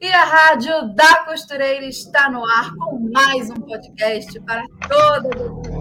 E a Rádio da Costureira está no ar com mais um podcast para todas as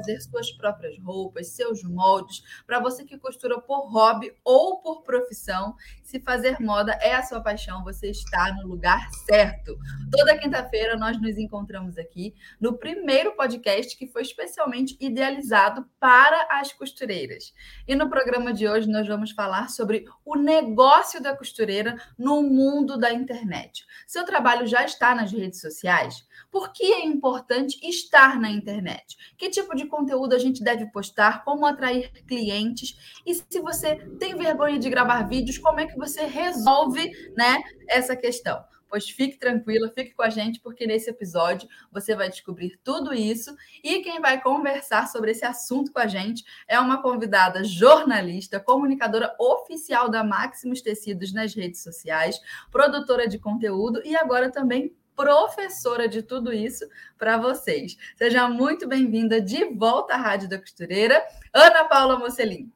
fazer suas próprias roupas, seus moldes, para você que costura por hobby ou por profissão. Se fazer moda é a sua paixão, você está no lugar certo. Toda quinta-feira nós nos encontramos aqui no primeiro podcast que foi especialmente idealizado para as costureiras. E no programa de hoje nós vamos falar sobre o negócio da costureira no mundo da internet. Seu trabalho já está nas redes sociais? Por que é importante estar na internet? Que tipo de conteúdo a gente deve postar? Como atrair clientes? E se você tem vergonha de gravar vídeos, como é que você resolve né, essa questão? Pois fique tranquila, fique com a gente, porque nesse episódio você vai descobrir tudo isso. E quem vai conversar sobre esse assunto com a gente é uma convidada jornalista, comunicadora oficial da Maximus Tecidos nas redes sociais, produtora de conteúdo e agora também professora de tudo isso para vocês. Seja muito bem-vinda de volta à Rádio da Costureira, Ana Paula Mocelin.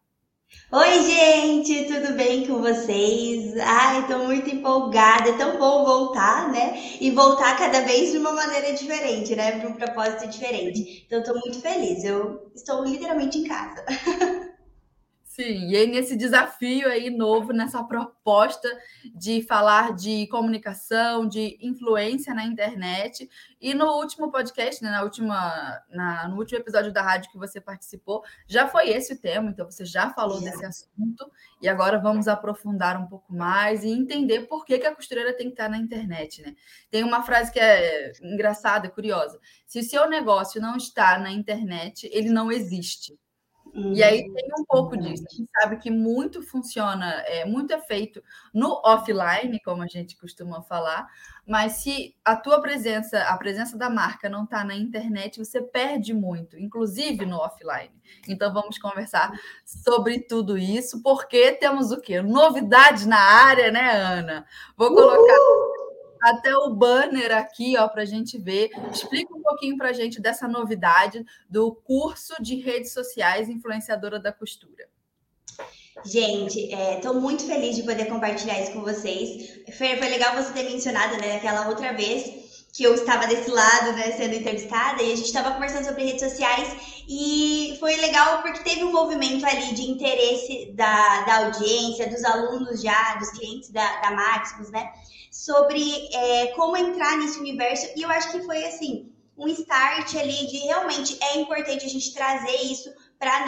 Oi, gente, tudo bem com vocês? Ai, estou muito empolgada, é tão bom voltar, né? E voltar cada vez de uma maneira diferente, né? Para um propósito diferente. Então, estou muito feliz, eu estou literalmente em casa. Sim, e aí nesse desafio aí novo, nessa proposta de falar de comunicação, de influência na internet. E no último podcast, né, na última, na, no último episódio da rádio que você participou, já foi esse o tema, então você já falou yeah. desse assunto. E agora vamos aprofundar um pouco mais e entender por que, que a costureira tem que estar na internet. Né? Tem uma frase que é engraçada, curiosa. Se o seu negócio não está na internet, ele não existe. E aí uhum. tem um pouco disso. A gente sabe que muito funciona, é, muito é feito no offline, como a gente costuma falar, mas se a tua presença, a presença da marca não está na internet, você perde muito, inclusive no offline. Então vamos conversar sobre tudo isso, porque temos o quê? Novidades na área, né, Ana? Vou colocar. Uhul! Até o banner aqui, ó, para a gente ver. Explica um pouquinho para a gente dessa novidade do curso de redes sociais influenciadora da costura. Gente, estou é, muito feliz de poder compartilhar isso com vocês. Foi, legal você ter mencionado, né, naquela outra vez que eu estava desse lado, né, sendo entrevistada, e a gente estava conversando sobre redes sociais, e foi legal porque teve um movimento ali de interesse da, da audiência, dos alunos já, dos clientes da, da Maximus, né, sobre é, como entrar nesse universo. E eu acho que foi assim um start ali de realmente é importante a gente trazer isso para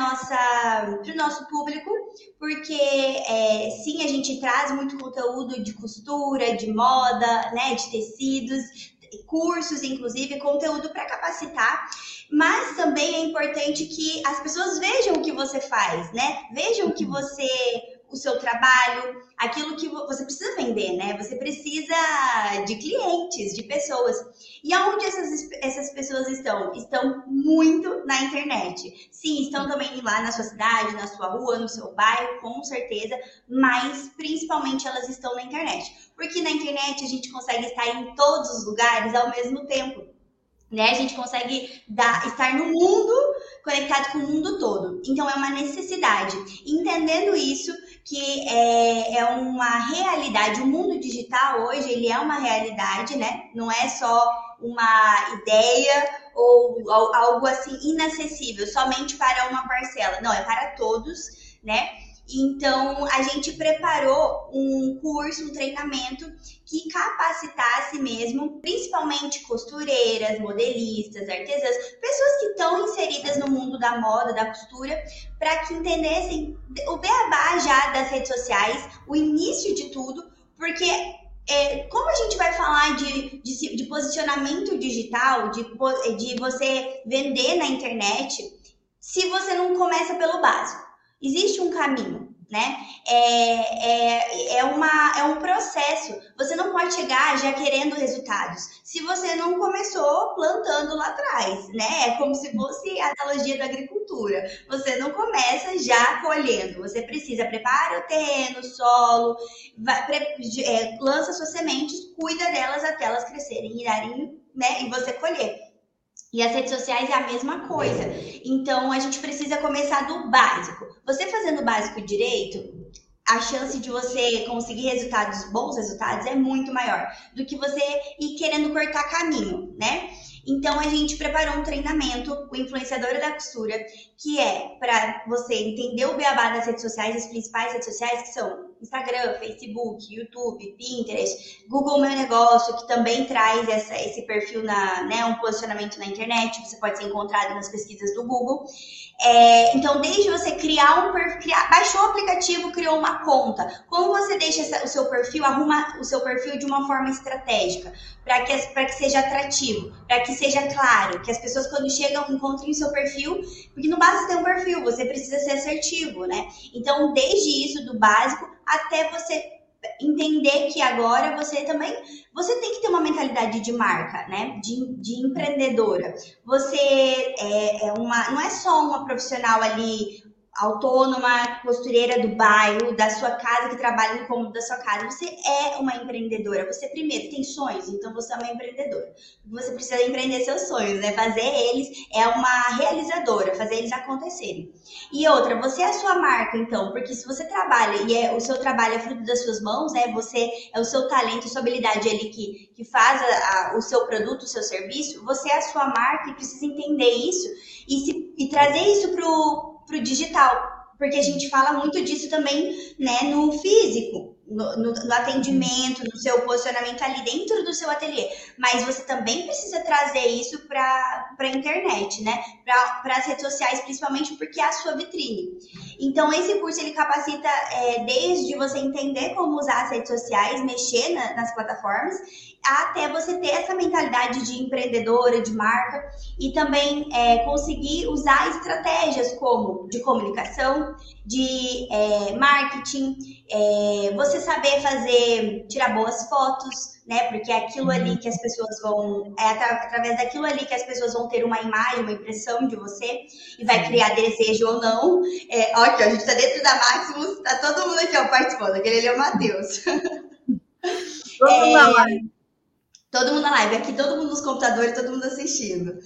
o nosso público, porque é, sim a gente traz muito conteúdo de costura, de moda, né, de tecidos, cursos, inclusive conteúdo para capacitar, mas também é importante que as pessoas vejam o que você faz, né? Vejam o que você o seu trabalho, aquilo que você precisa vender, né? Você precisa de clientes, de pessoas. E aonde essas, essas pessoas estão? Estão muito na internet. Sim, estão também lá na sua cidade, na sua rua, no seu bairro, com certeza, mas principalmente elas estão na internet. Porque na internet a gente consegue estar em todos os lugares ao mesmo tempo. Né? A gente consegue dar, estar no mundo conectado com o mundo todo. Então é uma necessidade. Entendendo isso, que é, é uma realidade. O mundo digital hoje ele é uma realidade, né? Não é só uma ideia ou algo assim inacessível somente para uma parcela. Não, é para todos, né? Então, a gente preparou um curso, um treinamento que capacitasse mesmo, principalmente costureiras, modelistas, artesãs, pessoas que estão inseridas no mundo da moda, da costura, para que entendessem o beabá já das redes sociais, o início de tudo, porque é, como a gente vai falar de, de, de posicionamento digital, de, de você vender na internet, se você não começa pelo básico? Existe um caminho. né? É, é, é, uma, é um processo. Você não pode chegar já querendo resultados se você não começou plantando lá atrás, né? É como se fosse a analogia da agricultura. Você não começa já colhendo. Você precisa preparar o terreno, o solo, vai, pre, é, lança suas sementes, cuida delas até elas crescerem e darem, né? E você colher. E as redes sociais é a mesma coisa. Então a gente precisa começar do básico. Você fazendo o básico direito, a chance de você conseguir resultados, bons resultados, é muito maior do que você ir querendo cortar caminho, né? Então a gente preparou um treinamento, o influenciadora da costura, que é para você entender o beabá das redes sociais, as principais redes sociais que são Instagram, Facebook, YouTube, Pinterest, Google Meu Negócio, que também traz essa, esse perfil na, né, um posicionamento na internet, você pode ser encontrado nas pesquisas do Google. É, então, desde você criar um perfil, criar, baixou o aplicativo, criou uma conta. Como você deixa essa, o seu perfil, arruma o seu perfil de uma forma estratégica, para que, que seja atrativo, para que seja claro, que as pessoas quando chegam encontrem o seu perfil, porque não basta ter um perfil, você precisa ser assertivo, né? Então, desde isso, do básico, até você entender que agora você também você tem que ter uma mentalidade de marca, né? De, de empreendedora. Você é, é uma não é só uma profissional ali autônoma, costureira do bairro, da sua casa, que trabalha no cômodo da sua casa. Você é uma empreendedora. Você, primeiro, tem sonhos, então você é uma empreendedora. Você precisa empreender seus sonhos, né? Fazer eles é uma realizadora, fazer eles acontecerem. E outra, você é a sua marca, então, porque se você trabalha e é, o seu trabalho é fruto das suas mãos, né? Você é o seu talento, sua habilidade ali que, que faz a, a, o seu produto, o seu serviço, você é a sua marca e precisa entender isso e, se, e trazer isso pro para o digital, porque a gente fala muito disso também né, no físico no, no, no, atendimento, no seu posicionamento ali dentro do seu ateliê. Mas você também precisa trazer isso para a internet, né? Para as redes sociais, principalmente porque é a sua vitrine. Então, esse curso ele capacita é, desde você entender como usar as redes sociais, mexer na, nas plataformas, até você ter essa mentalidade de empreendedora, de marca, e também é, conseguir usar estratégias como de comunicação, de é, marketing, é, você saber fazer, tirar boas fotos, né? Porque é aquilo ali uhum. que as pessoas vão, é através daquilo ali que as pessoas vão ter uma imagem, uma impressão de você e vai criar desejo ou não. É, ó, aqui, ó, a gente tá dentro da Maximus, tá todo mundo aqui, ó, participando. Aquele ali é o Matheus. Todo mundo na é, live. Todo mundo na live, aqui todo mundo nos computadores, todo mundo assistindo.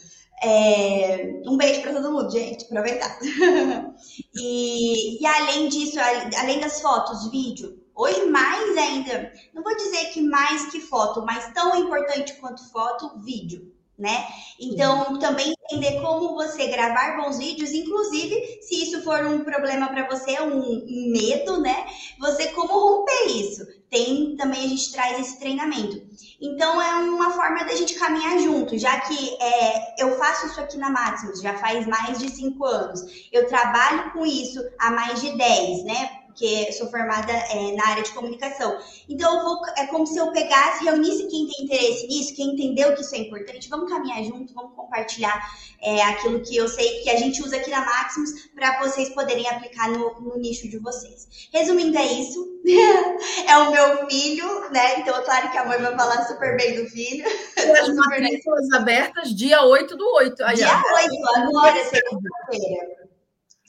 É, um beijo para todo mundo, gente, aproveitar. e, e além disso, além das fotos, vídeo, hoje mais ainda, não vou dizer que mais que foto, mas tão importante quanto foto, vídeo. Né? Então, também entender como você gravar bons vídeos, inclusive, se isso for um problema para você, um medo, né? Você como romper isso tem também a gente traz esse treinamento. Então é uma forma da gente caminhar junto, já que é, eu faço isso aqui na Maximus já faz mais de cinco anos. Eu trabalho com isso há mais de dez, né? Porque sou formada é, na área de comunicação. Então, vou, é como se eu pegasse, reunisse quem tem interesse nisso, quem entendeu que isso é importante, vamos caminhar junto, vamos compartilhar é, aquilo que eu sei que a gente usa aqui na Maximus para vocês poderem aplicar no, no, nicho de vocês. Resumindo, é isso. é o meu filho, né? Então, é claro que a mãe vai falar super bem do filho. As matrículas abertas, dia 8 do 8. dia 8, agora, segunda-feira.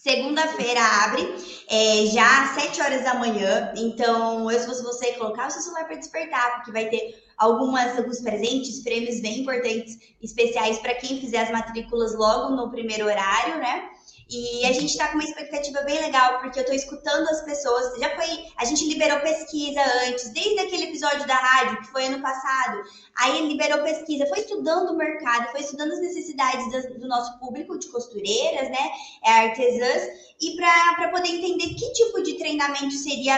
Segunda-feira abre, é, já às 7 horas da manhã. Então, eu, se fosse você, colocar o seu celular para despertar, porque vai ter algumas, alguns presentes, prêmios bem importantes, especiais para quem fizer as matrículas logo no primeiro horário, né? E a gente está com uma expectativa bem legal, porque eu estou escutando as pessoas. Já foi. A gente liberou pesquisa antes, desde aquele episódio da rádio, que foi ano passado. Aí liberou pesquisa, foi estudando o mercado, foi estudando as necessidades do nosso público de costureiras, né? É, artesãs, e para poder entender que tipo de treinamento seria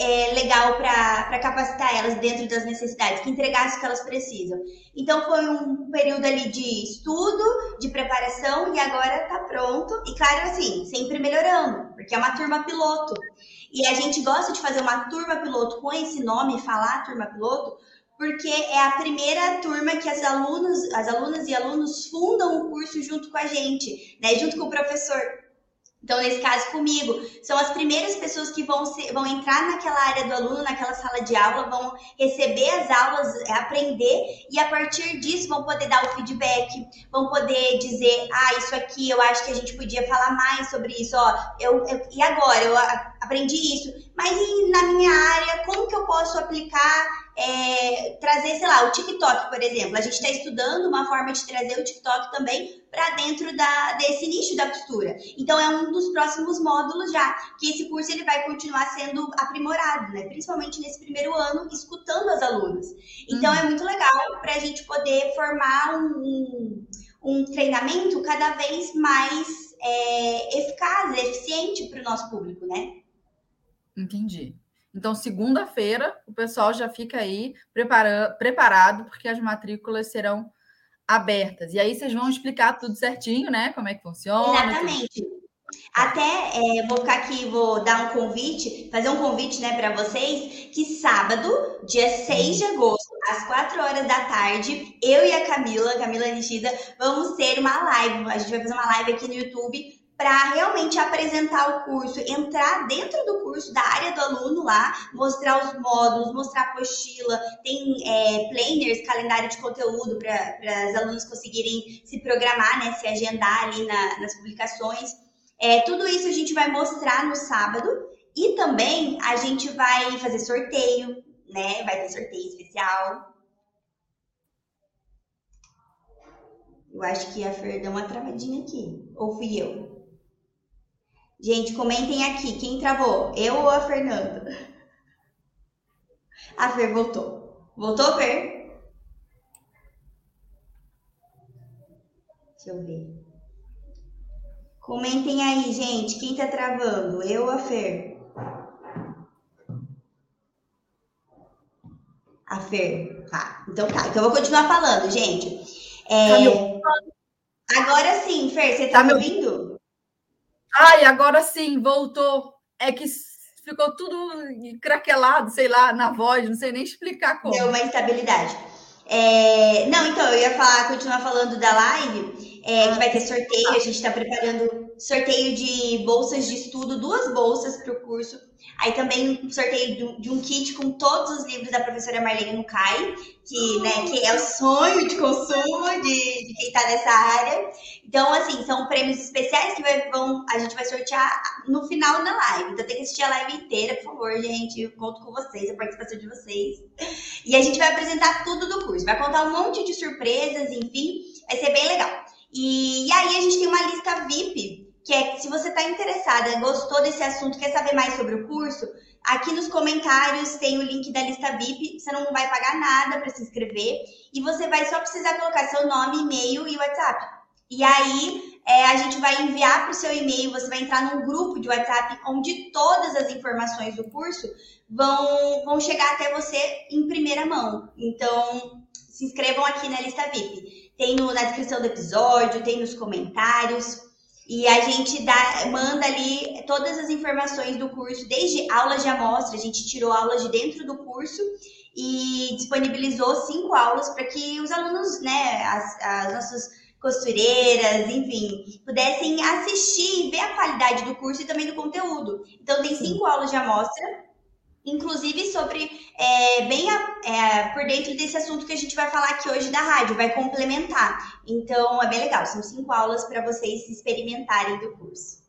é, legal para capacitar elas dentro das necessidades, que entregasse o que elas precisam. Então foi um período ali de estudo, de preparação e agora está pronto. E claro, assim, sempre melhorando, porque é uma turma piloto. E a gente gosta de fazer uma turma piloto com esse nome, falar turma piloto, porque é a primeira turma que as alunos, as alunas e alunos fundam o curso junto com a gente, né? Junto com o professor. Então, nesse caso, comigo, são as primeiras pessoas que vão, ser, vão entrar naquela área do aluno, naquela sala de aula, vão receber as aulas, é, aprender, e a partir disso vão poder dar o feedback, vão poder dizer, ah, isso aqui eu acho que a gente podia falar mais sobre isso, ó, eu, eu e agora? Eu aprendi isso, mas na minha área, como que eu posso aplicar é, trazer, sei lá, o TikTok, por exemplo. A gente está estudando uma forma de trazer o TikTok também para dentro da, desse nicho da costura. Então, é um dos próximos módulos já, que esse curso ele vai continuar sendo aprimorado, né? Principalmente nesse primeiro ano, escutando as alunas. Então, é uhum. é muito legal para a gente poder formar um, um treinamento cada vez mais é, eficaz, eficiente para o nosso público, né? Entendi. Então, segunda-feira, o pessoal já fica aí prepara preparado, porque as matrículas serão abertas. E aí vocês vão explicar tudo certinho, né? Como é que funciona. Exatamente. Até é, vou ficar aqui, vou dar um convite, fazer um convite né, para vocês, que sábado, dia 6 de agosto, às 4 horas da tarde, eu e a Camila, Camila Nishida, vamos ter uma live. A gente vai fazer uma live aqui no YouTube para realmente apresentar o curso, entrar dentro do curso, da área do aluno lá, mostrar os módulos, mostrar a apostila, tem é, planners, calendário de conteúdo para os alunos conseguirem se programar, né, se agendar ali na, nas publicações. É, tudo isso a gente vai mostrar no sábado e também a gente vai fazer sorteio, né? Vai ter sorteio especial. Eu acho que a Fer deu uma travadinha aqui. Ou fui eu? Gente, comentem aqui. Quem travou? Eu ou a Fernanda? A Fer voltou. Voltou, Fer? Deixa eu ver. Comentem aí, gente. Quem tá travando? Eu ou a Fer? A Fer. Tá. Então tá. Então eu vou continuar falando, gente. É... Agora sim, Fer, você tá, tá me ouvindo? Ai, agora sim, voltou. É que ficou tudo craquelado, sei lá, na voz, não sei nem explicar como. Deu uma instabilidade. É... Não, então, eu ia falar, continuar falando da live, é, que vai ter sorteio, a gente está preparando sorteio de bolsas de estudo, duas bolsas para o curso Aí também sorteio de um kit com todos os livros da professora Marlene Mucai, que, né, que é o sonho de consumo de, de quem está nessa área. Então, assim, são prêmios especiais que vai, vão, a gente vai sortear no final da live. Então tem que assistir a live inteira, por favor, gente. Eu conto com vocês, a participação de vocês. E a gente vai apresentar tudo do curso. Vai contar um monte de surpresas, enfim. Vai ser bem legal. E, e aí a gente tem uma lista VIP que é se você está interessada, gostou desse assunto, quer saber mais sobre o curso, aqui nos comentários tem o link da lista VIP, você não vai pagar nada para se inscrever e você vai só precisar colocar seu nome, e-mail e WhatsApp. E aí é, a gente vai enviar para o seu e-mail, você vai entrar num grupo de WhatsApp onde todas as informações do curso vão, vão chegar até você em primeira mão. Então, se inscrevam aqui na lista VIP. Tem no, na descrição do episódio, tem nos comentários. E a gente dá, manda ali todas as informações do curso, desde aulas de amostra, a gente tirou aulas de dentro do curso e disponibilizou cinco aulas para que os alunos, né, as, as nossas costureiras, enfim, pudessem assistir e ver a qualidade do curso e também do conteúdo. Então, tem cinco aulas de amostra inclusive sobre é, bem a, é, por dentro desse assunto que a gente vai falar aqui hoje da rádio, vai complementar. Então é bem legal, são cinco aulas para vocês experimentarem do curso.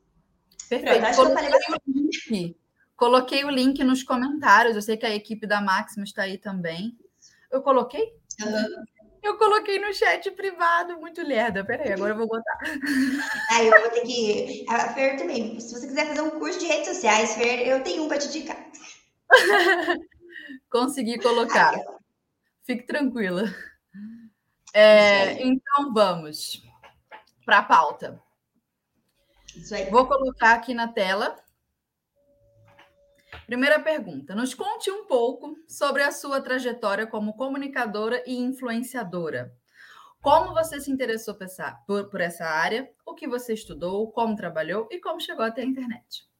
Perfeito. Pronto, acho Coloquei que eu falei bastante. Coloquei o link nos comentários. Eu sei que a equipe da Máxima está aí também. Eu coloquei? Uhum. Eu coloquei no chat privado, muito lerda. Peraí, agora eu vou botar. Aí eu vou ter que. A Fer também. Se você quiser fazer um curso de redes sociais, Fer, eu tenho um para te indicar. Consegui colocar. Fique tranquila. É, então vamos para a pauta. Vou colocar aqui na tela. Primeira pergunta: nos conte um pouco sobre a sua trajetória como comunicadora e influenciadora. Como você se interessou por, por essa área? O que você estudou? Como trabalhou e como chegou até a internet?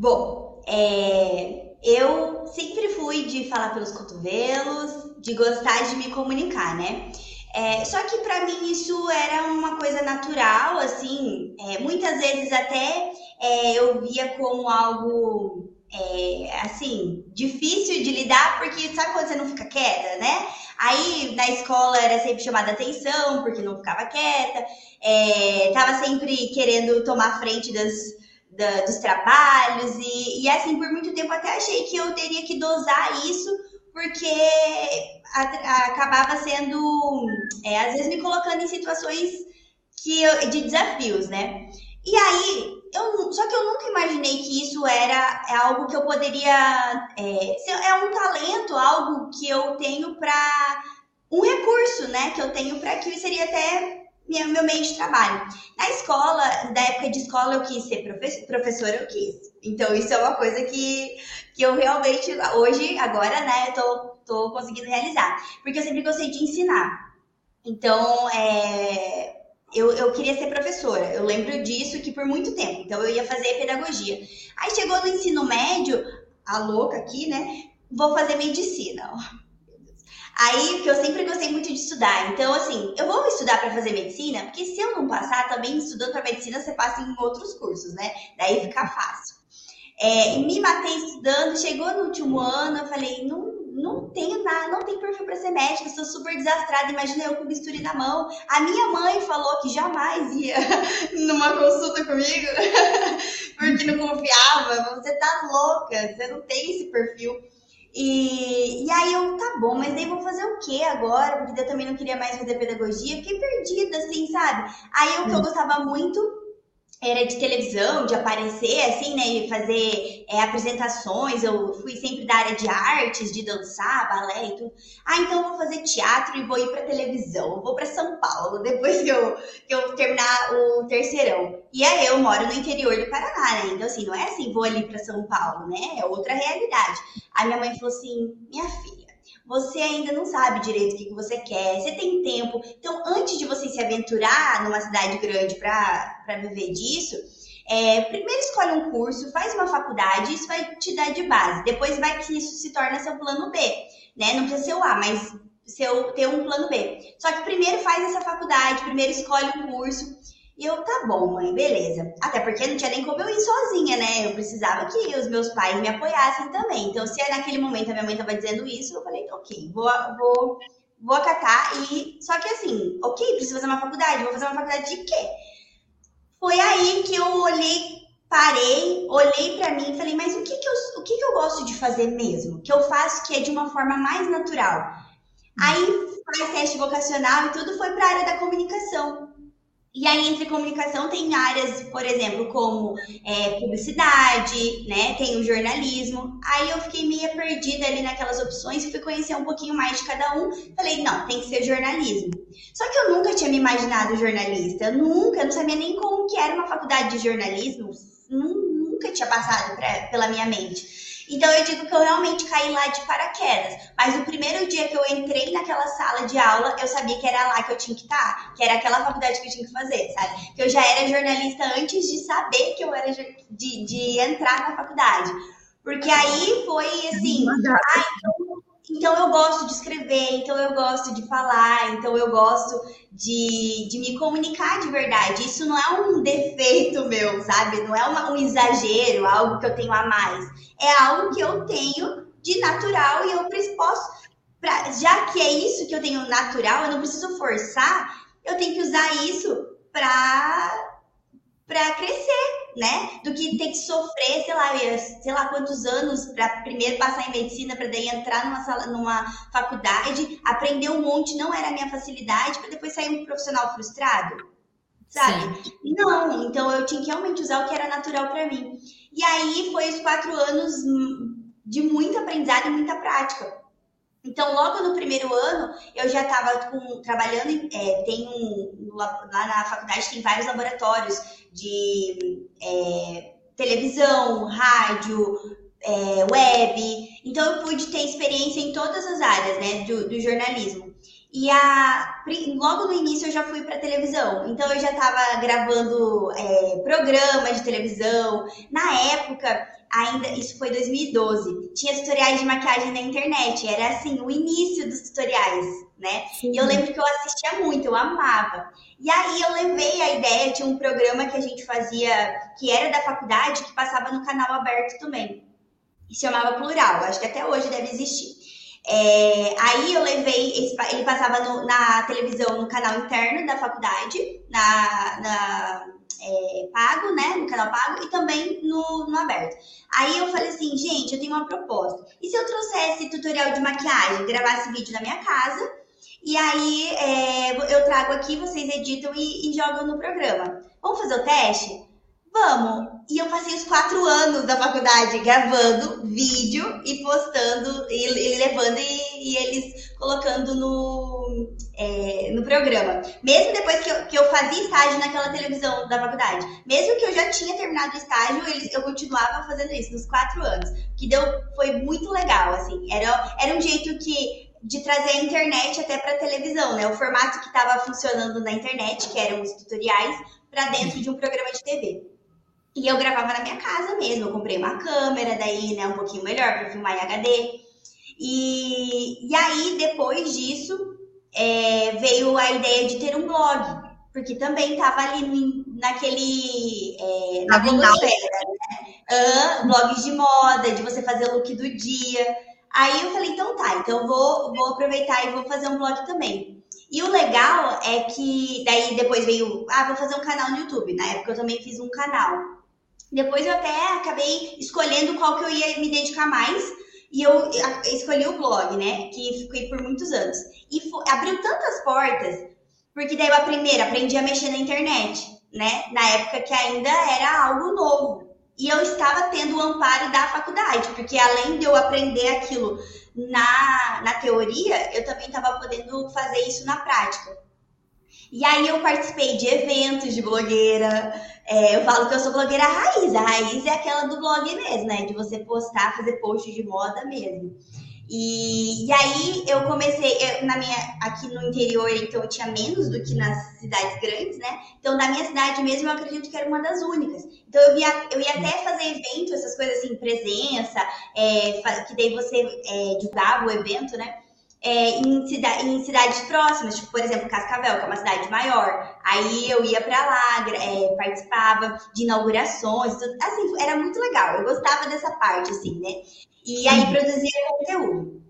Bom, é, eu sempre fui de falar pelos cotovelos, de gostar de me comunicar, né? É, só que para mim isso era uma coisa natural, assim, é, muitas vezes até é, eu via como algo é, assim, difícil de lidar, porque sabe quando você não fica quieta, né? Aí na escola era sempre chamada atenção, porque não ficava quieta, é, tava sempre querendo tomar frente das, da, dos trabalhos, e, e assim, por muito tempo até achei que eu teria que dosar isso, porque a, a, acabava sendo, é, às vezes, me colocando em situações que eu, de desafios, né? E aí, eu, só que eu nunca imaginei que isso era é algo que eu poderia. É, é um talento, algo que eu tenho para. Um recurso, né? Que eu tenho para que seria até meu meio de trabalho. Na escola, da época de escola, eu quis ser professora, eu quis. Então, isso é uma coisa que, que eu realmente, hoje, agora, né, eu tô, tô conseguindo realizar. Porque eu sempre gostei de ensinar. Então, é, eu, eu queria ser professora. Eu lembro disso que por muito tempo. Então eu ia fazer pedagogia. Aí chegou no ensino médio, a louca aqui, né? Vou fazer medicina. Aí, porque eu sempre gostei muito de estudar. Então, assim, eu vou estudar para fazer medicina, porque se eu não passar, também estudando para medicina, você passa em outros cursos, né? Daí fica fácil. É, e me matei estudando, chegou no último ano, eu falei, não não tenho nada, não tenho perfil para ser médica, sou super desastrada. Imagina eu com bisturi na mão. A minha mãe falou que jamais ia numa consulta comigo, porque não confiava. Você tá louca, você não tem esse perfil. E, e aí eu, tá bom, mas daí vou fazer o que agora? Porque eu também não queria mais fazer pedagogia. Fiquei perdida, assim, sabe? Aí o que eu hum. gostava muito era de televisão, de aparecer, assim, né, e fazer é, apresentações. Eu fui sempre da área de artes, de dançar, balé e tudo. Ah, então vou fazer teatro e vou ir para televisão. vou para São Paulo depois que eu, que eu terminar o terceirão. E aí eu moro no interior do Paraná, né? Então, assim, não é assim, vou ali para São Paulo, né? É outra realidade. Aí minha mãe falou assim: minha filha você ainda não sabe direito o que, você quer, você tem tempo. Então, antes de você se aventurar numa cidade grande para viver disso, é, primeiro escolhe um curso, faz uma faculdade, isso vai te dar de base. Depois vai que isso se torna seu plano B, né? Não precisa ser o A, mas seu, ter um plano B. Só que primeiro faz essa faculdade, primeiro escolhe um curso. E eu, tá bom, mãe, beleza. Até porque não tinha nem como eu ir sozinha, né? Eu precisava que os meus pais me apoiassem também. Então, se naquele momento a minha mãe tava dizendo isso, eu falei, ok, vou, vou, vou acatar. E só que assim, ok, preciso fazer uma faculdade. Vou fazer uma faculdade de quê? Foi aí que eu olhei, parei, olhei para mim e falei, mas o que que, eu, o que que eu gosto de fazer mesmo? Que eu faço que é de uma forma mais natural. Aí faz teste vocacional e tudo foi para a área da comunicação. E aí, entre comunicação, tem áreas, por exemplo, como é, publicidade, né? Tem o jornalismo. Aí eu fiquei meio perdida ali naquelas opções e fui conhecer um pouquinho mais de cada um. Falei, não, tem que ser jornalismo. Só que eu nunca tinha me imaginado jornalista. Eu nunca, eu não sabia nem como que era uma faculdade de jornalismo. Nunca tinha passado pra, pela minha mente. Então eu digo que eu realmente caí lá de paraquedas. Mas o primeiro dia que eu entrei naquela sala de aula, eu sabia que era lá que eu tinha que estar, que era aquela faculdade que eu tinha que fazer, sabe? Que eu já era jornalista antes de saber que eu era de, de entrar na faculdade. Porque aí foi assim, ah, então, então eu gosto de escrever, então eu gosto de falar, então eu gosto de, de me comunicar de verdade. Isso não é um defeito meu, sabe? Não é uma, um exagero, algo que eu tenho a mais é algo que eu tenho de natural e eu posso, pra, já que é isso que eu tenho natural, eu não preciso forçar, eu tenho que usar isso para crescer, né? Do que ter que sofrer, sei lá, sei lá quantos anos para primeiro passar em medicina, para daí entrar numa sala, numa faculdade, aprender um monte não era a minha facilidade, para depois sair um profissional frustrado, sabe? Sim. Não, então eu tinha que realmente usar o que era natural para mim. E aí foi os quatro anos de muito aprendizado e muita prática. Então, logo no primeiro ano, eu já estava trabalhando, é, tem um, lá na faculdade tem vários laboratórios de é, televisão, rádio, é, web. Então, eu pude ter experiência em todas as áreas né, do, do jornalismo. E a, logo no início eu já fui para televisão, então eu já estava gravando é, programas de televisão. Na época ainda, isso foi 2012, tinha tutoriais de maquiagem na internet, era assim, o início dos tutoriais, né? Sim. E eu lembro que eu assistia muito, eu amava. E aí eu levei a ideia de um programa que a gente fazia, que era da faculdade, que passava no canal aberto também. E se chamava Plural, acho que até hoje deve existir. É, aí eu levei, esse, ele passava no, na televisão, no canal interno da faculdade, na, na é, pago, né, no canal pago, e também no, no aberto. Aí eu falei assim, gente, eu tenho uma proposta. E se eu trouxesse tutorial de maquiagem, gravasse vídeo na minha casa, e aí é, eu trago aqui, vocês editam e, e jogam no programa. Vamos fazer o teste? Vamos! E eu passei os quatro anos da faculdade gravando vídeo e postando, e, e levando e, e, eles colocando no, é, no programa. Mesmo depois que eu, que eu fazia estágio naquela televisão da faculdade. Mesmo que eu já tinha terminado o estágio, eu continuava fazendo isso nos quatro anos. Que deu, foi muito legal, assim. Era, era um jeito que de trazer a internet até para televisão, né? O formato que estava funcionando na internet, que eram os tutoriais, para dentro de um programa de TV. E eu gravava na minha casa mesmo. Eu comprei uma câmera, daí, né, um pouquinho melhor para filmar em HD. E, e aí, depois disso, é, veio a ideia de ter um blog, porque também estava ali naquele. É, na blogosfera, né? Blogs de moda, de você fazer o look do dia. Aí eu falei, então tá, então vou, vou aproveitar e vou fazer um blog também. E o legal é que daí depois veio, ah, vou fazer um canal no YouTube. Na época eu também fiz um canal. Depois eu até acabei escolhendo qual que eu ia me dedicar mais. E eu escolhi o blog, né? Que fiquei por muitos anos. E abriu tantas portas, porque daí a primeira aprendi a mexer na internet, né? Na época que ainda era algo novo. E eu estava tendo o amparo da faculdade, porque além de eu aprender aquilo na, na teoria, eu também estava podendo fazer isso na prática. E aí eu participei de eventos de blogueira. É, eu falo que eu sou blogueira raiz. A raiz é aquela do blog mesmo, né? De você postar, fazer posts de moda mesmo. E, e aí eu comecei, eu, na minha, aqui no interior, então eu tinha menos do que nas cidades grandes, né? Então, na minha cidade mesmo, eu acredito que era uma das únicas. Então, eu ia, eu ia até fazer evento, essas coisas assim, presença, é, que daí você é, divulgava o evento, né? É, em, cida em, cidades próximas, tipo, por exemplo, Cascavel, que é uma cidade maior. Aí eu ia para lá, é, participava de inaugurações, tudo. assim, era muito legal. Eu gostava dessa parte, assim, né? E aí uhum. produzia conteúdo.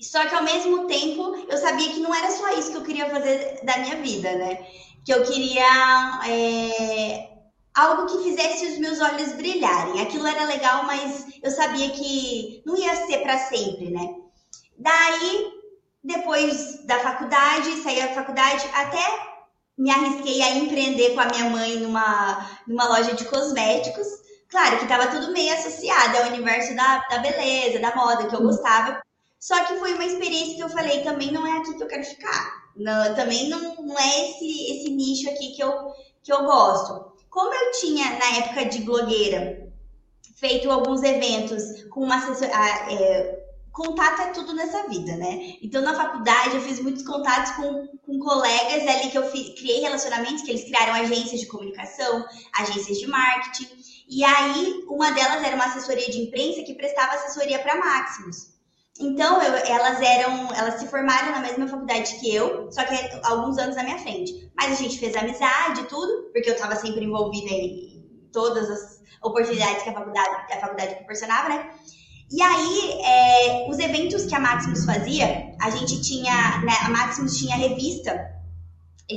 Só que ao mesmo tempo eu sabia que não era só isso que eu queria fazer da minha vida, né? Que eu queria é, algo que fizesse os meus olhos brilharem. Aquilo era legal, mas eu sabia que não ia ser para sempre, né? Daí, depois da faculdade, saí da faculdade, até me arrisquei a empreender com a minha mãe numa, numa loja de cosméticos. Claro que estava tudo meio associado ao universo da, da beleza, da moda, que eu gostava. Só que foi uma experiência que eu falei, também não é aqui que eu quero ficar. Não, também não, não é esse, esse nicho aqui que eu, que eu gosto. Como eu tinha, na época de blogueira, feito alguns eventos com uma assessora, é, contato é tudo nessa vida, né? Então, na faculdade, eu fiz muitos contatos com, com colegas ali que eu fi, criei relacionamentos, que eles criaram agências de comunicação, agências de marketing. E aí, uma delas era uma assessoria de imprensa que prestava assessoria para Maximus. Então, eu, elas eram, elas se formaram na mesma faculdade que eu, só que alguns anos na minha frente. Mas a gente fez amizade e tudo, porque eu estava sempre envolvida em todas as oportunidades que a faculdade, a faculdade proporcionava, né? E aí, é, os eventos que a Maximus fazia, a gente tinha, né, a Maximus tinha revista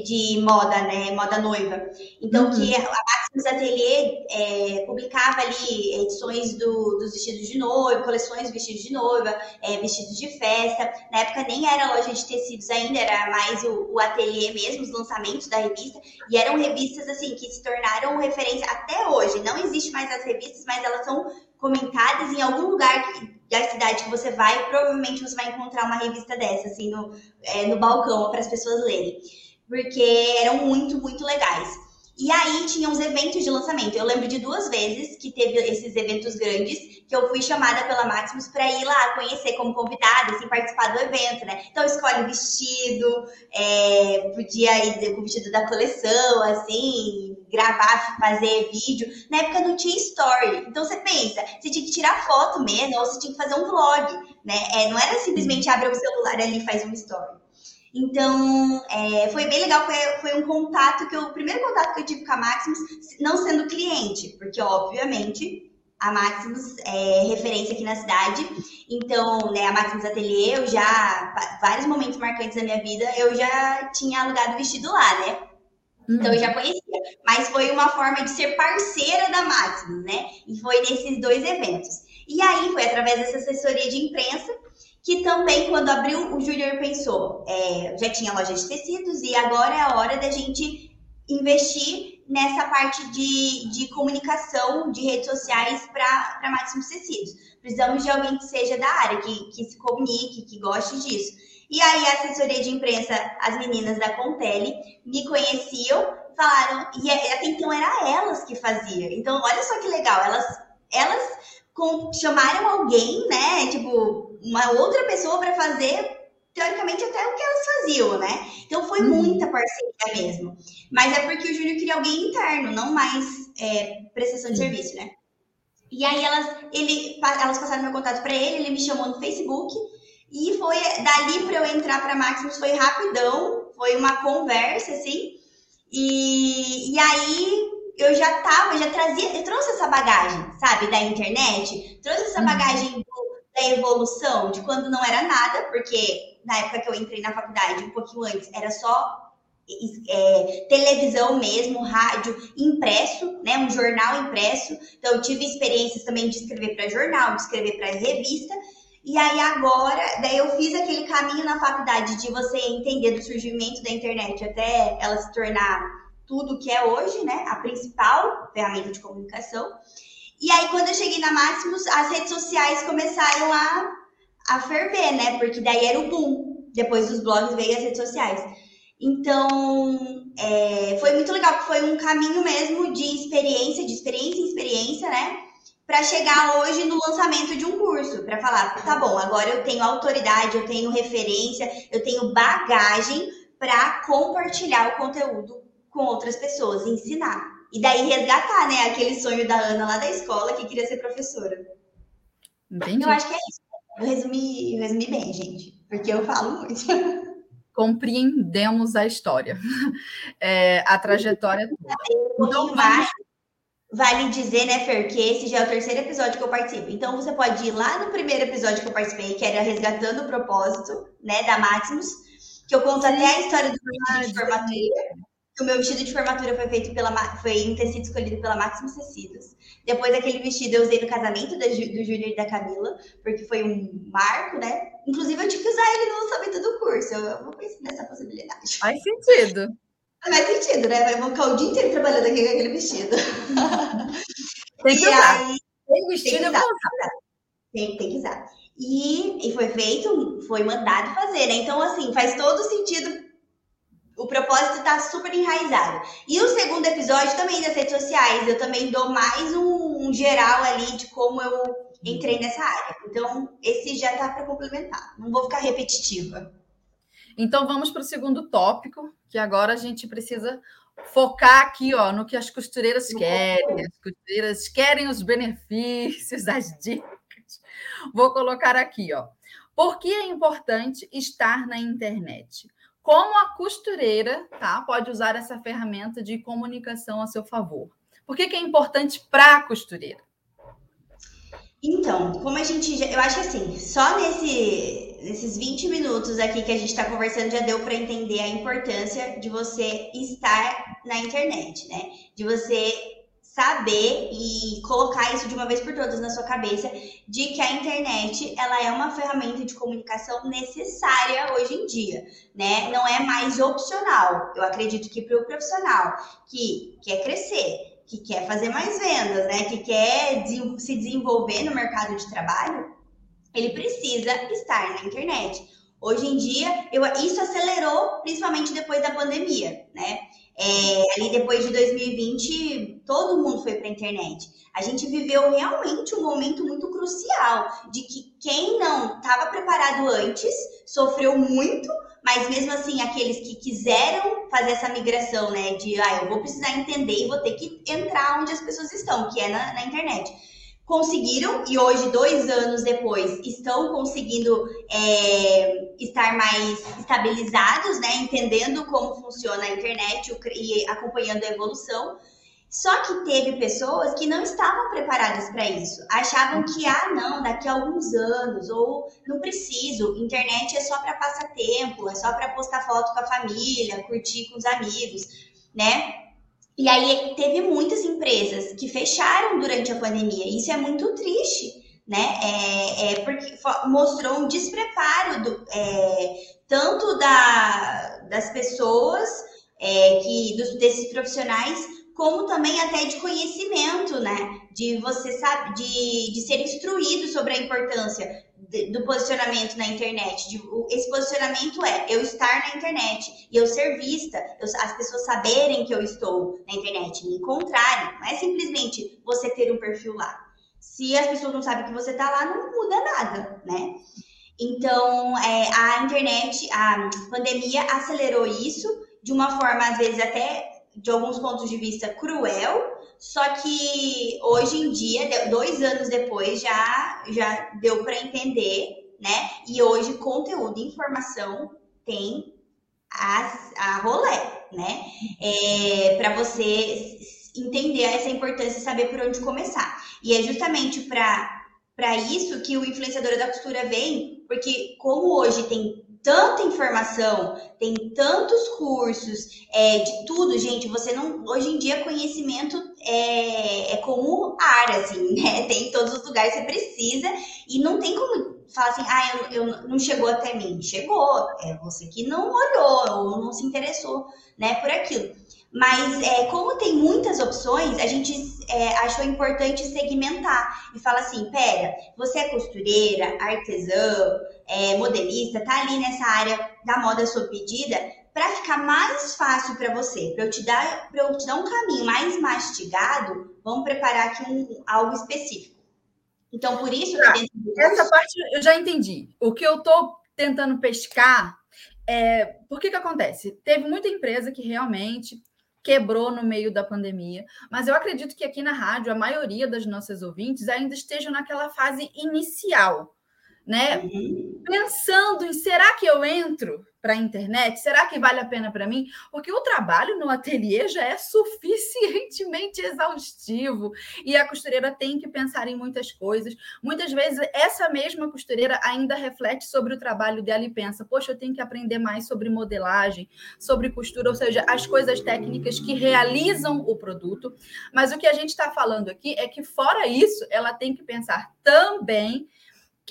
de moda, né, moda noiva. Então, uhum. que a Maximus Atelier é, publicava ali edições do, dos vestidos de noiva, coleções de vestidos de noiva, é, vestidos de festa. Na época nem era loja de tecidos ainda, era mais o, o ateliê mesmo, os lançamentos da revista. E eram revistas, assim, que se tornaram referência até hoje. Não existe mais as revistas, mas elas são comentadas em algum lugar da cidade que você vai, provavelmente você vai encontrar uma revista dessa, assim, no, é, no balcão para as pessoas lerem. Porque eram muito, muito legais. E aí tinha os eventos de lançamento. Eu lembro de duas vezes que teve esses eventos grandes que eu fui chamada pela Maximus para ir lá conhecer como convidada, assim, participar do evento, né? Então escolhe o vestido, é, podia ir com o vestido da coleção, assim, gravar, fazer vídeo. Na época não tinha story. Então você pensa, você tinha que tirar foto mesmo, ou você tinha que fazer um vlog, né? É, não era simplesmente abrir o celular ali e faz um story. Então, é, foi bem legal, foi, foi um contato que eu, o primeiro contato que eu tive com a Maximus, não sendo cliente, porque obviamente a Maximus é referência aqui na cidade. Então, né, a Maximus Atelier, eu já, vários momentos marcantes da minha vida, eu já tinha alugado vestido lá, né? Então eu já conhecia, mas foi uma forma de ser parceira da Maximus, né? E foi nesses dois eventos. E aí foi através dessa assessoria de imprensa que também, quando abriu, o Júnior pensou, é, já tinha loja de tecidos e agora é a hora da gente investir nessa parte de, de comunicação de redes sociais para Máximos Tecidos. Precisamos de alguém que seja da área, que, que se comunique, que goste disso. E aí, a assessoria de imprensa, as meninas da Contele, me conheciam, falaram, e é, até então era elas que faziam. Então, olha só que legal, elas, elas com, chamaram alguém, né? Tipo, uma outra pessoa para fazer teoricamente até o que elas faziam, né? Então foi uhum. muita parceria mesmo. Mas é porque o Júnior queria alguém interno, não mais é, prestação de serviço, né? E aí elas, ele, elas passaram meu contato para ele, ele me chamou no Facebook e foi dali para eu entrar para Maximus foi rapidão, foi uma conversa assim. E, e aí eu já tava, já trazia, eu trouxe essa bagagem, sabe, da internet, trouxe essa uhum. bagagem do, da evolução, de quando não era nada, porque na época que eu entrei na faculdade, um pouquinho antes, era só é, televisão mesmo, rádio impresso, né, um jornal impresso. Então eu tive experiências também de escrever para jornal, de escrever para revista. E aí agora, daí eu fiz aquele caminho na faculdade de você entender do surgimento da internet até ela se tornar tudo que é hoje, né? A principal ferramenta de comunicação. E aí, quando eu cheguei na Maximus, as redes sociais começaram a, a ferver, né? Porque daí era o boom. Depois dos blogs veio as redes sociais. Então, é, foi muito legal, porque foi um caminho mesmo de experiência, de experiência em experiência, né? Para chegar hoje no lançamento de um curso, para falar, tá bom, agora eu tenho autoridade, eu tenho referência, eu tenho bagagem para compartilhar o conteúdo com outras pessoas, ensinar. E daí resgatar, né, aquele sonho da Ana lá da escola que queria ser professora. Entendi. Eu acho que é isso. Eu resumi, eu resumi bem, gente, porque eu falo muito. Compreendemos a história, é, a trajetória toda. Então, vale, dizer, né, Fer, que esse já é o terceiro episódio que eu participo. Então, você pode ir lá no primeiro episódio que eu participei, que era Resgatando o Propósito, né, da Maximus, que eu conto até a história do meu de formatura o meu vestido de formatura foi feito pela foi em tecido escolhido pela Maximus Tecidos. Depois daquele vestido eu usei no casamento do Júnior e da Camila, porque foi um marco, né? Inclusive eu tive que usar ele no lançamento do curso. Eu, eu vou pensar nessa possibilidade. Faz sentido. Faz sentido, né? Vai ficar o dia inteiro trabalhando aqui com aquele vestido. Tem que usar. Aí, tem vestido, tem que usar. Tem, tem que usar. E, e foi feito, foi mandado fazer, né? Então, assim, faz todo sentido o propósito está super enraizado. E o segundo episódio também das redes sociais, eu também dou mais um, um geral ali de como eu entrei nessa área. Então, esse já está para complementar. Não vou ficar repetitiva. Então, vamos para o segundo tópico, que agora a gente precisa focar aqui ó, no que as costureiras querem. As costureiras querem os benefícios, as dicas. Vou colocar aqui, ó. Por que é importante estar na internet? como a costureira tá, pode usar essa ferramenta de comunicação a seu favor. Por que, que é importante para a costureira? Então, como a gente já, eu acho que assim, só nesse, nesses 20 minutos aqui que a gente está conversando já deu para entender a importância de você estar na internet, né? De você saber e colocar isso de uma vez por todas na sua cabeça de que a internet ela é uma ferramenta de comunicação necessária hoje em dia, né? Não é mais opcional. Eu acredito que para o profissional que quer crescer, que quer fazer mais vendas, né? Que quer se desenvolver no mercado de trabalho, ele precisa estar na internet. Hoje em dia, eu, isso acelerou principalmente depois da pandemia, né? É, ali depois de 2020, todo mundo foi para a internet. A gente viveu realmente um momento muito crucial de que quem não estava preparado antes sofreu muito, mas mesmo assim, aqueles que quiseram fazer essa migração, né, de, ah, eu vou precisar entender e vou ter que entrar onde as pessoas estão, que é na, na internet conseguiram e hoje, dois anos depois, estão conseguindo é, estar mais estabilizados, né? Entendendo como funciona a internet e acompanhando a evolução. Só que teve pessoas que não estavam preparadas para isso. Achavam que, ah, não, daqui a alguns anos, ou não preciso, internet é só para passar tempo, é só para postar foto com a família, curtir com os amigos, né? E aí teve muitas empresas que fecharam durante a pandemia. Isso é muito triste, né? É, é porque mostrou um despreparo do, é, tanto da, das pessoas é, que dos, desses profissionais como também até de conhecimento, né? De você sabe, de, de ser instruído sobre a importância do posicionamento na internet. De, esse posicionamento é eu estar na internet e eu ser vista, eu, as pessoas saberem que eu estou na internet, me encontrarem. Não é simplesmente você ter um perfil lá. Se as pessoas não sabem que você está lá, não muda nada, né? Então, é, a internet, a pandemia acelerou isso de uma forma, às vezes, até de alguns pontos de vista cruel, só que hoje em dia, dois anos depois, já, já deu para entender, né? E hoje conteúdo e informação tem a, a rolé, né? É, para você entender essa importância e saber por onde começar. E é justamente para isso que o influenciador da costura vem, porque como hoje tem tanta informação, tem tantos cursos, é, de tudo, gente. Você não. Hoje em dia, conhecimento é, é como ar, assim, né? Tem em todos os lugares, você precisa, e não tem como falar assim, ah, eu, eu não chegou até mim. Chegou, é você que não olhou ou não se interessou, né, por aquilo. Mas é, como tem muitas opções, a gente é, achou importante segmentar e falar assim: pera, você é costureira, artesã, é, modelista, tá ali nessa área da moda sob medida, para ficar mais fácil para você, para eu te dar, para eu te dar um caminho mais mastigado, vamos preparar aqui um, algo específico. Então, por isso tá. essa parte eu já entendi. O que eu estou tentando pescar é por que que acontece? Teve muita empresa que realmente quebrou no meio da pandemia, mas eu acredito que aqui na rádio a maioria das nossas ouvintes ainda estejam naquela fase inicial, né? Uhum. Pensando em será que eu entro para a internet? Será que vale a pena para mim? Porque o trabalho no ateliê já é suficientemente exaustivo e a costureira tem que pensar em muitas coisas. Muitas vezes essa mesma costureira ainda reflete sobre o trabalho dela e pensa: "Poxa, eu tenho que aprender mais sobre modelagem, sobre costura, ou seja, as coisas técnicas que realizam o produto". Mas o que a gente está falando aqui é que fora isso, ela tem que pensar também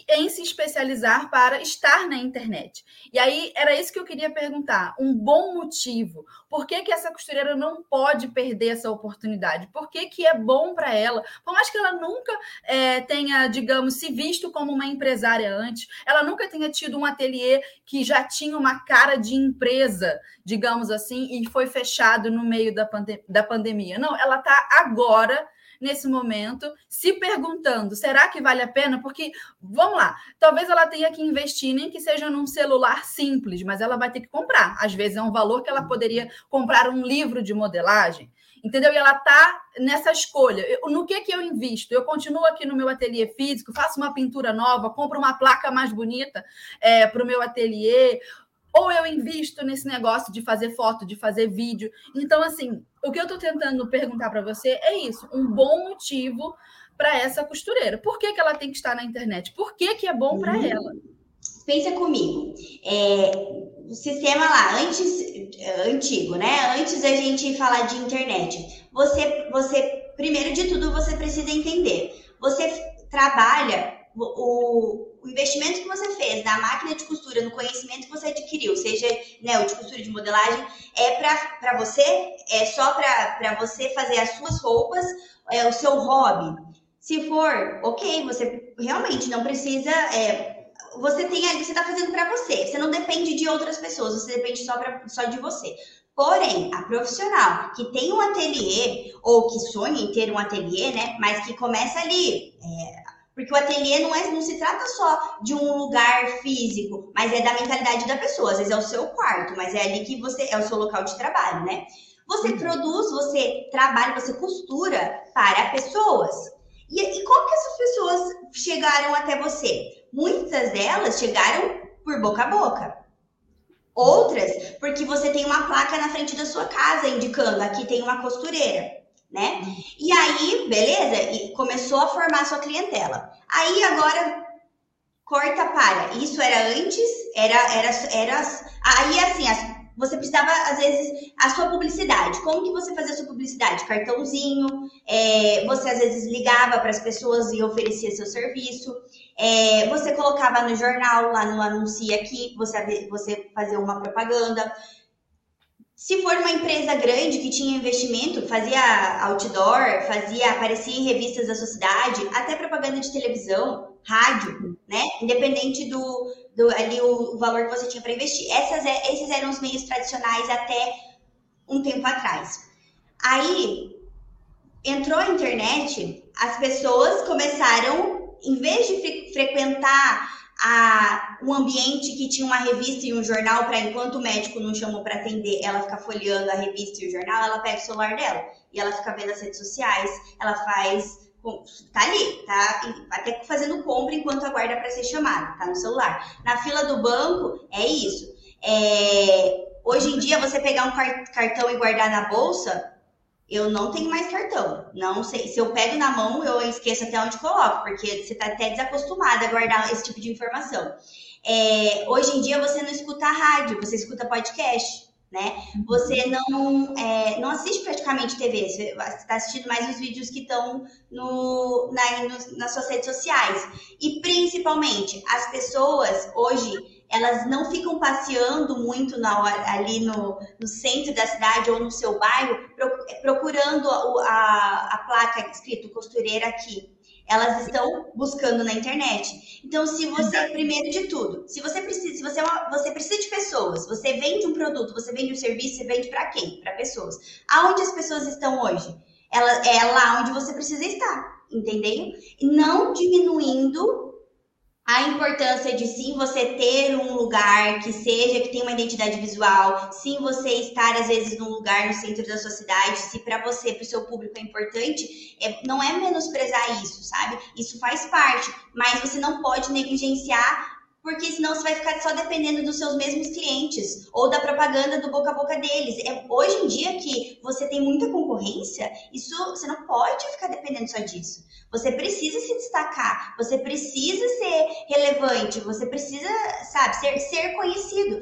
em se especializar para estar na internet. E aí era isso que eu queria perguntar, um bom motivo. Por que, que essa costureira não pode perder essa oportunidade? Por que, que é bom para ela? Por mais que ela nunca é, tenha, digamos, se visto como uma empresária antes, ela nunca tenha tido um ateliê que já tinha uma cara de empresa, digamos assim, e foi fechado no meio da, pandem da pandemia. Não, ela está agora nesse momento, se perguntando: será que vale a pena? Porque, vamos lá, talvez ela tenha que investir, nem que seja num celular simples, mas ela vai ter que comprar. Às vezes é um valor que ela poderia comprar um livro de modelagem. Entendeu? E ela está nessa escolha. Eu, no que, que eu invisto? Eu continuo aqui no meu ateliê físico, faço uma pintura nova, compro uma placa mais bonita é, para o meu ateliê, ou eu invisto nesse negócio de fazer foto, de fazer vídeo. Então, assim, o que eu estou tentando perguntar para você é isso: um bom motivo para essa costureira. Por que, que ela tem que estar na internet? Por que, que é bom para uhum. ela? Pensa comigo. É, o sistema lá, antes, antigo, né? Antes da gente falar de internet, você, você, primeiro de tudo, você precisa entender. Você trabalha o, o investimento que você fez na máquina de costura, no conhecimento que você adquiriu, seja né, o de costura de modelagem, é para você, é só para você fazer as suas roupas, é o seu hobby. Se for, ok, você realmente não precisa. É, você tem ali, você está fazendo para você. Você não depende de outras pessoas, você depende só, pra, só de você. Porém, a profissional que tem um ateliê ou que sonha em ter um ateliê, né, mas que começa ali, é, Porque o ateliê não, é, não se trata só de um lugar físico, mas é da mentalidade da pessoa. Às vezes é o seu quarto, mas é ali que você é o seu local de trabalho, né? Você uhum. produz, você trabalha, você costura para pessoas. E, e como que essas pessoas chegaram até você? Muitas delas chegaram por boca a boca. Outras, porque você tem uma placa na frente da sua casa indicando aqui tem uma costureira né? E aí, beleza? E começou a formar sua clientela. Aí agora corta para. Isso era antes, era era era aí assim, as, você precisava às vezes a sua publicidade. Como que você fazia a sua publicidade? Cartãozinho. É, você às vezes ligava para as pessoas e oferecia seu serviço. É, você colocava no jornal, lá no Anuncia Aqui, você, você fazia uma propaganda. Se for uma empresa grande que tinha investimento, fazia outdoor, fazia, aparecia em revistas da sociedade, até propaganda de televisão, rádio, né? Independente do, do ali o, o valor que você tinha para investir. Essas, é, esses eram os meios tradicionais até um tempo atrás. Aí entrou a internet, as pessoas começaram, em vez de fre frequentar a, um ambiente que tinha uma revista e um jornal para enquanto o médico não chamou para atender, ela ficar folheando a revista e o jornal, ela pega o celular dela e ela fica vendo as redes sociais, ela faz tá ali, tá até fazendo compra enquanto aguarda para ser chamada, tá no celular. Na fila do banco é isso. É, hoje em dia você pegar um cartão e guardar na bolsa eu não tenho mais cartão. Não sei. Se eu pego na mão, eu esqueço até onde coloco, porque você está até desacostumada a guardar esse tipo de informação. É, hoje em dia você não escuta rádio, você escuta podcast, né? Você não, é, não assiste praticamente TV, você está assistindo mais os vídeos que estão no, na, no, nas suas redes sociais. E principalmente, as pessoas hoje elas não ficam passeando muito na, ali no, no, centro da cidade ou no seu bairro procurando a, a, a placa escrito costureira aqui. Elas estão buscando na internet. Então, se você, primeiro de tudo, se você precisa, se você, é uma, você precisa de pessoas, você vende um produto, você vende um serviço, você vende para quem? Para pessoas. Aonde as pessoas estão hoje? Ela, é lá onde você precisa estar, entendeu? Não diminuindo a importância de sim você ter um lugar que seja, que tenha uma identidade visual, sim você estar às vezes num lugar no centro da sua cidade, se para você, para o seu público é importante, é, não é menosprezar isso, sabe? Isso faz parte, mas você não pode negligenciar porque senão você vai ficar só dependendo dos seus mesmos clientes ou da propaganda do boca a boca deles. É, hoje em dia que você tem muita concorrência, isso você não pode ficar dependendo só disso. Você precisa se destacar, você precisa ser relevante, você precisa, sabe, ser, ser conhecido.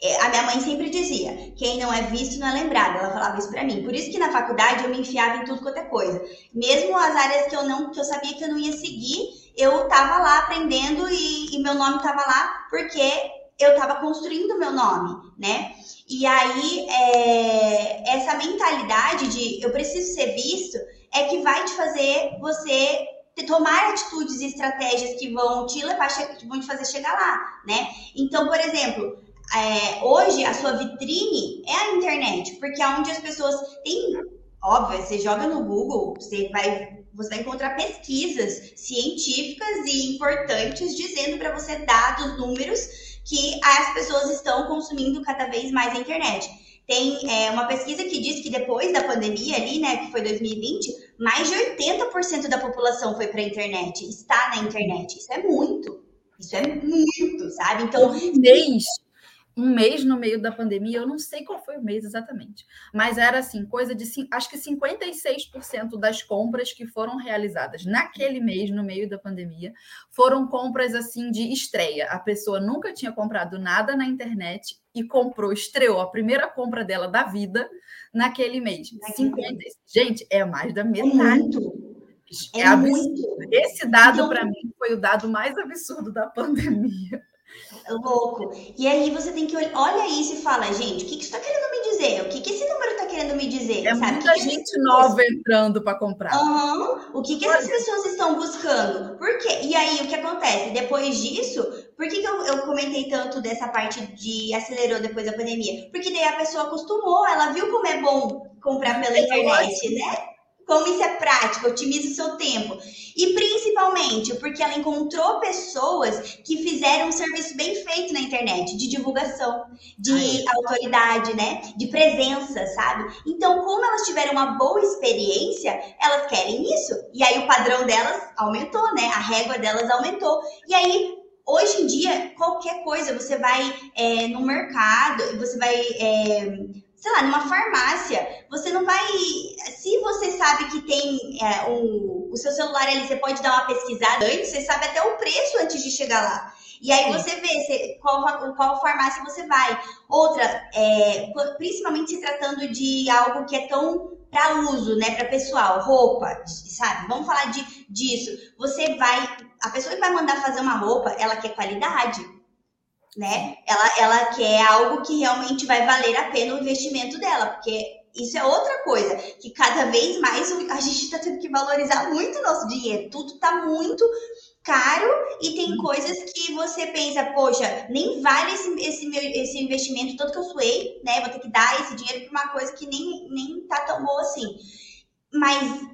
É, a minha mãe sempre dizia: quem não é visto não é lembrado. Ela falava isso para mim. Por isso que na faculdade eu me enfiava em tudo quanto é coisa. Mesmo as áreas que eu não, que eu sabia que eu não ia seguir, eu tava lá aprendendo e, e meu nome tava lá porque eu tava construindo meu nome, né? E aí, é, essa mentalidade de eu preciso ser visto é que vai te fazer você tomar atitudes e estratégias que vão te levar, vão te fazer chegar lá, né? Então, por exemplo, é, hoje a sua vitrine é a internet, porque é onde as pessoas têm, óbvio, você joga no Google, você vai você vai encontrar pesquisas científicas e importantes dizendo para você dados, números que as pessoas estão consumindo cada vez mais a internet. Tem é, uma pesquisa que diz que depois da pandemia ali, né, que foi 2020, mais de 80% da população foi para a internet, está na internet. Isso é muito. Isso é muito, sabe? Então, um mês um mês no meio da pandemia, eu não sei qual foi o mês exatamente, mas era assim, coisa de acho que 56% das compras que foram realizadas naquele mês no meio da pandemia foram compras assim de estreia. A pessoa nunca tinha comprado nada na internet e comprou, estreou a primeira compra dela da vida naquele mês. 50, gente, é mais da metade. É, é muito. Esse dado para mim foi o dado mais absurdo da pandemia. É louco. E aí você tem que olhar, olha isso e fala, gente, o que, que isso está querendo me dizer? O que, que esse número está querendo me dizer? É sabe? muita que gente que nova entrando para comprar. Uhum. O que, que essas pessoas estão buscando? Por quê? E aí, o que acontece? Depois disso, por que, que eu, eu comentei tanto dessa parte de acelerou depois da pandemia? Porque daí a pessoa acostumou, ela viu como é bom comprar pela internet, né? Como isso é prático, otimiza o seu tempo. E principalmente porque ela encontrou pessoas que fizeram um serviço bem feito na internet, de divulgação, de Ai. autoridade, né? De presença, sabe? Então, como elas tiveram uma boa experiência, elas querem isso. E aí o padrão delas aumentou, né? A régua delas aumentou. E aí hoje em dia, qualquer coisa, você vai é, no mercado, você vai é, sei lá, numa farmácia, você não vai. Se você sabe que tem é, um, o seu celular ali, você pode dar uma pesquisada antes, você sabe até o preço antes de chegar lá. E aí Sim. você vê se, qual, qual farmácia você vai. Outra, é, principalmente se tratando de algo que é tão para uso, né, para pessoal, roupa, sabe? Vamos falar de, disso. Você vai, a pessoa que vai mandar fazer uma roupa, ela quer qualidade né? Ela, ela quer algo que realmente vai valer a pena o investimento dela, porque isso é outra coisa, que cada vez mais a gente está tendo que valorizar muito o nosso dinheiro. Tudo está muito caro e tem uhum. coisas que você pensa, poxa, nem vale esse, esse, meu, esse investimento todo que eu suei, né? Vou ter que dar esse dinheiro para uma coisa que nem, nem tá tão boa assim. Mas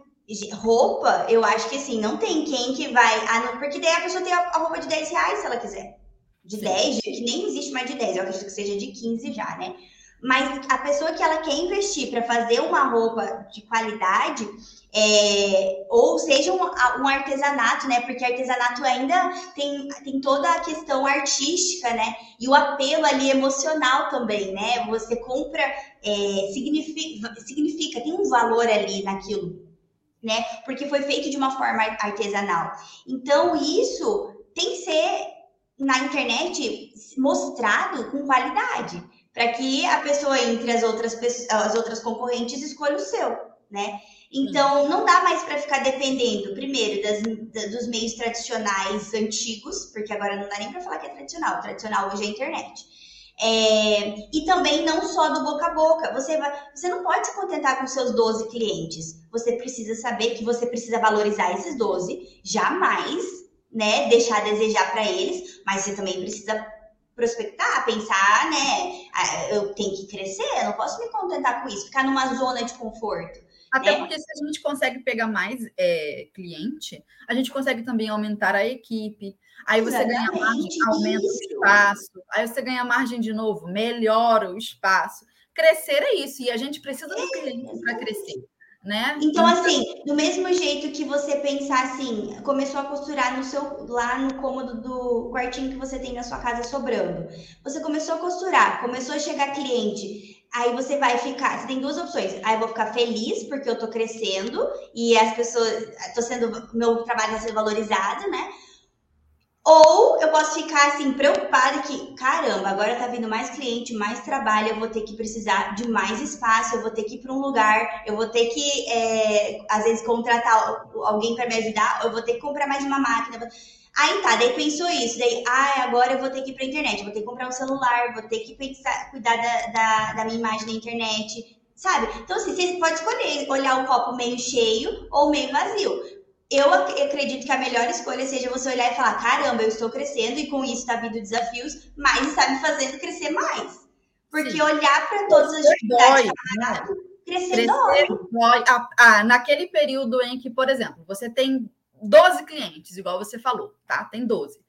roupa, eu acho que assim, não tem quem que vai. Ah, porque daí a pessoa tem a, a roupa de 10 reais se ela quiser de Sim. 10, que nem existe mais de 10, eu acredito que seja de 15 já, né? Mas a pessoa que ela quer investir para fazer uma roupa de qualidade, é, ou seja um, um, artesanato, né? Porque artesanato ainda tem, tem toda a questão artística, né? E o apelo ali emocional também, né? Você compra, é, significa, significa, tem um valor ali naquilo, né? Porque foi feito de uma forma artesanal. Então, isso tem que ser na internet mostrado com qualidade, para que a pessoa entre as outras as outras concorrentes escolha o seu, né? Então não dá mais para ficar dependendo, primeiro, das, dos meios tradicionais antigos, porque agora não dá nem para falar que é tradicional, tradicional hoje é a internet. É, e também não só do boca a boca. Você, vai, você não pode se contentar com seus 12 clientes. Você precisa saber que você precisa valorizar esses 12. Jamais né, deixar a desejar para eles, mas você também precisa prospectar, pensar, né, eu tenho que crescer, eu não posso me contentar com isso, ficar numa zona de conforto. Até né? porque se a gente consegue pegar mais é, cliente, a gente consegue também aumentar a equipe. Aí você Exatamente, ganha margem, aumenta isso. o espaço. Aí você ganha margem de novo, melhora o espaço. Crescer é isso, e a gente precisa do cliente para crescer né? Então, assim, do mesmo jeito que você pensar assim, começou a costurar no seu lá no cômodo do quartinho que você tem na sua casa sobrando. Você começou a costurar, começou a chegar cliente. Aí você vai ficar, você tem duas opções. Aí eu vou ficar feliz porque eu tô crescendo e as pessoas, tô sendo, meu trabalho está sendo valorizado, né? Ou eu posso ficar assim, preocupada que, caramba, agora tá vindo mais cliente, mais trabalho, eu vou ter que precisar de mais espaço, eu vou ter que ir para um lugar, eu vou ter que, é, às vezes, contratar alguém para me ajudar, eu vou ter que comprar mais uma máquina. Aí tá, daí pensou isso, daí, ah, agora eu vou ter que ir pra internet, vou ter que comprar um celular, vou ter que pensar, cuidar da, da, da minha imagem na internet, sabe? Então, assim, você pode escolher olhar o copo meio cheio ou meio vazio eu acredito que a melhor escolha seja você olhar e falar: caramba, eu estou crescendo e com isso está vindo desafios, mas está me fazendo crescer mais. Porque Sim. olhar para todas as dificuldades né? crescer, crescer dói. dói. Ah, ah, naquele período em que, por exemplo, você tem 12 clientes, igual você falou, tá? Tem 12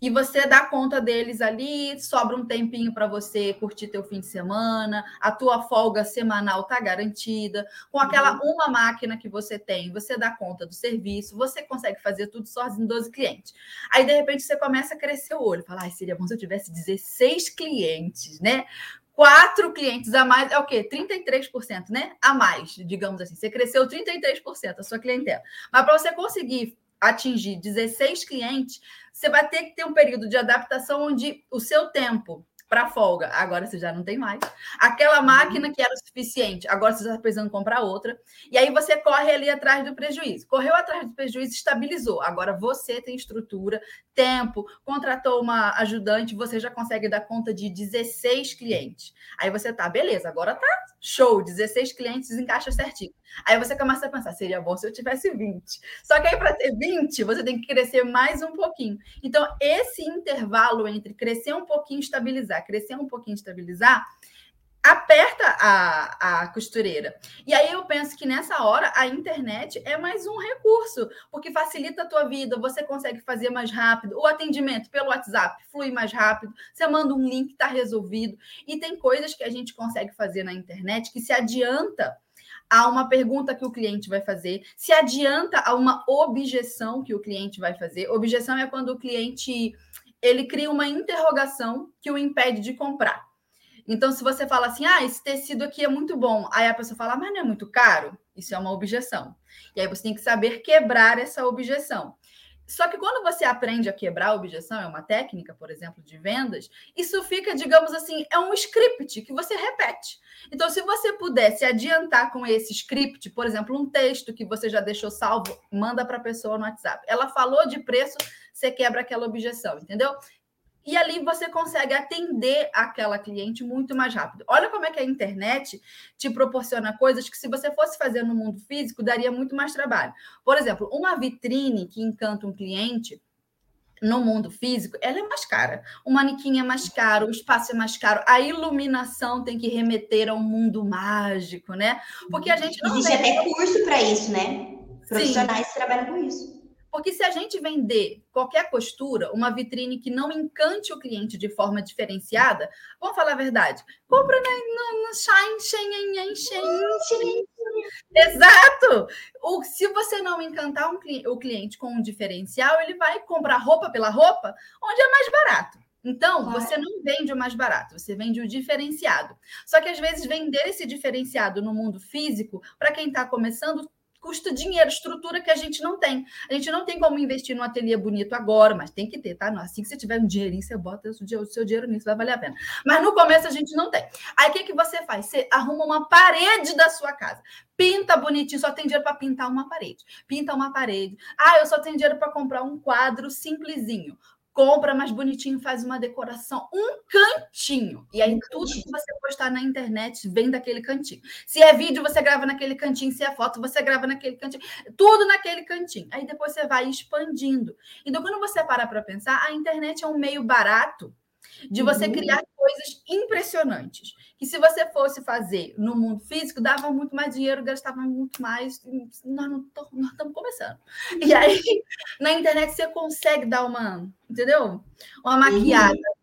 e você dá conta deles ali, sobra um tempinho para você curtir teu fim de semana, a tua folga semanal tá garantida, com aquela uhum. uma máquina que você tem, você dá conta do serviço, você consegue fazer tudo sozinho, 12 clientes. Aí, de repente, você começa a crescer o olho, fala, ai, seria bom se eu tivesse 16 clientes, né? Quatro clientes a mais é o quê? 33%, né? A mais, digamos assim. Você cresceu 33% a sua clientela. Mas para você conseguir atingir 16 clientes, você vai ter que ter um período de adaptação onde o seu tempo para folga, agora você já não tem mais. Aquela uhum. máquina que era o suficiente, agora você está precisando comprar outra. E aí você corre ali atrás do prejuízo. Correu atrás do prejuízo, estabilizou. Agora você tem estrutura, tempo, contratou uma ajudante, você já consegue dar conta de 16 clientes. Aí você tá, beleza, agora tá show, 16 clientes encaixa certinho. Aí você começa a pensar, seria bom se eu tivesse 20. Só que aí para ter 20, você tem que crescer mais um pouquinho. Então, esse intervalo entre crescer um pouquinho e estabilizar, crescer um pouquinho e estabilizar, aperta a, a costureira. E aí eu penso que nessa hora a internet é mais um recurso, porque facilita a tua vida, você consegue fazer mais rápido, o atendimento pelo WhatsApp flui mais rápido, você manda um link, está resolvido. E tem coisas que a gente consegue fazer na internet que se adianta a uma pergunta que o cliente vai fazer, se adianta a uma objeção que o cliente vai fazer. Objeção é quando o cliente ele cria uma interrogação que o impede de comprar. Então, se você fala assim, ah, esse tecido aqui é muito bom, aí a pessoa fala, mas não é muito caro? Isso é uma objeção. E aí você tem que saber quebrar essa objeção. Só que quando você aprende a quebrar a objeção, é uma técnica, por exemplo, de vendas, isso fica, digamos assim, é um script que você repete. Então, se você pudesse adiantar com esse script, por exemplo, um texto que você já deixou salvo, manda para a pessoa no WhatsApp. Ela falou de preço, você quebra aquela objeção, entendeu? E ali você consegue atender aquela cliente muito mais rápido. Olha como é que a internet te proporciona coisas que, se você fosse fazer no mundo físico, daria muito mais trabalho. Por exemplo, uma vitrine que encanta um cliente no mundo físico, ela é mais cara. O manequim é mais caro, o espaço é mais caro, a iluminação tem que remeter ao mundo mágico, né? Porque a gente não. Existe até curso para isso, né? Profissionais Sim. trabalham com isso. Porque se a gente vender qualquer costura, uma vitrine que não encante o cliente de forma diferenciada, vamos falar a verdade, compra na, na, na Shine, Shein, Shein, Exato! O, se você não encantar um, o cliente com um diferencial, ele vai comprar roupa pela roupa, onde é mais barato. Então, você não vende o mais barato, você vende o diferenciado. Só que às vezes vender esse diferenciado no mundo físico, para quem está começando, custa dinheiro, estrutura que a gente não tem. A gente não tem como investir num ateliê bonito agora, mas tem que ter, tá? Assim que você tiver um dinheirinho, você bota o seu dinheiro nisso, vai valer a pena. Mas no começo a gente não tem. Aí o que, que você faz? Você arruma uma parede da sua casa. Pinta bonitinho, só tem dinheiro para pintar uma parede. Pinta uma parede. Ah, eu só tenho dinheiro para comprar um quadro simplesinho compra mais bonitinho, faz uma decoração, um cantinho. E aí um tudo cantinho. que você postar na internet vem daquele cantinho. Se é vídeo, você grava naquele cantinho, se é foto, você grava naquele cantinho, tudo naquele cantinho. Aí depois você vai expandindo. Então, quando você para para pensar, a internet é um meio barato de você uhum. criar coisas impressionantes. Que se você fosse fazer no mundo físico, dava muito mais dinheiro, gastava muito mais. Nós não estamos começando. E aí, na internet, você consegue dar uma, entendeu? Uma maquiada. Uhum.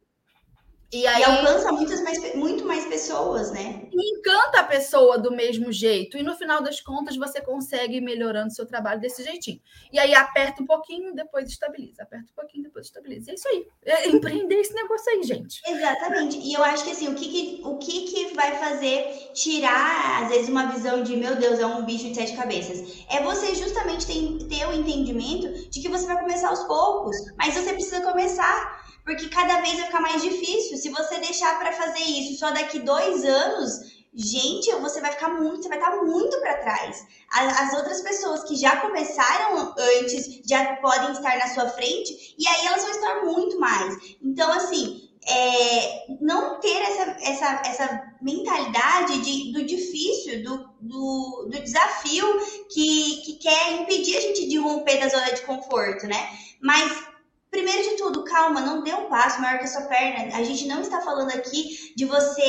E, aí, e alcança muitas mais, muito mais pessoas, né? encanta a pessoa do mesmo jeito. E no final das contas, você consegue ir melhorando seu trabalho desse jeitinho. E aí aperta um pouquinho, depois estabiliza. Aperta um pouquinho, depois estabiliza. É isso aí. É empreender esse negócio aí, gente. Exatamente. E eu acho que assim, o que, que, o que, que vai fazer tirar, às vezes, uma visão de meu Deus, é um bicho de sete cabeças? É você justamente ter, ter o entendimento de que você vai começar aos poucos. Mas você precisa começar porque cada vez vai ficar mais difícil. Se você deixar para fazer isso só daqui dois anos, gente, você vai ficar muito, você vai estar muito para trás. As outras pessoas que já começaram antes já podem estar na sua frente e aí elas vão estar muito mais. Então, assim, é, não ter essa, essa, essa mentalidade de, do difícil, do, do, do desafio que, que quer impedir a gente de romper da zona de conforto, né? Mas Primeiro de tudo, calma, não dê um passo maior que a sua perna. A gente não está falando aqui de você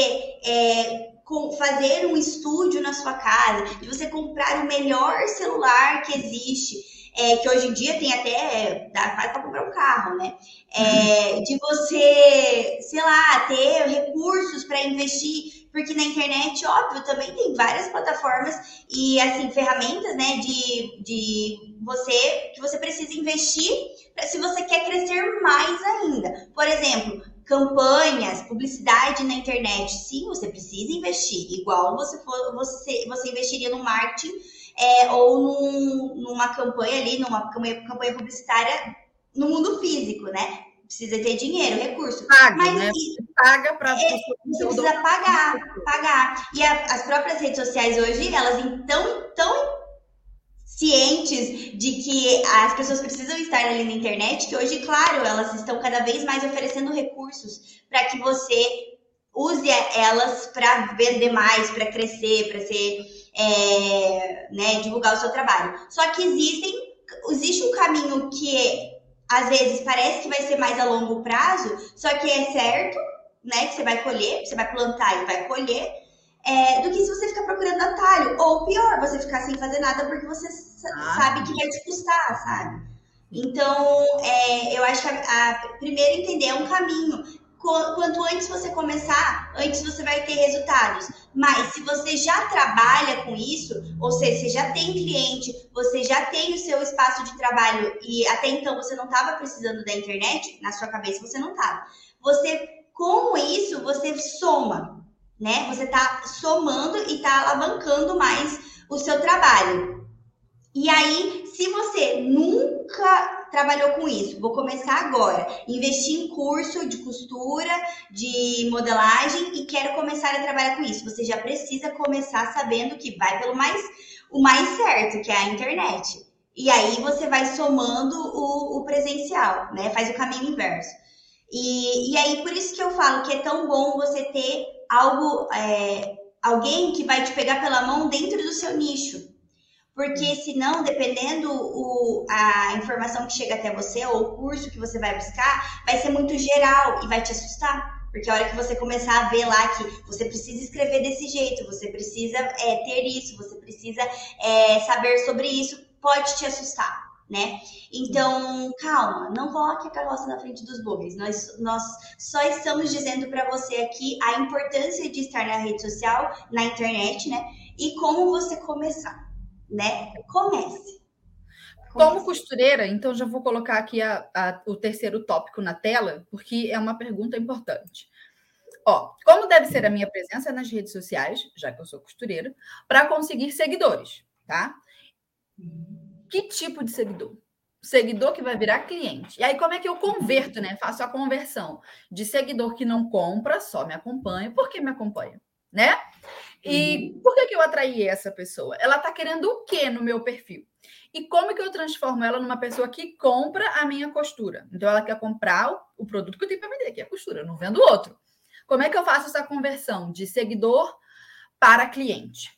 é, fazer um estúdio na sua casa, de você comprar o melhor celular que existe. É, que hoje em dia tem até, dá quase para comprar um carro, né? É, de você, sei lá, ter recursos para investir, porque na internet, óbvio, também tem várias plataformas e, assim, ferramentas, né, de, de você, que você precisa investir se você quer crescer mais ainda. Por exemplo, campanhas, publicidade na internet. Sim, você precisa investir, igual você for, você, você investiria no marketing é, ou num, numa campanha ali, numa campanha, campanha publicitária no mundo físico, né? Precisa ter dinheiro, recurso. Paga, Mas, né? paga para é, você precisa pagar, pagar. E a, as próprias redes sociais hoje, elas então tão cientes de que as pessoas precisam estar ali na internet, que hoje, claro, elas estão cada vez mais oferecendo recursos para que você use elas para vender mais, para crescer, para ser, é, né, divulgar o seu trabalho. Só que existem, existe um caminho que às vezes parece que vai ser mais a longo prazo, só que é certo, né, que você vai colher, você vai plantar e vai colher, é, do que se você ficar procurando atalho. Ou pior, você ficar sem fazer nada porque você ah. sabe que vai te custar, sabe? Então, é, eu acho que a, a, primeiro entender é um caminho. Quanto antes você começar, antes você vai ter resultados. Mas se você já trabalha com isso, ou seja, você já tem cliente, você já tem o seu espaço de trabalho e até então você não estava precisando da internet, na sua cabeça você não estava. Você, com isso, você soma, né? Você está somando e está alavancando mais o seu trabalho. E aí, se você nunca trabalhou com isso, vou começar agora, investir em curso de costura, de modelagem e quero começar a trabalhar com isso. Você já precisa começar sabendo que vai pelo mais o mais certo, que é a internet. E aí você vai somando o, o presencial, né? Faz o caminho inverso. E, e aí, por isso que eu falo que é tão bom você ter algo, é, alguém que vai te pegar pela mão dentro do seu nicho. Porque senão, dependendo o, a informação que chega até você ou o curso que você vai buscar, vai ser muito geral e vai te assustar. Porque a hora que você começar a ver lá que você precisa escrever desse jeito, você precisa é, ter isso, você precisa é, saber sobre isso, pode te assustar né? Então, calma, não coloque a carroça na frente dos bois. Nós, nós só estamos dizendo para você aqui a importância de estar na rede social, na internet, né? E como você começar, né? Comece. Como costureira, então já vou colocar aqui a, a, o terceiro tópico na tela, porque é uma pergunta importante. Ó, como deve ser a minha presença nas redes sociais, já que eu sou costureira, para conseguir seguidores, tá? que tipo de seguidor? Seguidor que vai virar cliente. E aí, como é que eu converto, né? Faço a conversão de seguidor que não compra, só me acompanha. Por que me acompanha? Né? E uhum. por que, que eu atraí essa pessoa? Ela está querendo o que no meu perfil? E como que eu transformo ela numa pessoa que compra a minha costura? Então, ela quer comprar o, produto que eu tenho para vender, que é a costura, eu não vendo outro. Como é que eu faço essa conversão de seguidor para cliente?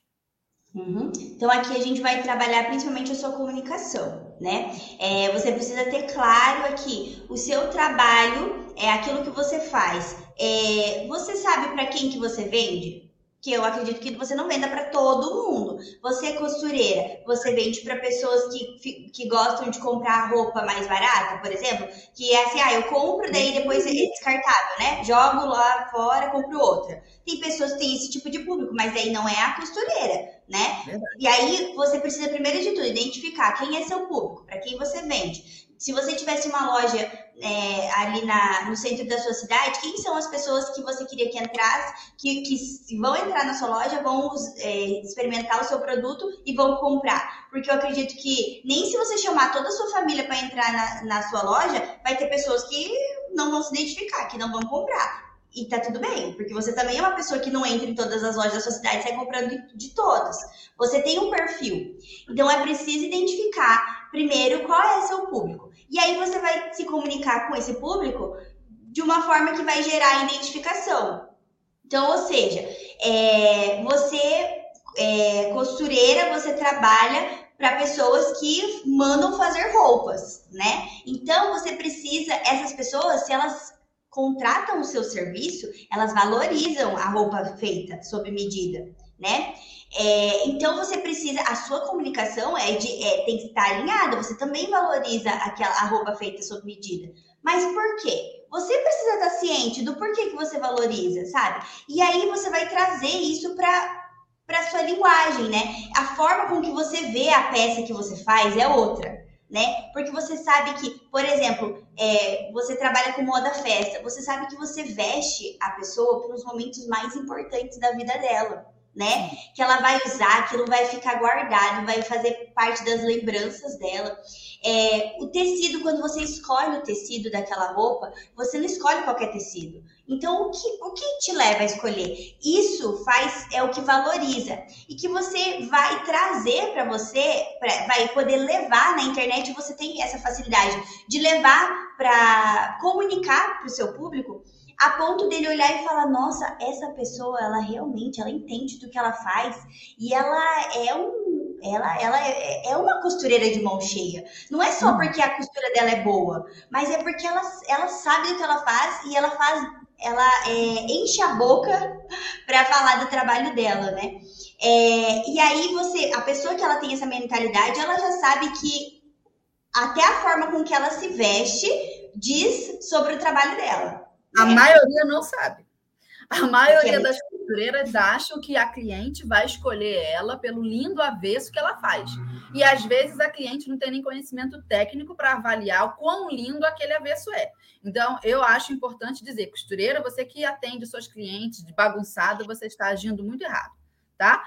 Uhum. Então, aqui a gente vai trabalhar principalmente a sua comunicação, né? É, você precisa ter claro aqui o seu trabalho, é aquilo que você faz. É, você sabe para quem que você vende? Que eu acredito que você não venda para todo mundo. Você é costureira, você vende para pessoas que, que gostam de comprar roupa mais barata, por exemplo, que é assim, ah, eu compro, daí depois é descartável, né? Jogo lá fora, compro outra. Tem pessoas que têm esse tipo de público, mas daí não é a costureira, né? Verdade. E aí você precisa, primeiro de tudo, identificar quem é seu público, para quem você vende se você tivesse uma loja é, ali na, no centro da sua cidade, quem são as pessoas que você queria que entrasse, que, que vão entrar na sua loja, vão é, experimentar o seu produto e vão comprar? Porque eu acredito que nem se você chamar toda a sua família para entrar na, na sua loja, vai ter pessoas que não vão se identificar, que não vão comprar. E tá tudo bem, porque você também é uma pessoa que não entra em todas as lojas da sua cidade, sai comprando de todas. Você tem um perfil. Então é preciso identificar primeiro qual é seu público. E aí você vai se comunicar com esse público de uma forma que vai gerar identificação. Então, ou seja, é, você é costureira, você trabalha para pessoas que mandam fazer roupas, né? Então você precisa, essas pessoas, se elas contratam o seu serviço, elas valorizam a roupa feita sob medida, né? É, então você precisa, a sua comunicação é de, é, tem que estar alinhada. Você também valoriza aquela roupa feita sob medida. Mas por quê? Você precisa estar ciente do porquê que você valoriza, sabe? E aí você vai trazer isso para para sua linguagem, né? A forma com que você vê a peça que você faz é outra né? Porque você sabe que, por exemplo, é, você trabalha com moda festa, você sabe que você veste a pessoa para os momentos mais importantes da vida dela, né? Que ela vai usar, aquilo vai ficar guardado, vai fazer parte das lembranças dela. É, o tecido, quando você escolhe o tecido daquela roupa, você não escolhe qualquer tecido. Então, o que, o que te leva a escolher? Isso faz é o que valoriza e que você vai trazer para você, pra, vai poder levar na internet. Você tem essa facilidade de levar para comunicar para o seu público a ponto dele olhar e falar: Nossa, essa pessoa, ela realmente, ela entende do que ela faz e ela é um ela, ela é, é, uma costureira de mão cheia. Não é só hum. porque a costura dela é boa, mas é porque ela, ela sabe o que ela faz e ela faz ela é, enche a boca para falar do trabalho dela, né? É, e aí você, a pessoa que ela tem essa mentalidade, ela já sabe que até a forma com que ela se veste diz sobre o trabalho dela. A né? maioria não sabe. A maioria das costureiras acham que a cliente vai escolher ela pelo lindo avesso que ela faz. E às vezes a cliente não tem nem conhecimento técnico para avaliar o quão lindo aquele avesso é. Então, eu acho importante dizer, costureira, você que atende suas clientes de bagunçada, você está agindo muito errado tá?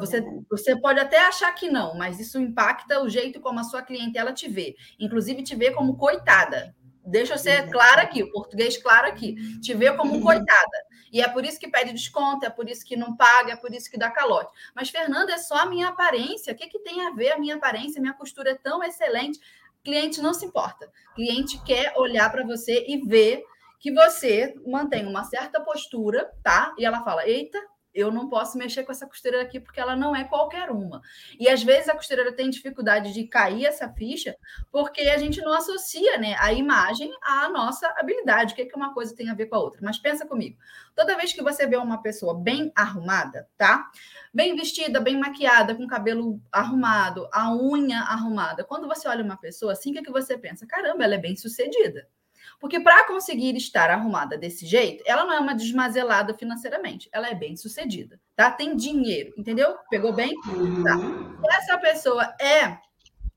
Você, você pode até achar que não, mas isso impacta o jeito como a sua clientela te vê. Inclusive, te vê como coitada. Deixa eu ser clara aqui, o português claro aqui. Te vê como coitada. E é por isso que pede desconto, é por isso que não paga, é por isso que dá calote. Mas, Fernanda, é só a minha aparência. O que, que tem a ver a minha aparência? Minha costura é tão excelente. Cliente não se importa. Cliente quer olhar para você e ver que você mantém uma certa postura, tá? E ela fala: eita, eu não posso mexer com essa costureira aqui porque ela não é qualquer uma. E às vezes a costureira tem dificuldade de cair essa ficha porque a gente não associa né, a imagem à nossa habilidade. O que, é que uma coisa tem a ver com a outra? Mas pensa comigo. Toda vez que você vê uma pessoa bem arrumada, tá? Bem vestida, bem maquiada, com cabelo arrumado, a unha arrumada. Quando você olha uma pessoa assim, o que, é que você pensa? Caramba, ela é bem sucedida. Porque para conseguir estar arrumada desse jeito, ela não é uma desmazelada financeiramente, ela é bem sucedida, tá? Tem dinheiro, entendeu? Pegou bem? Tá. Se essa pessoa é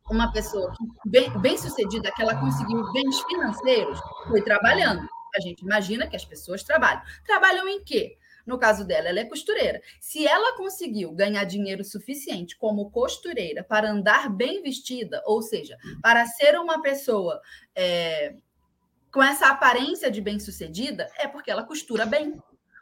uma pessoa bem, bem sucedida, que ela conseguiu bens financeiros, foi trabalhando. A gente imagina que as pessoas trabalham. Trabalham em quê? No caso dela, ela é costureira. Se ela conseguiu ganhar dinheiro suficiente como costureira para andar bem vestida, ou seja, para ser uma pessoa é, com essa aparência de bem-sucedida é porque ela costura bem.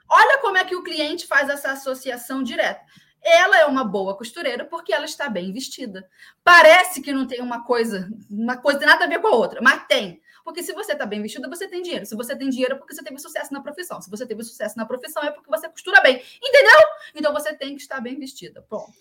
Olha como é que o cliente faz essa associação direta. Ela é uma boa costureira porque ela está bem vestida. Parece que não tem uma coisa, uma coisa nada a ver com a outra, mas tem. Porque se você está bem vestida, você tem dinheiro. Se você tem dinheiro, é porque você teve sucesso na profissão. Se você teve sucesso na profissão, é porque você costura bem. Entendeu? Então você tem que estar bem vestida. Pronto.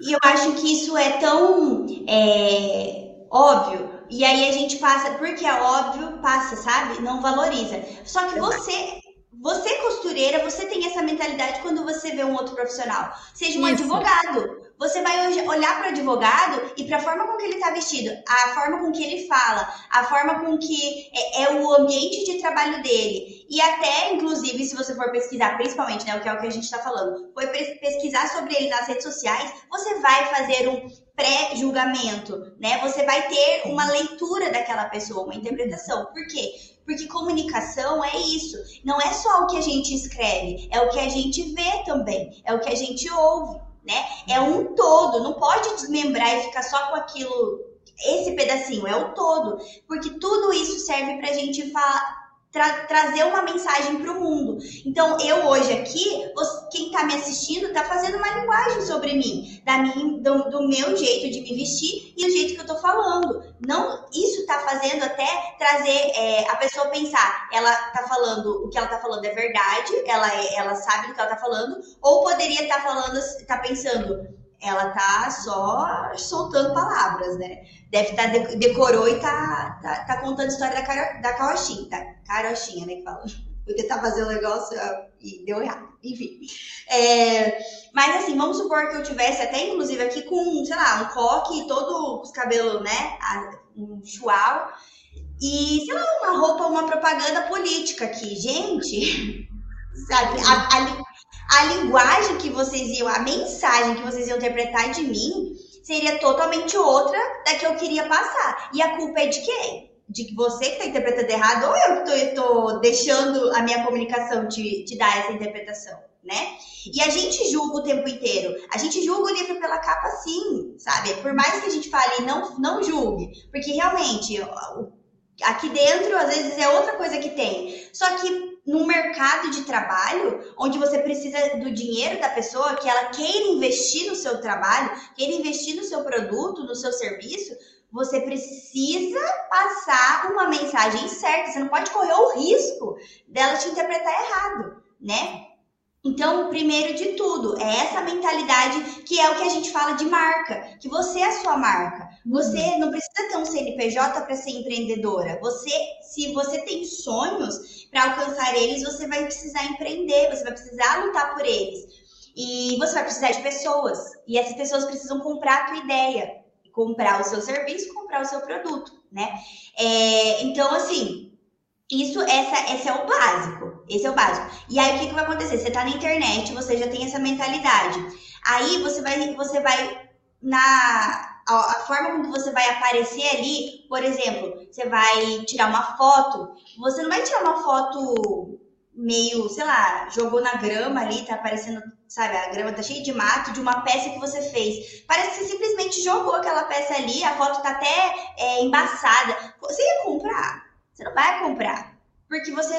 E eu acho que isso é tão é, óbvio e aí a gente passa, porque é óbvio, passa, sabe? Não valoriza. Só que você, você costureira, você tem essa mentalidade quando você vê um outro profissional. Seja um Isso. advogado. Você vai olhar para o advogado e para a forma com que ele está vestido, a forma com que ele fala, a forma com que é, é, o ambiente de trabalho dele. E até, inclusive, se você for pesquisar, principalmente, né, o que é o que a gente está falando, foi pesquisar sobre ele nas redes sociais, você vai fazer um pré-julgamento, né? Você vai ter uma leitura daquela pessoa, uma interpretação. Por quê? Porque comunicação é isso. Não é só o que a gente escreve, é o que a gente vê também, é o que a gente ouve, né? É um todo, não pode desmembrar e ficar só com aquilo, esse pedacinho, é o todo. Porque tudo isso serve pra gente falar tra trazer uma mensagem para o mundo. Então, eu hoje aqui, quem está me assistindo está fazendo uma linguagem sobre mim, da mim, do, do, meu jeito de me vestir e o jeito que eu estou falando. Não, isso está fazendo até trazer é, a pessoa pensar, ela está falando, o que ela está falando é verdade, ela, é, ela sabe do que ela está falando, ou poderia estar tá falando, está pensando, ela tá só soltando palavras, né? Deve estar tá, decorou e tá, tá, tá, contando a história da, cara, da carochinha, tá? Carochinha, né? Que fala. Porque tá fazendo um negócio ah, e deu errado. Enfim. É, mas assim, vamos supor que eu tivesse até, inclusive, aqui com, sei lá, um coque, todo os cabelos, né? Um chual. E, sei lá, uma roupa, uma propaganda política aqui. Gente, sabe? A, a, a linguagem que vocês iam, a mensagem que vocês iam interpretar de mim seria totalmente outra da que eu queria passar. E a culpa é de quem? De que você que está interpretando errado ou eu que estou deixando a minha comunicação te, te dar essa interpretação, né? E a gente julga o tempo inteiro. A gente julga o livro pela capa sim, sabe? Por mais que a gente fale, não, não julgue. Porque realmente, aqui dentro, às vezes, é outra coisa que tem. Só que no mercado de trabalho, onde você precisa do dinheiro da pessoa, que ela queira investir no seu trabalho, queira investir no seu produto, no seu serviço, você precisa passar uma mensagem certa. Você não pode correr o risco dela te interpretar errado, né? Então, primeiro de tudo, é essa mentalidade que é o que a gente fala de marca, que você é a sua marca. Você uhum. não precisa ter um CNPJ para ser empreendedora. Você, se você tem sonhos, para alcançar eles, você vai precisar empreender, você vai precisar lutar por eles. E você vai precisar de pessoas. E essas pessoas precisam comprar a tua ideia, comprar o seu serviço, comprar o seu produto, né? É, então, assim, isso, essa, esse é o básico. Esse é o básico. E aí, o que, que vai acontecer? Você está na internet, você já tem essa mentalidade. Aí, você vai, você vai na a, a, forma como você vai aparecer ali, por exemplo, você vai tirar uma foto, você não vai tirar uma foto meio, sei lá, jogou na grama ali, tá aparecendo, sabe, a grama tá cheia de mato, de uma peça que você fez. Parece que você simplesmente jogou aquela peça ali, a foto tá até é, embaçada. Você ia comprar? Você não vai comprar. Porque você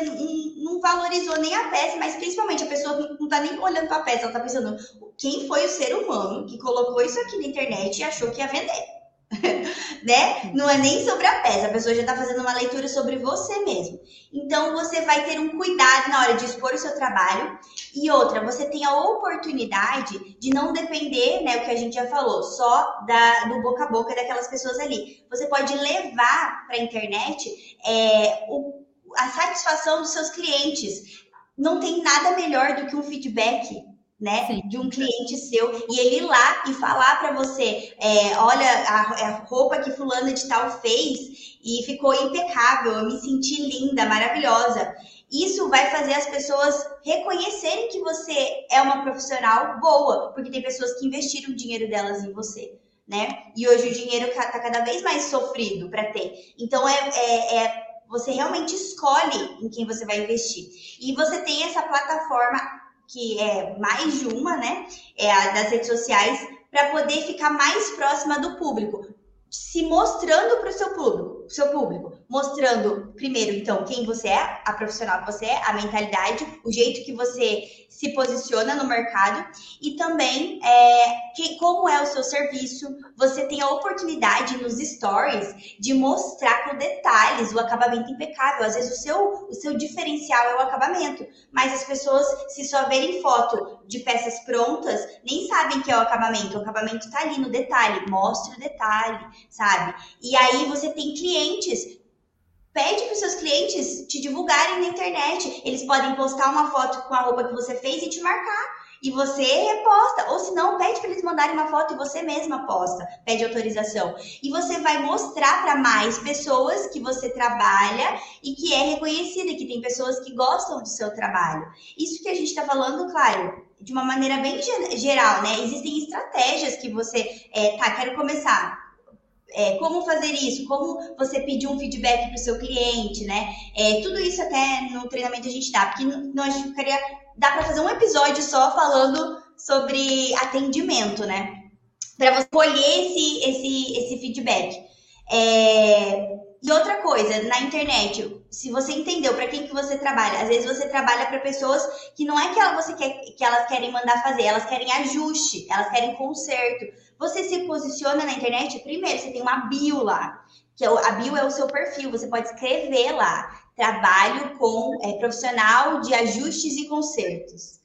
não, valorizou nem a peça, mas principalmente a pessoa não tá nem olhando para a peça, ela tá pensando quem foi o ser humano que colocou isso aqui na internet e achou que ia vender. né? Não é nem sobre a peça, a pessoa já está fazendo uma leitura sobre você mesmo. Então você vai ter um cuidado na hora de expor o seu trabalho. E outra, você tem a oportunidade de não depender, né, o que a gente já falou, só da, do boca a boca daquelas pessoas ali. Você pode levar para a internet é, o, a satisfação dos seus clientes. Não tem nada melhor do que um feedback né, Sim. de um cliente seu e ele ir lá e falar para você, é, olha a, a, roupa que fulana de tal fez e ficou impecável, eu me senti linda, maravilhosa. Isso vai fazer as pessoas reconhecerem que você é uma profissional boa, porque tem pessoas que investiram o dinheiro delas em você. Né? E hoje o dinheiro está cada vez mais sofrido para ter. Então é, é, é você realmente escolhe em quem você vai investir. E você tem essa plataforma que é mais de uma, né? É a das redes sociais, para poder ficar mais próxima do público, se mostrando para o seu público, seu público, mostrando primeiro, então, quem você é, a profissional que você é, a mentalidade, o jeito que você se posiciona no mercado e também é, que, como é o seu serviço. Você tem a oportunidade nos stories de mostrar com detalhes o acabamento impecável. Às vezes o seu, o seu diferencial é o acabamento, mas as pessoas, se só verem foto de peças prontas, nem sabem que é o acabamento. O acabamento está ali no detalhe, mostre o detalhe, sabe? E aí você tem clientes Pede para os seus clientes te divulgarem na internet. Eles podem postar uma foto com a roupa que você fez e te marcar. E você reposta. Ou se não, pede para eles mandarem uma foto e você mesma posta. Pede autorização. E você vai mostrar para mais pessoas que você trabalha e que é reconhecida, que tem pessoas que gostam do seu trabalho. Isso que a gente está falando, claro, de uma maneira bem geral, né? Existem estratégias que você. É, tá, quero começar é, como fazer isso, como você pedir um feedback para o seu cliente, né? É, tudo isso até no treinamento a gente dá, porque nós ficaria, dá para fazer um episódio só falando sobre atendimento, né? Para você colher esse, esse, esse feedback. É, e outra coisa, na internet, se você entendeu para quem que você trabalha, às vezes você trabalha para pessoas que não é que você quer que elas querem mandar fazer, elas querem ajuste, elas querem conserto. Você se posiciona na internet, primeiro, você tem uma bio lá, que é a bio é o seu perfil, você pode escrever lá, trabalho com é, profissional de ajustes e consertos.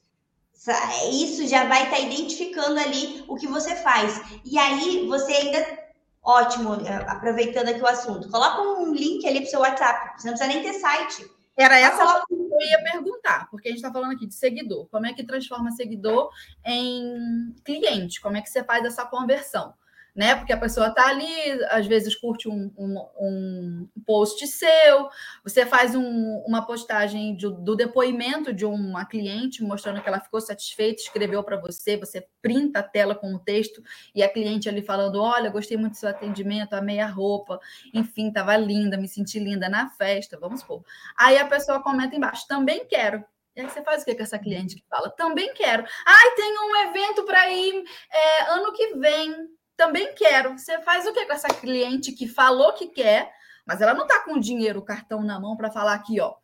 Isso já vai estar tá identificando ali o que você faz. E aí você ainda ótimo, é, aproveitando aqui o assunto, coloca um link ali para o seu WhatsApp, você não precisa nem ter site. Era essa coloca... eu ia perguntar, porque a gente está falando aqui de seguidor. Como é que transforma seguidor em cliente? Como é que você faz essa conversão? Né? Porque a pessoa está ali, às vezes curte um, um, um post seu, você faz um, uma postagem de, do depoimento de uma cliente mostrando que ela ficou satisfeita, escreveu para você, você printa a tela com o texto e a cliente ali falando: Olha, gostei muito do seu atendimento, amei a roupa, enfim, estava linda, me senti linda na festa, vamos supor. Aí a pessoa comenta embaixo: Também quero. E aí você faz o que com essa cliente que fala? Também quero. Ai, tem um evento para ir é, ano que vem também quero. Você faz o que com essa cliente que falou que quer, mas ela não está com o dinheiro, o cartão na mão para falar aqui, ó.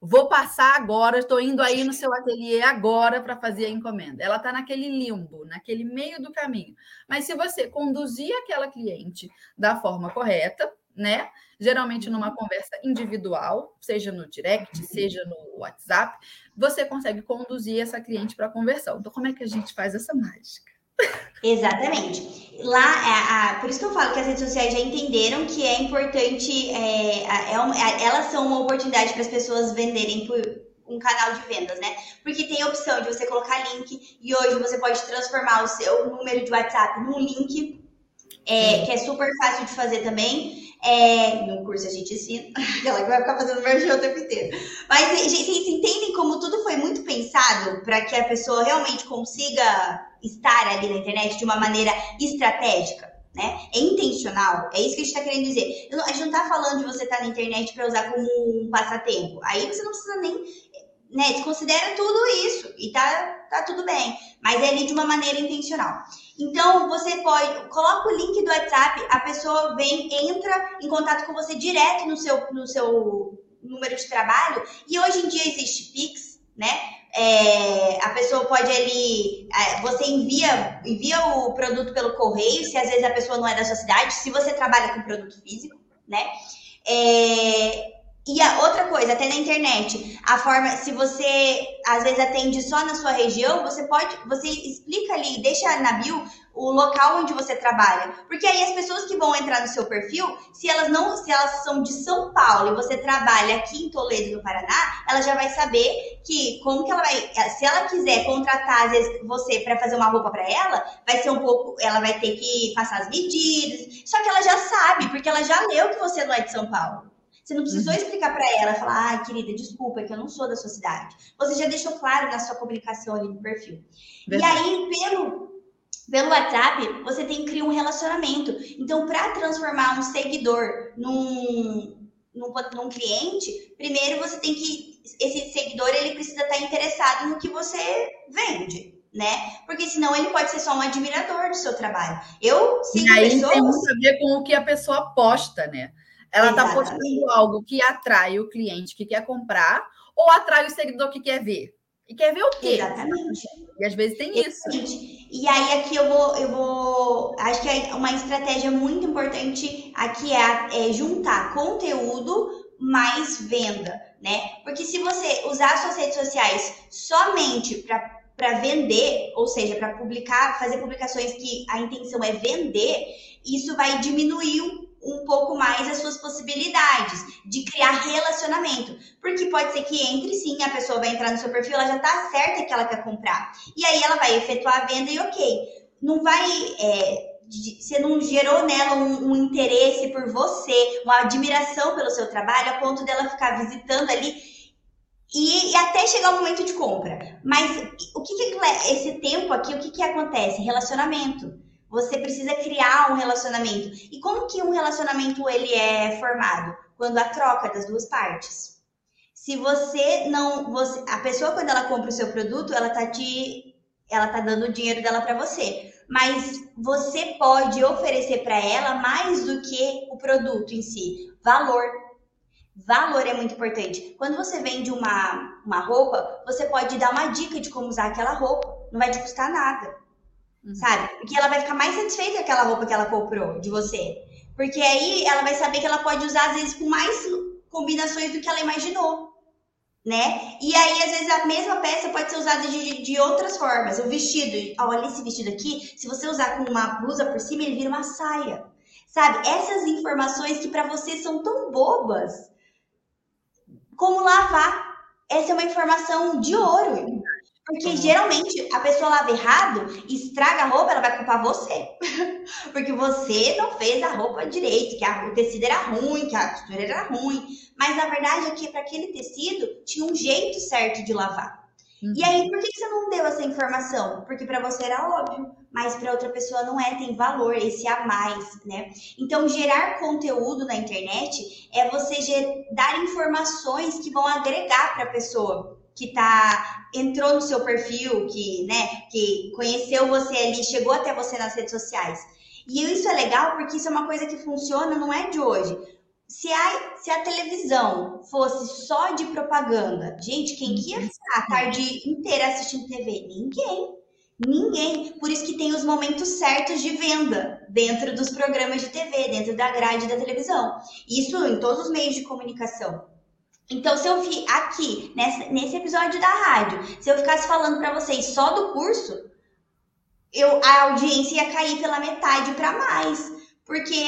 Vou passar agora, estou indo aí no seu ateliê agora para fazer a encomenda. Ela está naquele limbo, naquele meio do caminho. Mas se você conduzir aquela cliente da forma correta, né? Geralmente numa conversa individual, seja no direct, seja no WhatsApp, você consegue conduzir essa cliente para a conversão. Então, como é que a gente faz essa mágica? Exatamente. Lá, é, a, por isso que eu falo que as redes sociais já entenderam que é importante, é, é, uma, é, elas são uma oportunidade para as pessoas venderem por um canal de vendas, né? Porque tem a opção de você colocar link e hoje você pode transformar o seu número de WhatsApp num link, é, que é super fácil de fazer também. É, no curso a gente ensina, aquela que vai ficar fazendo merchan o tempo inteiro. Mas, vocês entendem como tudo foi muito pensado para que a pessoa realmente consiga estar ali na internet de uma maneira estratégica? Né? É intencional, é isso que a gente está querendo dizer. A gente não está falando de você estar tá na internet para usar como um passatempo. Aí você não precisa nem né, desconsidera tudo isso e tá, tá tudo bem. Mas é ali de uma maneira intencional. Então, você pode, coloca o link do WhatsApp, a pessoa vem, entra em contato com você direto no seu, no seu número de trabalho. E hoje em dia existe Pix, né? É, a pessoa pode ali, é, você envia, envia o produto pelo correio, se às vezes a pessoa não é da sua cidade, se você trabalha com produto físico, né? É, e a outra coisa, até na internet, a forma, se você às vezes atende só na sua região, você pode, você explica ali, deixa na bio o local onde você trabalha, porque aí as pessoas que vão entrar no seu perfil, se elas não, se elas são de São Paulo e você trabalha aqui em Toledo, no Paraná, ela já vai saber que como que ela vai, se ela quiser contratar às vezes você para fazer uma roupa para ela, vai ser um pouco, ela vai ter que passar as medidas, só que ela já sabe, porque ela já leu que você não é de São Paulo. Você não precisou uhum. explicar para ela, falar, ai, querida, desculpa, é que eu não sou da sua cidade. Você já deixou claro na sua publicação ali no perfil. Verdade. E aí, pelo, pelo WhatsApp, você tem que criar um relacionamento. Então, para transformar um seguidor num, num, num cliente, primeiro você tem que. Esse seguidor ele precisa estar interessado no que você vende né? Porque senão ele pode ser só um admirador do seu trabalho. Eu sigo e aí pessoas... tem muito a ver com o que a pessoa posta, né? Ela está postando algo que atrai o cliente que quer comprar ou atrai o seguidor que quer ver. E quer ver o quê? Exatamente. E às vezes tem Exatamente. isso. E aí aqui eu vou, eu vou. Acho que é uma estratégia muito importante aqui é, é juntar conteúdo mais venda, né? Porque se você usar suas redes sociais somente para para vender, ou seja, para publicar, fazer publicações que a intenção é vender, isso vai diminuir um pouco mais as suas possibilidades de criar relacionamento. Porque pode ser que entre sim, a pessoa vai entrar no seu perfil, ela já tá certa que ela quer comprar. E aí ela vai efetuar a venda e ok. Não vai. É, você não gerou nela um, um, interesse por você, uma admiração pelo seu trabalho, a ponto dela ficar visitando ali e, e até chegar o momento de compra. Mas o que, que esse tempo aqui, o que, que acontece? Relacionamento. Você precisa criar um relacionamento. E como que um relacionamento ele é formado? Quando a troca das duas partes. Se você não, você, a pessoa quando ela compra o seu produto, ela tá te ela tá dando o dinheiro dela para você, mas você pode oferecer para ela mais do que o produto em si, valor. Valor é muito importante. Quando você vende uma, uma roupa, você pode dar uma dica de como usar aquela roupa. Não vai te custar nada. Uhum. Sabe? Porque ela vai ficar mais satisfeita com aquela roupa que ela comprou de você. Porque aí ela vai saber que ela pode usar, às vezes, com mais combinações do que ela imaginou. Né? E aí, às vezes, a mesma peça pode ser usada de, de outras formas. O vestido, olha esse vestido aqui, se você usar com uma blusa por cima, ele vira uma saia. Sabe? Essas informações que para você são tão bobas. Como lavar. Essa é uma informação de ouro. Porque geralmente a pessoa lava errado, estraga a roupa, ela vai culpar você. Porque você não fez a roupa direito, que o tecido era ruim, que a costura era ruim. Mas na verdade é que para aquele tecido tinha um jeito certo de lavar. Uhum. E aí, por que você não deu essa informação? Porque para você era óbvio, mas para outra pessoa não é, tem valor, esse a mais, né? Então, gerar conteúdo na internet é você dar informações que vão agregar para a pessoa que tá entrou no seu perfil, que, né, que conheceu você ali, chegou até você nas redes sociais. E isso é legal porque isso é uma coisa que funciona, não é de hoje. Se a, se a televisão fosse só de propaganda, gente, quem que ia ficar a tarde inteira assistindo TV? Ninguém. Ninguém. Por isso que tem os momentos certos de venda dentro dos programas de TV, dentro da grade da televisão. Isso em todos os meios de comunicação. Então, se eu vi aqui, nesse, nesse episódio da rádio, se eu ficasse falando para vocês só do curso, eu, a audiência ia cair pela metade para mais. Porque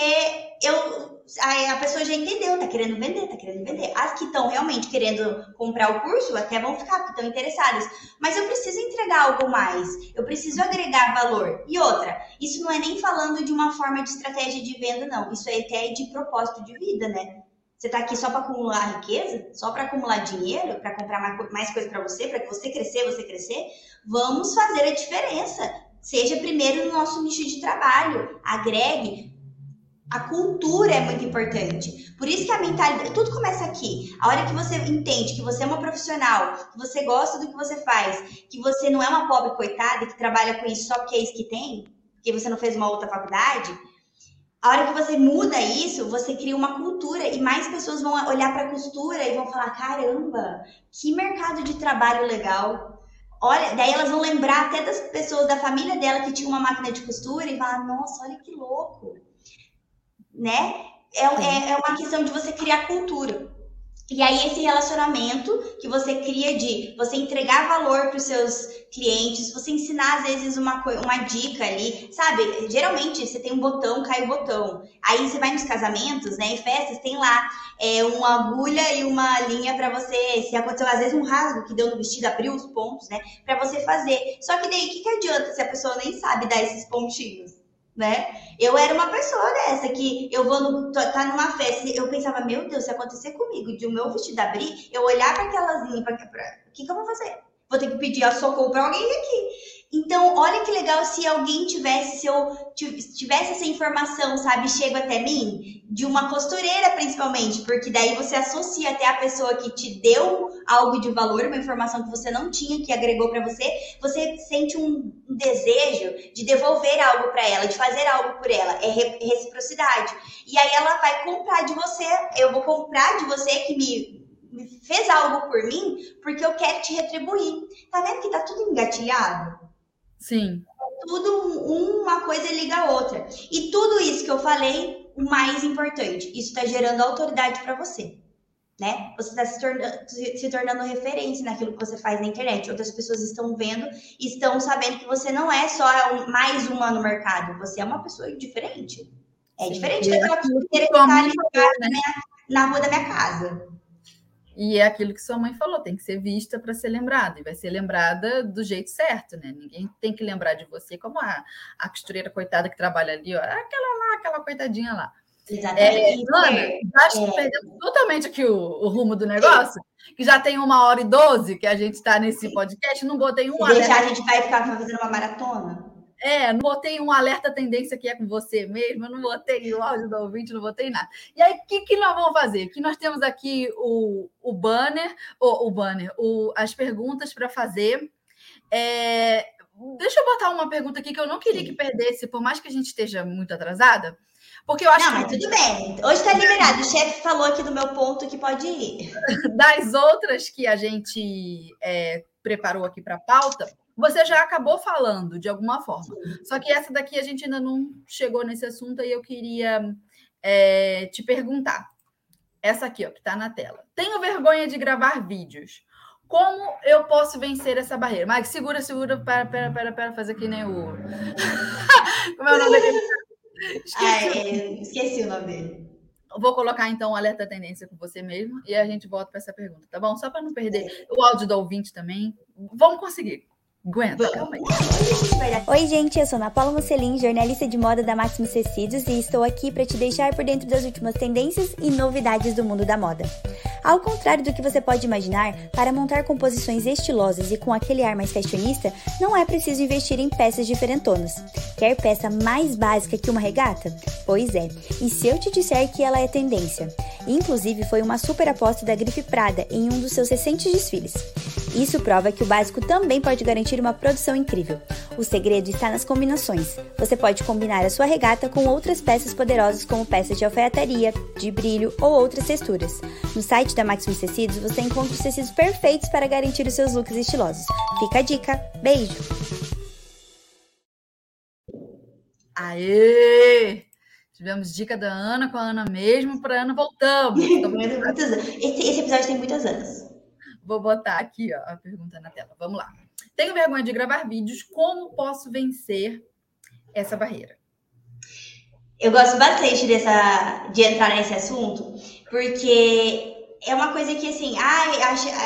eu a, a pessoa já entendeu, tá querendo vender, tá querendo vender. As que estão realmente querendo comprar o curso até vão ficar, porque estão interessadas. Mas eu preciso entregar algo mais, eu preciso agregar valor. E outra, isso não é nem falando de uma forma de estratégia de venda, não. Isso é até de propósito de vida, né? Você tá aqui só para acumular riqueza, só para acumular dinheiro, para comprar mais, mais coisa para você, para que você crescer, você crescer. Vamos fazer a diferença. Seja primeiro no nosso nicho de trabalho, agregue, a cultura é muito importante. Por isso que a mentalidade, tudo começa aqui. A hora que você entende que você é uma profissional, que você gosta do que você faz, que você não é uma pobre coitada que trabalha com isso só porque é isso que tem, porque você não fez uma outra faculdade. A hora que você muda isso, você cria uma cultura e mais pessoas vão olhar para a costura e vão falar: caramba, que mercado de trabalho legal. Olha, daí elas vão lembrar até das pessoas da família dela que tinha uma máquina de costura e falar: nossa, olha que louco né? É, é, é uma questão de você criar cultura. E aí, esse relacionamento que você cria de você entregar valor para os seus clientes, você ensinar, às vezes, uma, uma dica ali, sabe? Geralmente, você tem um botão, cai o botão. Aí, você vai nos casamentos, né? Em festas, tem lá é, uma agulha e uma linha para você, se aconteceu, às vezes, um rasgo que deu no vestido, abriu os pontos, né? Para você fazer. Só que daí, o que, que adianta se a pessoa nem sabe dar esses pontinhos? Né? Eu era uma pessoa dessa que eu vou no, tá numa festa, eu pensava, meu Deus, se acontecer comigo de o meu vestido abrir, eu olhar para aquelas linhas, o que, que eu vou fazer? Vou ter que pedir socorro para alguém aqui. Então, olha que legal se alguém tivesse, se eu tivesse essa informação, sabe, chega até mim, de uma costureira principalmente, porque daí você associa até a pessoa que te deu algo de valor, uma informação que você não tinha, que agregou para você, você sente um, desejo de devolver algo para ela, de fazer algo por ela, é reciprocidade. E aí ela vai comprar de você, eu vou comprar de você que me fez algo por mim, porque eu quero te retribuir. Tá vendo que tá tudo engatilhado? Sim. Tudo uma coisa liga a outra. E tudo isso que eu falei, o mais importante, isso está gerando autoridade para você. Né? Você está se, tornando, se tornando referência naquilo que você faz na internet. Outras pessoas estão vendo e estão sabendo que você não é só mais uma no mercado, você é uma pessoa diferente. É Sim, diferente daquela pessoa que está ali na, minha, na rua da minha casa. E é aquilo que sua mãe falou, tem que ser vista para ser lembrada, e vai ser lembrada do jeito certo, né? Ninguém tem que lembrar de você como a, a costureira coitada que trabalha ali, ó, aquela lá, aquela coitadinha lá. Exatamente. É, Ana, é, acho que é. perdemos totalmente aqui o, o, rumo do negócio, que já tem uma hora e doze que a gente está nesse podcast, não botei um Se deixar, a gente vai ficar fazendo uma maratona. É, não botei um alerta tendência que é com você mesmo, não botei o áudio do ouvinte, não botei nada. E aí, o que, que nós vamos fazer? Que nós temos aqui o, o banner, o, o banner, o, as perguntas para fazer. É, deixa eu botar uma pergunta aqui que eu não queria que perdesse, por mais que a gente esteja muito atrasada. Porque eu acho Não, mas tudo bem. Hoje está liberado. O chefe falou aqui do meu ponto que pode ir. Das outras que a gente é, preparou aqui para a pauta, você já acabou falando de alguma forma. Só que essa daqui a gente ainda não chegou nesse assunto e eu queria é, te perguntar. Essa aqui, ó, que está na tela. Tenho vergonha de gravar vídeos. Como eu posso vencer essa barreira? Mas segura, segura, para, para, para, para fazer que nem o. Como é o nome dele? Esqueci. Ah, é, esqueci o nome dele. Vou colocar então o alerta tendência com você mesmo e a gente volta para essa pergunta, tá bom? Só para não perder o áudio do ouvinte também. Vamos conseguir. Aguenta, calma aí. Oi, gente, eu sou Ana Paula Mocelin, jornalista de moda da Maximus Tecidos e estou aqui para te deixar por dentro das últimas tendências e novidades do mundo da moda. Ao contrário do que você pode imaginar, para montar composições estilosas e com aquele ar mais fashionista, não é preciso investir em peças diferentonas. Quer peça mais básica que uma regata? Pois é, e se eu te disser que ela é tendência? Inclusive, foi uma super aposta da Grife Prada em um dos seus recentes desfiles. Isso prova que o básico também pode garantir uma produção incrível. O segredo está nas combinações. Você pode combinar a sua regata com outras peças poderosas como peças de alfaiataria, de brilho ou outras texturas. No site da Maximus Tecidos você encontra os tecidos perfeitos para garantir os seus looks estilosos. Fica a dica. Beijo! Aê! Tivemos dica da Ana com a Ana mesmo, para Ana voltamos. esse, esse episódio tem muitas anos. Vou botar aqui ó, a pergunta na tela. Vamos lá. Tenho vergonha de gravar vídeos. Como posso vencer essa barreira? Eu gosto bastante dessa, de entrar nesse assunto, porque é uma coisa que, assim, ai,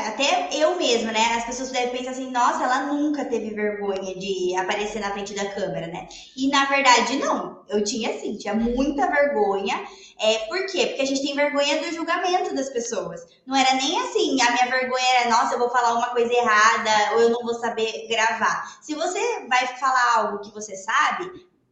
até eu mesma, né? As pessoas devem pensar assim, nossa, ela nunca teve vergonha de aparecer na frente da câmera, né? E na verdade, não. Eu tinha, sim, tinha muita vergonha. É, por quê? Porque a gente tem vergonha do julgamento das pessoas. Não era nem assim, a minha vergonha era, nossa, eu vou falar uma coisa errada, ou eu não vou saber gravar. Se você vai falar algo que você sabe,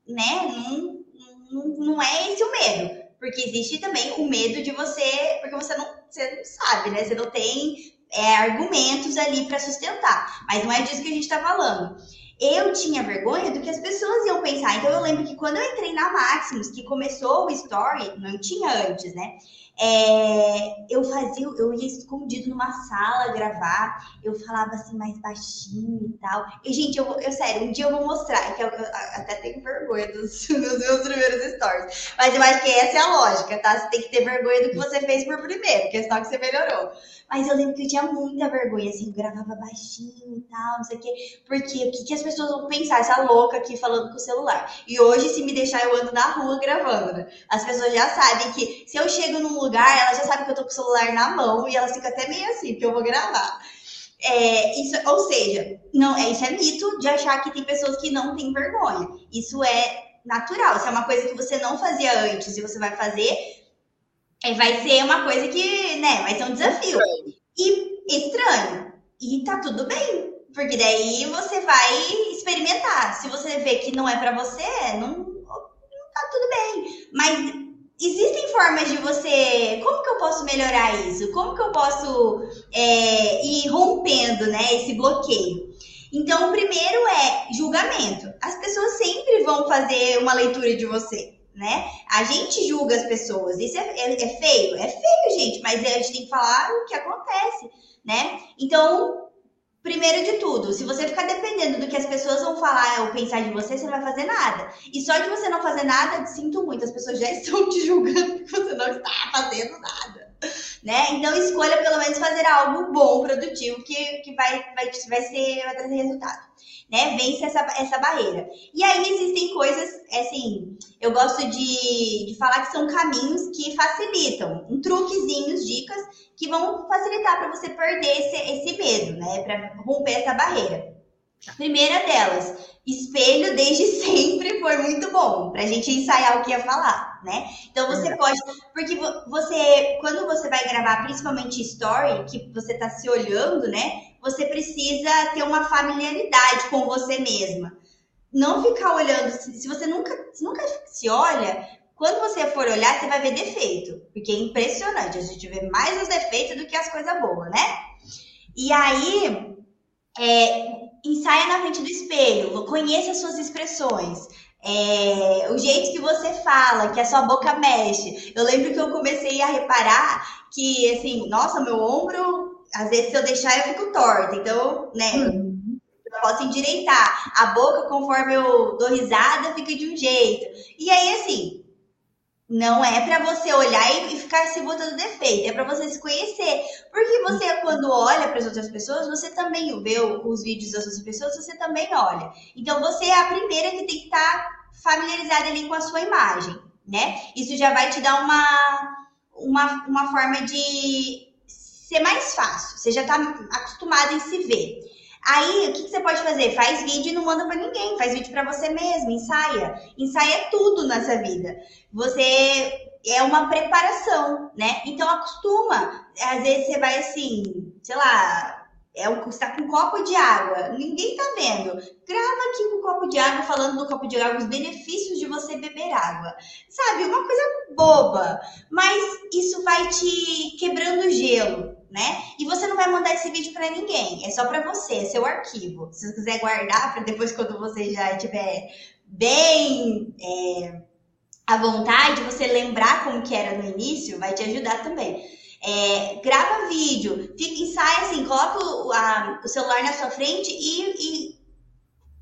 né, não, não, não é esse o medo. Porque existe também o medo de você, porque você não, você não sabe, né? Você não tem é, argumentos ali para sustentar. Mas não é disso que a gente está falando. Eu tinha vergonha do que as pessoas iam pensar. Então eu lembro que quando eu entrei na Maximus, que começou o Story, não tinha antes, né? É, eu fazia, eu ia escondido numa sala gravar, eu falava assim mais baixinho e tal. E, gente, eu, eu sério, um dia eu vou mostrar, que eu, eu até tenho vergonha dos, dos, meus primeiros stories. Mas eu acho que essa é a lógica, tá? Você tem que ter vergonha do que você fez por primeiro, porque é só que você melhorou. Mas eu lembro que eu tinha muita vergonha, assim, eu gravava baixinho e tal, não sei o quê. Porque o que, que as pessoas vão pensar? Essa louca aqui falando com o celular. E hoje, se me deixar, eu ando na rua gravando, né? As pessoas já sabem que se eu chego num lugar lugar, ela já sabe que eu tô com o celular na mão e ela fica até meio assim, que eu vou gravar. É, isso, ou seja, não, é, isso é mito de achar que tem pessoas que não têm vergonha. Isso é natural, isso é uma coisa que você não fazia antes e você vai fazer, é, vai ser uma coisa que, né, vai ser um desafio. E estranho. E tá tudo bem, porque daí você vai experimentar. Se você vê que não é para você, não, não tá tudo bem. Mas existem formas de você. Como que eu posso melhorar isso? Como que eu posso é, ir rompendo né, esse bloqueio? Então, o primeiro é julgamento. As pessoas sempre vão fazer uma leitura de você, né? A gente julga as pessoas. Isso é, é, é feio? É feio, gente, mas a gente tem que falar o que acontece, né? Então, Primeiro de tudo, se você ficar dependendo do que as pessoas vão falar ou pensar de você, você não vai fazer nada. E só de você não fazer nada, sinto muito, as pessoas já estão te julgando que você não está fazendo nada. Né? Então escolha pelo menos fazer algo bom, produtivo, que, que vai, vai, vai, ser, vai trazer resultado né? Vence essa, essa barreira. E aí existem coisas, assim, eu gosto de, de falar que são caminhos que facilitam, um truquezinhos, dicas que vão facilitar para você perder esse, esse medo, né? Para romper essa barreira. Primeira delas, espelho desde sempre foi muito bom para a gente ensaiar o que ia falar, né? Então você pode, porque você, quando você vai gravar, principalmente story, que você está se olhando, né? Você precisa ter uma familiaridade com você mesma. Não ficar olhando, se você nunca, se nunca se olha, quando você for olhar, você vai ver defeito, porque é impressionante. A gente vê mais os defeitos do que as coisas boas, né? E aí, é, ensaia na frente do espelho, conheça as suas expressões. É, o jeito que você fala, que a sua boca mexe. Eu lembro que eu comecei a reparar que, assim, nossa, meu ombro, às vezes se eu deixar eu fico torta. Então, né, uhum. eu posso endireitar. A boca, conforme eu dou risada, fica de um jeito. E aí, assim, não é para você olhar e ficar se botando defeito, é para você se conhecer. Porque você, quando olha para as outras pessoas, você também vê os vídeos das outras pessoas, você também olha. Então, você é a primeira que tem que estar tá familiarizada ali com a sua imagem, né? Isso já vai te dar uma, uma, uma forma de ser mais fácil. Você já está acostumado em se ver. Aí, o que, que, você pode fazer? Faz vídeo e não manda para ninguém. Faz vídeo para você mesmo, ensaia. Ensaia tudo nessa vida. Você é uma preparação, né? Então acostuma. Às vezes você vai assim, sei lá, é um, você tá com um copo de água, ninguém tá vendo. Grava aqui com um copo de água, falando do copo de água, os benefícios de você beber água. Sabe, uma coisa boba, mas isso vai te quebrando o gelo, né? E você não vai mandar esse vídeo para ninguém, é só para você, é seu arquivo. Se você quiser guardar para depois, quando você já estiver bem é, à vontade, você lembrar como que era no início, vai te ajudar também. É, grava vídeo, fica, ensaia assim, coloca o, a, o celular na sua frente e, e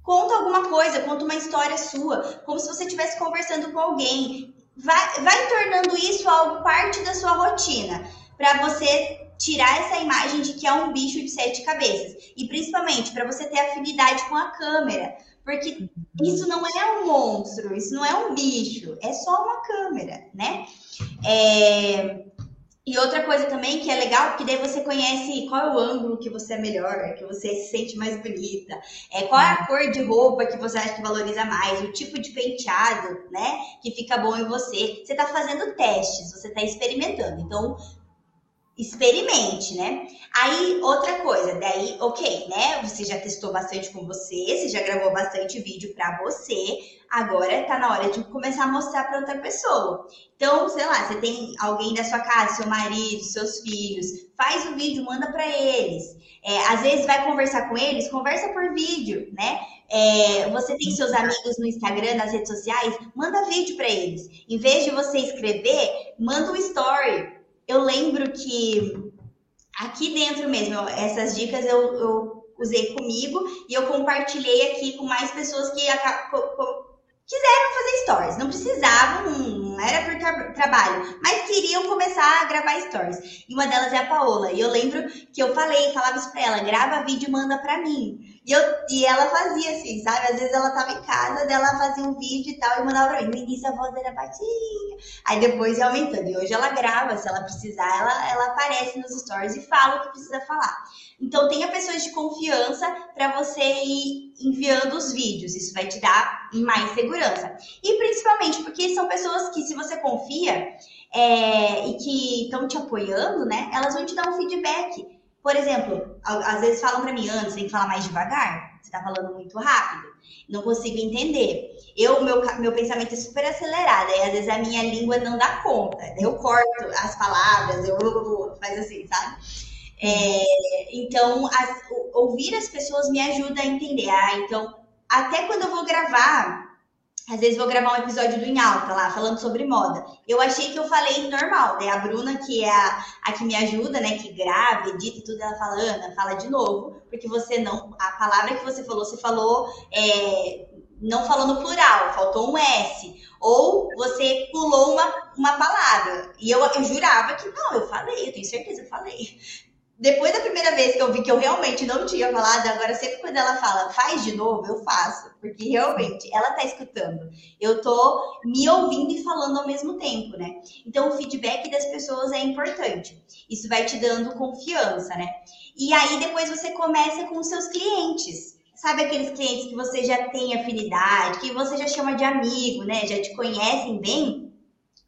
conta alguma coisa, conta uma história sua, como se você estivesse conversando com alguém. Vai, vai tornando isso algo parte da sua rotina, para você tirar essa imagem de que é um bicho de sete cabeças. E principalmente para você ter afinidade com a câmera. Porque isso não é um monstro, isso não é um bicho, é só uma câmera, né? É... E outra coisa também que é legal, porque daí você conhece qual é o ângulo que você é melhor, que você se sente mais bonita, é, qual é a cor de roupa que você acha que valoriza mais, o tipo de penteado, né, que fica bom em você. Você está fazendo testes, você está experimentando. Então, experimente, né? Aí, outra coisa, daí, ok, né? Você já testou bastante com você, você já gravou bastante vídeo para você, agora tá na hora de começar a mostrar para outra pessoa. Então, sei lá, você tem alguém da sua casa, seu marido, seus filhos, faz o vídeo, manda para eles. É, às vezes vai conversar com eles, conversa por vídeo, né? É, você tem seus amigos no Instagram, nas redes sociais, manda vídeo para eles. Em vez de você escrever, manda um story eu lembro que aqui dentro mesmo, essas dicas eu, eu usei comigo e eu compartilhei aqui com mais pessoas que quiseram fazer stories. Não precisavam, não era por tra trabalho, mas queriam começar a gravar stories. E uma delas é a Paola. E eu lembro que eu falei, falava isso pra ela: grava vídeo e manda pra mim. E, eu, e ela fazia assim, sabe? Às vezes ela tava em casa, dela fazia um vídeo e tal, e mandava pra mim. No início a voz era baixinha, aí depois ia aumentando. E hoje ela grava, se ela precisar, ela, ela aparece nos stories e fala o que precisa falar. Então tenha pessoas de confiança para você ir enviando os vídeos. Isso vai te dar mais segurança. E principalmente porque são pessoas que, se você confia é, e que estão te apoiando, né? Elas vão te dar um feedback. Por exemplo, às vezes falam para mim, antes tem que falar mais devagar, você tá falando muito rápido, não consigo entender. Eu, meu, meu pensamento é super acelerado, e às vezes a minha língua não dá conta, eu corto as palavras, eu faz assim, sabe? É, então, as, ouvir as pessoas me ajuda a entender. Ah, então, até quando eu vou gravar, às vezes vou gravar um episódio do Em Alta lá, falando sobre moda. Eu achei que eu falei normal, né? A Bruna, que é a, a que me ajuda, né? Que grava, edita e tudo, ela fala, Ana, fala de novo, porque você não. A palavra que você falou, você falou. É, não falou no plural, faltou um S. Ou você pulou uma, uma palavra. E eu, eu jurava que não, eu falei, eu tenho certeza, eu falei depois da primeira vez que eu vi que eu realmente não tinha falado, agora sempre quando ela fala, faz de novo, eu faço. Porque realmente ela tá escutando. Eu tô me ouvindo e falando ao mesmo tempo, né? Então o feedback das pessoas é importante. Isso vai te dando confiança, né? E aí depois você começa com os seus clientes. Sabe aqueles clientes que você já tem afinidade, que você já chama de amigo, né? Já te conhecem bem?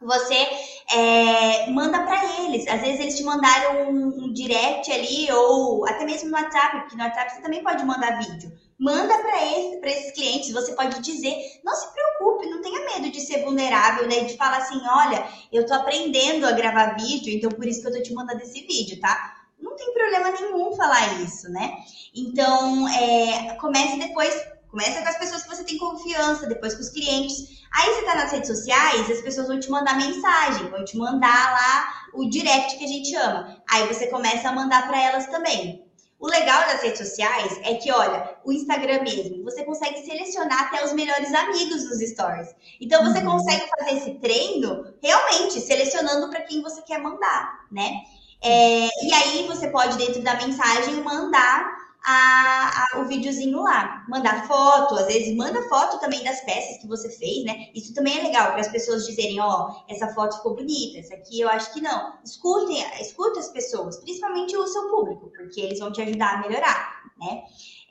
você é, manda para eles. Às vezes eles te mandaram um, um, direct ali, ou até mesmo no WhatsApp, porque no WhatsApp você também pode mandar vídeo. Manda para esse, esses clientes, você pode dizer, não se preocupe, não tenha medo de ser vulnerável, né? De falar assim, olha, eu tô aprendendo a gravar vídeo, então por isso que eu tô te mandando esse vídeo, tá? Não tem problema nenhum falar isso, né? Então, é, comece depois Começa com as pessoas que você tem confiança, depois com os clientes. Aí você tá nas redes sociais, as pessoas vão te mandar mensagem, vão te mandar lá o direct que a gente ama. Aí você começa a mandar para elas também. O legal das redes sociais é que, olha, o Instagram mesmo, você consegue selecionar até os melhores amigos dos stories. Então você uhum. consegue fazer esse treino realmente selecionando para quem você quer mandar, né? É, e aí você pode, dentro da mensagem, mandar a, a, o videozinho lá. Mandar foto, às vezes manda foto também das peças que você fez, né? Isso também é legal para as pessoas dizerem, ó, oh, essa foto ficou bonita, essa aqui eu acho que não. Escutem, escute as pessoas, principalmente o seu público, porque eles vão te ajudar a melhorar, né?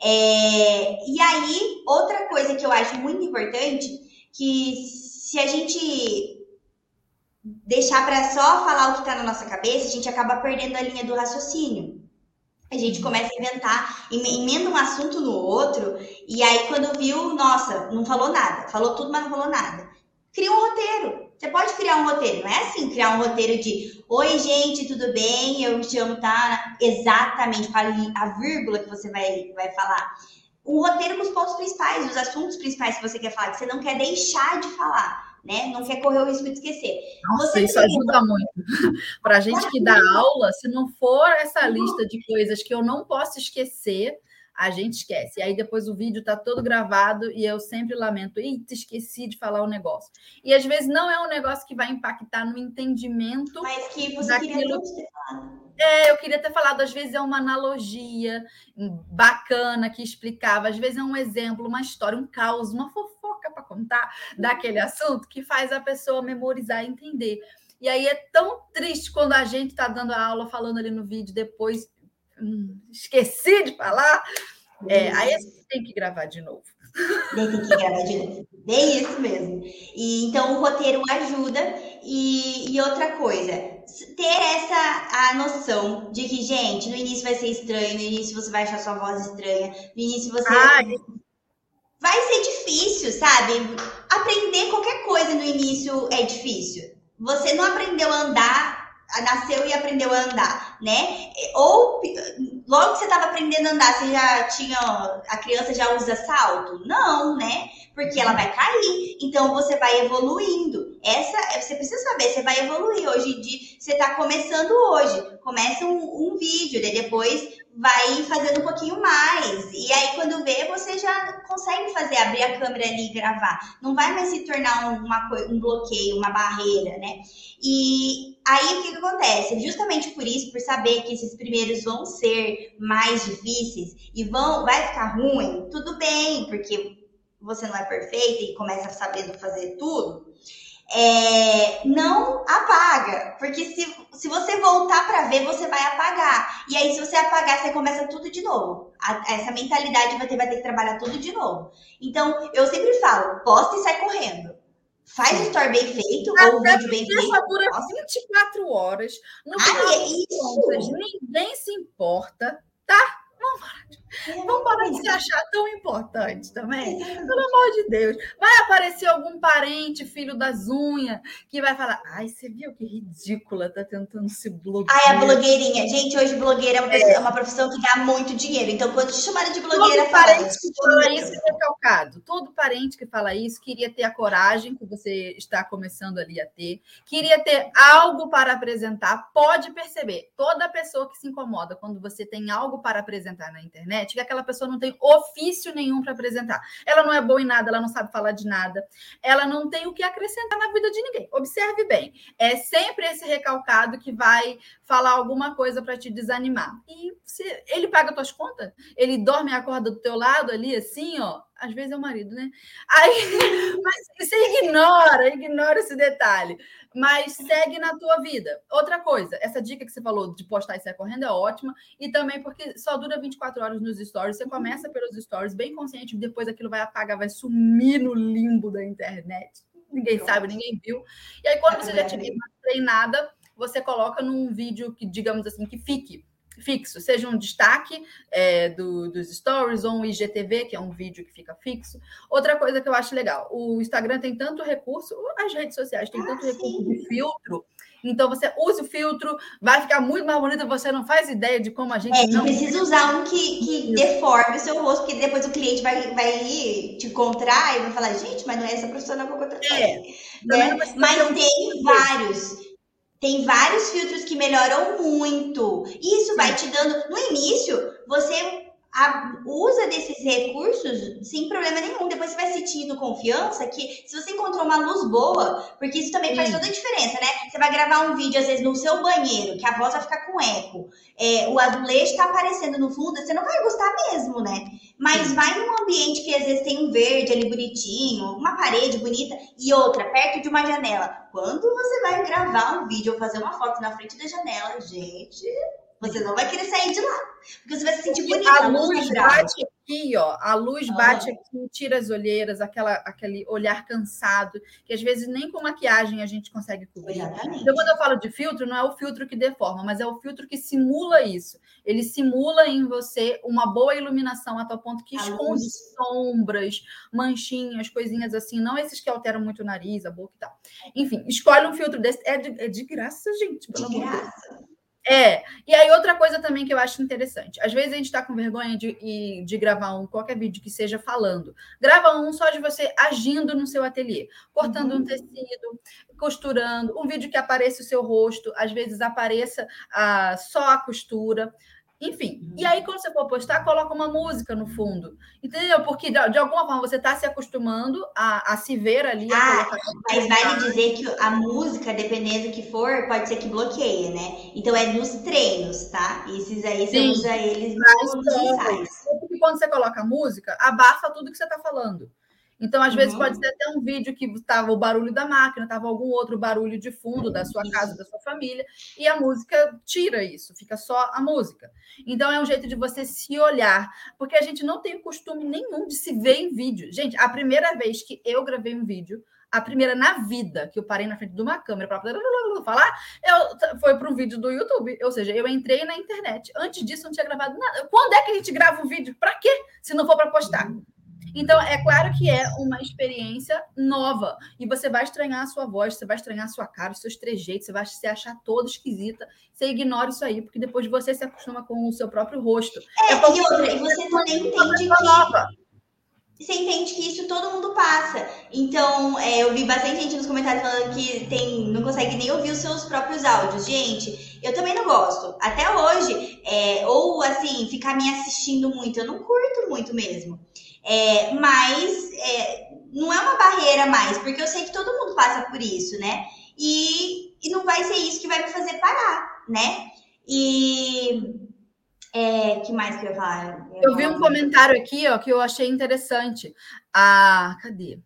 É, e aí, outra coisa que eu acho muito importante, que se a gente deixar para só falar o que está na nossa cabeça, a gente acaba perdendo a linha do raciocínio a gente começa a inventar, emenda um assunto no outro, e aí quando viu, nossa, não falou nada, falou tudo, mas não falou nada. Cria um roteiro. Você pode criar um roteiro, não é assim, criar um roteiro de Oi, gente, tudo bem? Eu me chamo Tana. Exatamente, fale a vírgula que você vai, vai falar. Um roteiro com os pontos principais, os assuntos principais que você quer falar, que você não quer deixar de falar né? Não quer correr o risco de esquecer. Nossa, Você isso ajuda muito. Para a gente que dá aula, se não for essa lista de coisas que eu não posso esquecer, a gente esquece. E aí depois o vídeo está todo gravado e eu sempre lamento, eita, esqueci de falar o negócio. E às vezes não é um negócio que vai impactar no entendimento. Mas que você daquilo... queria ter falado. É, eu queria ter falado, às vezes é uma analogia bacana que explicava, às vezes é um exemplo, uma história, um caos, uma fofoca para contar daquele assunto que faz a pessoa memorizar e entender. E aí é tão triste quando a gente está dando a aula, falando ali no vídeo, depois hum, esqueci de falar. É, aí você tem que gravar de novo. Tem que gravar de novo. Bem isso mesmo. E, então o roteiro ajuda. E, e, outra coisa, ter essa a noção de que, gente, no início vai ser estranho, no início você vai achar sua voz estranha, no início você. Ai. Vai ser difícil, sabe? Aprender qualquer coisa no início é difícil você não aprendeu a andar, nasceu e aprendeu a andar, né? Ou logo que você estava aprendendo a andar, você já tinha, a criança já usa salto? Não, né? Porque ela vai cair. Então você vai evoluindo. Essa, você precisa saber, você vai evoluir. Hoje em dia, você está começando hoje. Começa um, um vídeo, depois vai fazendo um pouquinho mais. E aí, quando vê, você já consegue fazer, abrir a câmera ali e gravar. Não vai mais se tornar uma, um bloqueio, uma barreira, né? E aí, o que, que acontece? Justamente por isso, por saber que esses primeiros vão ser mais difíceis e vão, vai ficar ruim, tudo bem, porque você não é perfeita e começa sabendo fazer tudo é, não apaga, porque se, se você voltar para ver, você vai apagar. E aí, se você apagar, você começa tudo de novo. A, essa mentalidade vai ter, vai ter que trabalhar tudo de novo. Então, eu sempre falo, posta e sai correndo. Faz o story bem feito, Até ou o vídeo bem feito. Dura 24 horas. No final é isso. Contas, ninguém se importa, tá? Vamos de Vamos parar de se achar tão importante também. Pelo amor de Deus. Vai aparecer algum parente, filho das unhas, que vai falar: ai, você viu que ridícula, tá tentando se bloguear. Ai, a blogueirinha. Gente, hoje blogueira é uma, é. é uma profissão que dá muito dinheiro. Então, quando te chamarem de blogueira, Todo parente que fala isso é recalcado. Todo parente que fala isso queria ter a coragem que você está começando ali a ter, queria ter algo para apresentar. Pode perceber, toda pessoa que se incomoda quando você tem algo para apresentar na internet internet que aquela pessoa não tem ofício nenhum para apresentar. Ela não é boa em nada, ela não sabe falar de nada, ela não tem o que acrescentar na vida de ninguém. Observe bem, é sempre esse recalcado que vai falar alguma coisa para te desanimar. E se ele paga tuas contas, ele dorme e acorda do teu lado ali, assim, ó. Às vezes é o marido, né? Aí, mas você ignora, ignora esse detalhe mas segue na tua vida. Outra coisa, essa dica que você falou de postar e sair correndo é ótima, e também porque só dura 24 horas nos stories, você começa pelos stories bem consciente, depois aquilo vai apagar, vai sumir no limbo da internet. Ninguém sabe, ninguém viu. E aí, quando você já tiver treinada, você coloca num vídeo que, digamos assim, que fique fixo, seja um destaque é, do, dos stories ou um IGTV, que é um vídeo que fica fixo. Outra coisa que eu acho legal, o Instagram tem tanto recurso, as redes sociais têm ah, tanto sim. recurso de filtro, então você usa o filtro, vai ficar muito mais bonito, você não faz ideia de como a gente. É, não precisa usar um que, que deforme o seu rosto, porque depois o cliente vai, vai te encontrar e vai falar, gente, mas não é essa profissional que eu contratei. É, né? Mas tem vários. Tem vários filtros que melhoram muito. Isso vai te dando. No início, você a, usa desses recursos sem problema nenhum. Depois você vai sentindo confiança que se você encontrou uma luz boa, porque isso também faz toda a diferença, né? Você vai gravar um vídeo, às vezes, no seu banheiro, que a voz vai ficar com eco. É, o azulejo tá aparecendo no fundo, você não vai gostar mesmo, né? Mas Sim. vai num ambiente que às vezes tem um verde ali bonitinho, uma parede bonita e outra, perto de uma janela. Quando você vai gravar um vídeo ou fazer uma foto na frente da janela, gente, você não vai querer sair de lá. Porque você vai se sentir bonita. A luz bate aqui, ó. A luz bate aqui, tira as olheiras, aquela, aquele olhar cansado, que às vezes nem com maquiagem a gente consegue cobrir. Exatamente. Então, quando eu falo de filtro, não é o filtro que deforma, mas é o filtro que simula isso. Ele simula em você uma boa iluminação a tal ponto que a esconde luz. sombras, manchinhas, coisinhas assim, não esses que alteram muito o nariz, a boca e tal. Enfim, escolhe um filtro desse. É de, é de graça, gente, pelo de amor de Deus. É, e aí outra coisa também que eu acho interessante. Às vezes a gente está com vergonha de, de gravar um qualquer vídeo que seja falando. Grava um só de você agindo no seu ateliê, cortando uhum. um tecido, costurando, um vídeo que apareça o seu rosto, às vezes apareça ah, só a costura. Enfim, uhum. e aí quando você for postar, coloca uma música no fundo. Entendeu? Porque de, de alguma forma você está se acostumando a, a, se ver ali. Ah, mas vale dizer que a música, dependendo do que for, pode ser que bloqueie, né? Então é nos treinos, tá? Esses aí você Sim, usa eles nos ensaios. Porque quando você coloca a música, abafa tudo que você está falando. Então, às uhum. vezes, pode ser até um vídeo que estava o barulho da máquina, estava algum outro barulho de fundo da sua casa, da sua família, e a música tira isso, fica só a música. Então, é um jeito de você se olhar, porque a gente não tem costume nenhum de se ver em vídeo. Gente, a primeira vez que eu gravei um vídeo, a primeira na vida que eu parei na frente de uma câmera para poder falar, eu, foi para um vídeo do YouTube. Ou seja, eu entrei na internet. Antes disso, não tinha gravado nada. Quando é que a gente grava um vídeo? Para quê? Se não for para postar. Então, é claro que é uma experiência nova. E você vai estranhar a sua voz, você vai estranhar a sua cara, os seus trejeitos, você vai se achar toda esquisita. Você ignora isso aí, porque depois você se acostuma com o seu próprio rosto. É, é e outra, e você também entende que. Nova. Você entende que isso todo mundo passa. Então, é, eu vi bastante gente nos comentários falando que tem, não consegue nem ouvir os seus próprios áudios. Gente, eu também não gosto. Até hoje, é, ou assim, ficar me assistindo muito, eu não curto muito mesmo. É, mas é, não é uma barreira mais, porque eu sei que todo mundo passa por isso, né? E, e não vai ser isso que vai me fazer parar, né? E é, que mais que eu ia falar? Eu, eu vi um comentário aqui, ó, que eu achei interessante. Ah, cadê?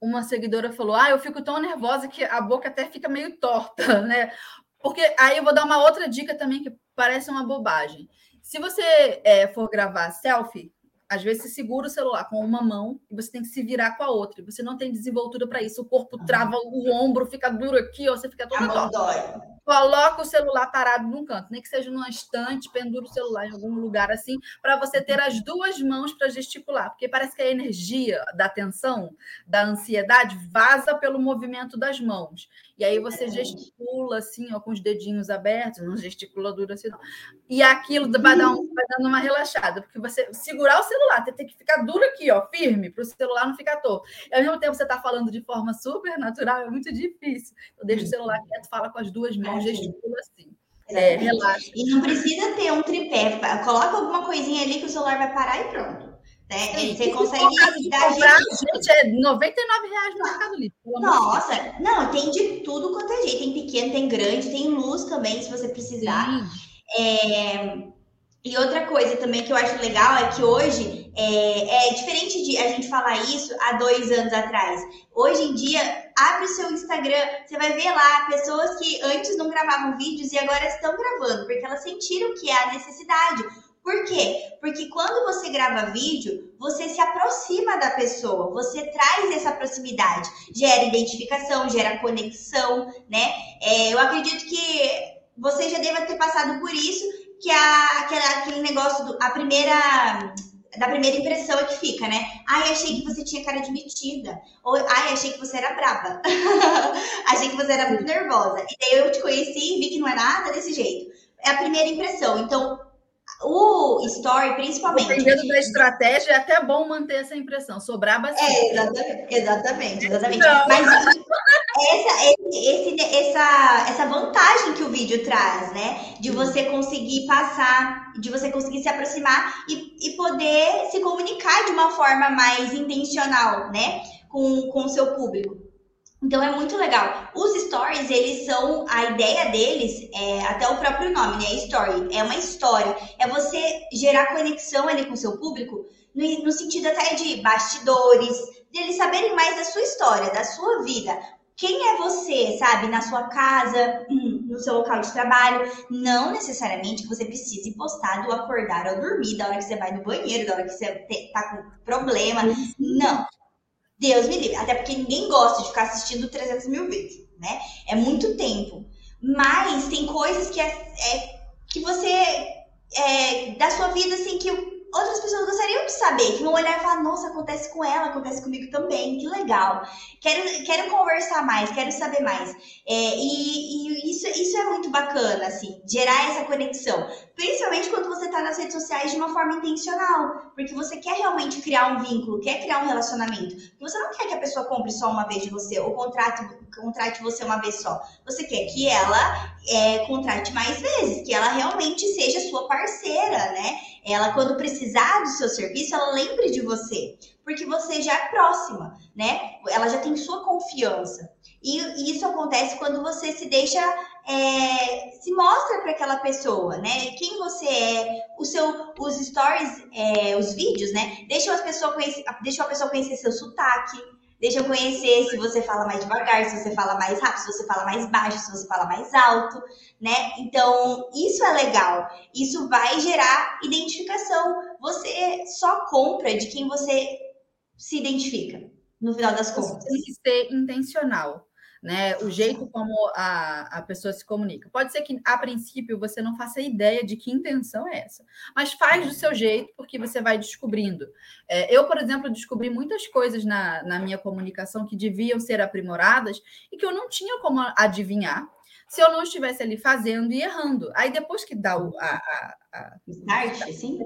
Uma seguidora falou: Ah, eu fico tão nervosa que a boca até fica meio torta, né? Porque aí eu vou dar uma outra dica também que parece uma bobagem. Se você é, for gravar selfie, às vezes você segura o celular com uma mão e você tem que se virar com a outra. Você não tem desenvoltura para isso. O corpo trava, o ombro fica duro aqui, ou você fica todo a dói. Coloca o celular parado num canto, nem que seja numa estante, pendura o celular em algum lugar assim, para você ter as duas mãos para gesticular, porque parece que a energia da tensão, da ansiedade, vaza pelo movimento das mãos. E aí você gesticula assim, ó, com os dedinhos abertos, não gesticula duro assim, não. E aquilo vai, dar um, vai dando uma relaxada, porque você segurar o celular, você tem que ficar duro aqui, ó, firme, para o celular não ficar torto. E ao mesmo tempo você está falando de forma super natural, é muito difícil. Eu deixo o celular quieto, fala com as duas mãos, gesticula assim. É, relaxa. E não precisa ter um tripé, coloca alguma coisinha ali que o celular vai parar e pronto. Né? Você consegue dar comprar, gente, é 99 reais no Mercado Livre. Nossa, não, tem de tudo quanto é jeito. Tem pequeno, tem grande, tem luz também, se você precisar. É... E outra coisa também que eu acho legal é que hoje é, é, diferente de a gente falar isso há dois anos atrás. Hoje em dia, abre o seu Instagram, você vai ver lá pessoas que antes não gravavam vídeos e agora estão gravando, porque elas sentiram que é a necessidade. Por quê? Porque quando você grava vídeo, você se aproxima da pessoa, você traz essa proximidade, gera identificação, gera conexão, né? É, eu acredito que você já deva ter passado por isso, que a, aquela, aquele negócio, do, a primeira da primeira impressão é que fica, né? Ai, achei que você tinha cara de metida. Ou, ai, achei que você era brava. achei que você era muito nervosa. E daí eu te conheci e vi que não é nada desse jeito. É a primeira impressão. Então, o story, principalmente. Dependendo da estratégia, é até bom manter essa impressão. Sobrar bastante. É, exatamente, exatamente. exatamente. Mas essa, esse, essa, essa vantagem que o vídeo traz, né? De você conseguir passar, de você conseguir se aproximar e, e poder se comunicar de uma forma mais intencional, né? Com, com o seu público. Então é muito legal. Os stories, eles são a ideia deles, é, até o próprio nome, né? Story, é uma história. É você gerar conexão ali com o seu público, no, no sentido até de bastidores, de eles saberem mais da sua história, da sua vida. Quem é você, sabe, na sua casa, hum, no seu local de trabalho? Não necessariamente que você precise postar do acordar ao dormir, da hora que você vai no banheiro, da hora que você tá com problema. Não. Deus me livre. Até porque ninguém gosta de ficar assistindo 300 mil vezes, né? É muito tempo. Mas tem coisas que, é, é que você. É, da sua vida, assim, que outras pessoas gostariam de saber, que vão olhar e falar, nossa, acontece com ela, acontece comigo também, que legal. Quero, quero conversar mais, quero saber mais. É, e, e isso, isso é muito bacana, assim, gerar essa conexão. Principalmente quando você está nas redes sociais de uma forma intencional, porque você quer realmente criar um vínculo, quer criar um relacionamento. Você não quer que a pessoa compre só uma vez de você, ou contrate, contrate você uma vez só. Você quer que ela é, contrate mais vezes, que ela realmente seja sua parceira, né? Ela, quando precisar do seu serviço, ela lembre de você, porque você já é próxima, né? Ela já tem sua confiança. E, e isso acontece quando você se deixa, é, se mostra para aquela pessoa, né? Quem você é, o seu, os stories, é, os vídeos, né? Deixa, as pessoas conhecer, deixa a pessoa conhecer seu sotaque, Deixa eu conhecer se você fala mais devagar, se você fala mais rápido, se você fala mais baixo, se você fala mais alto, né? Então, isso é legal. Isso vai gerar identificação. Você só compra de quem você se identifica, no final das contas. Tem que ser intencional né? O jeito como a, a pessoa se comunica. Pode ser que, a princípio, você não faça ideia de que intenção é essa, mas faz do seu jeito, porque você vai descobrindo. É, eu, por exemplo, descobri muitas coisas na, na minha comunicação que deviam ser aprimoradas e que eu não tinha como adivinhar se eu não estivesse ali fazendo e errando. Aí depois que dá o, a, a, a, Start, assim?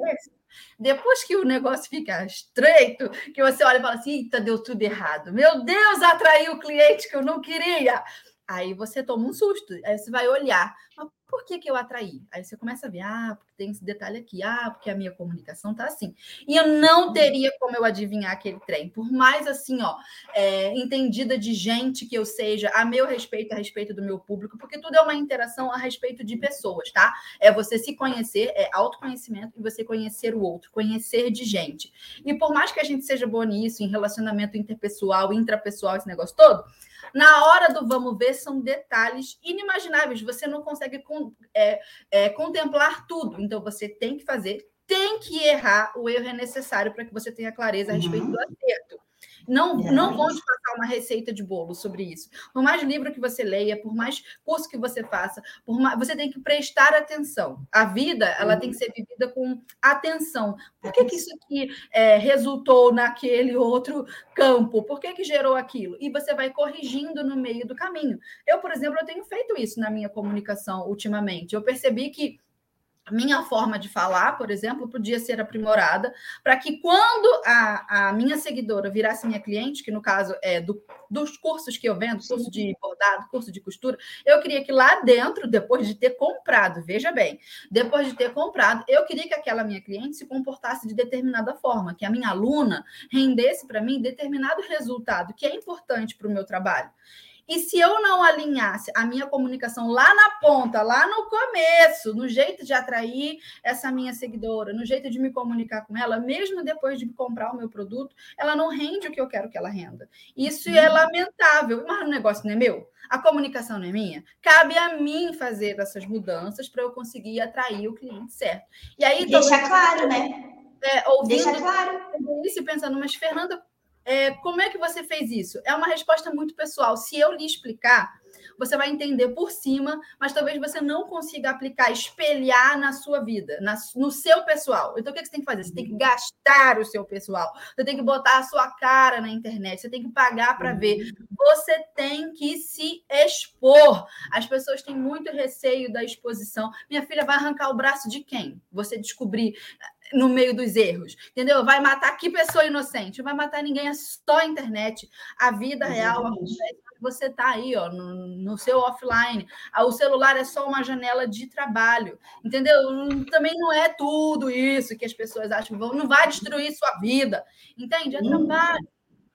Depois que o negócio fica estreito, que você olha e fala assim: eita, deu tudo errado. Meu Deus, atraiu o cliente que eu não queria. Aí você toma um susto, aí você vai olhar, mas por que, que eu atraí? Aí você começa a ver, ah, porque tem esse detalhe aqui, ah, porque a minha comunicação tá assim. E eu não teria como eu adivinhar aquele trem, por mais assim, ó, é, entendida de gente que eu seja, a meu respeito, a respeito do meu público, porque tudo é uma interação a respeito de pessoas, tá? É você se conhecer, é autoconhecimento e você conhecer o outro, conhecer de gente. E por mais que a gente seja boa nisso, em relacionamento interpessoal, intrapessoal, esse negócio todo, na hora do vamos ver, são detalhes inimagináveis. Você não consegue é, é, contemplar tudo. Então, você tem que fazer, tem que errar. O erro é necessário para que você tenha clareza a respeito uhum. do acerto. Não, é não vão te passar uma receita de bolo sobre isso. Por mais livro que você leia, por mais curso que você faça, por mais, você tem que prestar atenção. A vida, ela uhum. tem que ser vivida com atenção. Por que, que isso aqui é, resultou naquele outro campo? Por que, que gerou aquilo? E você vai corrigindo no meio do caminho. Eu, por exemplo, eu tenho feito isso na minha comunicação ultimamente. Eu percebi que minha forma de falar, por exemplo, podia ser aprimorada para que quando a, a, minha seguidora virasse minha cliente, que no caso é do, dos cursos que eu vendo, curso de bordado, curso de costura, eu queria que lá dentro, depois de ter comprado, veja bem, depois de ter comprado, eu queria que aquela minha cliente se comportasse de determinada forma, que a minha aluna rendesse para mim determinado resultado que é importante para o meu trabalho. E se eu não alinhasse a minha comunicação lá na ponta, lá no começo, no jeito de atrair essa minha seguidora, no jeito de me comunicar com ela, mesmo depois de comprar o meu produto, ela não rende o que eu quero que ela renda. Isso é uhum. lamentável, mas o negócio não é meu. A comunicação não é minha. Cabe a mim fazer essas mudanças para eu conseguir atrair o cliente certo. E aí deixa claro, né? É, ouvindo Deixa claro. Isso pensando, mas Fernanda, é, como é que você fez isso? É uma resposta muito pessoal. Se eu lhe explicar, você vai entender por cima, mas talvez você não consiga aplicar, espelhar na sua vida, na, no seu pessoal. Então, o que você tem que fazer? Você tem que gastar o seu pessoal, você tem que botar a sua cara na internet, você tem que pagar para ver. Uhum. Você tem que se expor. As pessoas têm muito receio da exposição. Minha filha vai arrancar o braço de quem? Você descobrir no meio dos erros, entendeu? Vai matar que pessoa inocente? Vai matar ninguém, é só a internet. A vida real você está aí, ó, no, no, seu offline. Ah, o celular é só uma janela de trabalho, entendeu? Também não é tudo isso que as pessoas acham que vão, não vai destruir sua vida, entende? É trabalho.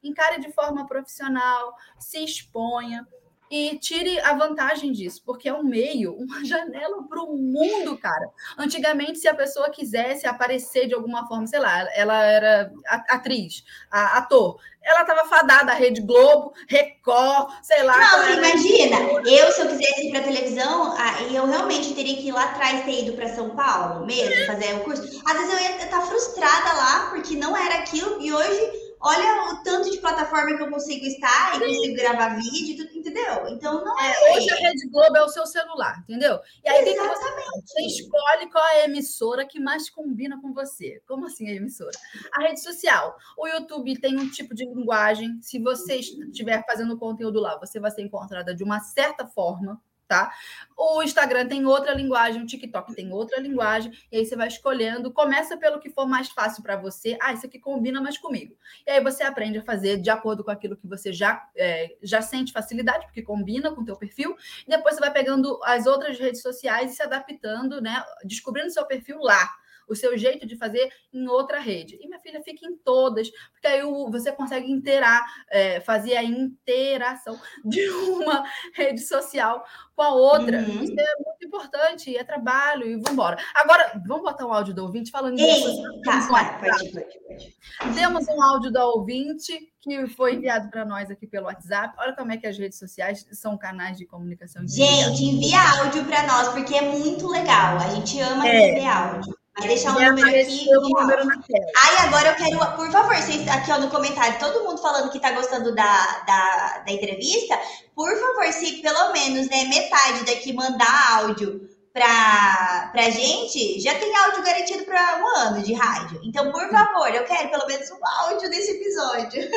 Encare de forma profissional, se exponha e tire a vantagem disso, porque é um meio, uma janela para o mundo, cara. Antigamente, se a pessoa quisesse aparecer de alguma forma, sei lá, ela era atriz, ator, ela estava fadada à Rede Globo, Record, sei lá. Não, você imagina, eu, se eu quisesse ir para televisão, eu realmente teria que ir lá atrás ter ido para São Paulo mesmo, fazer o curso. Às vezes eu ia estar frustrada lá, porque não era aquilo, e hoje olha o tanto de plataforma que eu consigo estar e consigo gravar vídeo, tudo, entendeu? Então não é. é. Hoje a Rede Globo é o seu celular, entendeu? E aí Exatamente. você, você escolhe qual é a emissora que mais combina com você. Como assim a emissora? A rede social. O YouTube tem um tipo de linguagem. Se você estiver fazendo conteúdo lá, você vai ser encontrada de uma certa forma tá? O Instagram tem outra linguagem, o TikTok tem outra linguagem, e aí você vai escolhendo, começa pelo que for mais fácil para você. Ah, isso aqui combina mais comigo. E aí você aprende a fazer de acordo com aquilo que você já, é, já sente facilidade, porque combina com o teu perfil, e depois você vai pegando as outras redes sociais e se adaptando, né? Descobrindo seu perfil lá o seu jeito de fazer em outra rede. E minha filha fica em todas, porque aí você consegue interar, é, fazer a interação de uma rede social com a outra. Uhum. Isso é muito importante, é trabalho, e vamos embora. Agora, vamos botar um áudio do ouvinte falando disso. Tá, pode, pode, pode. Temos um áudio da ouvinte que foi enviado para nós aqui pelo WhatsApp. Olha como é que as redes sociais são canais de comunicação. Gente, envia áudio para nós, porque é muito legal. A gente ama é. receber áudio. Vai deixar um número aqui. O número na tela. Aí agora eu quero, por favor, vocês aqui ó, no comentário, todo mundo falando que tá gostando da, da, da entrevista, por favor, se pelo menos né, metade daqui mandar áudio pra, pra gente, já tem áudio garantido para um ano de rádio. Então, por favor, eu quero pelo menos um áudio desse episódio.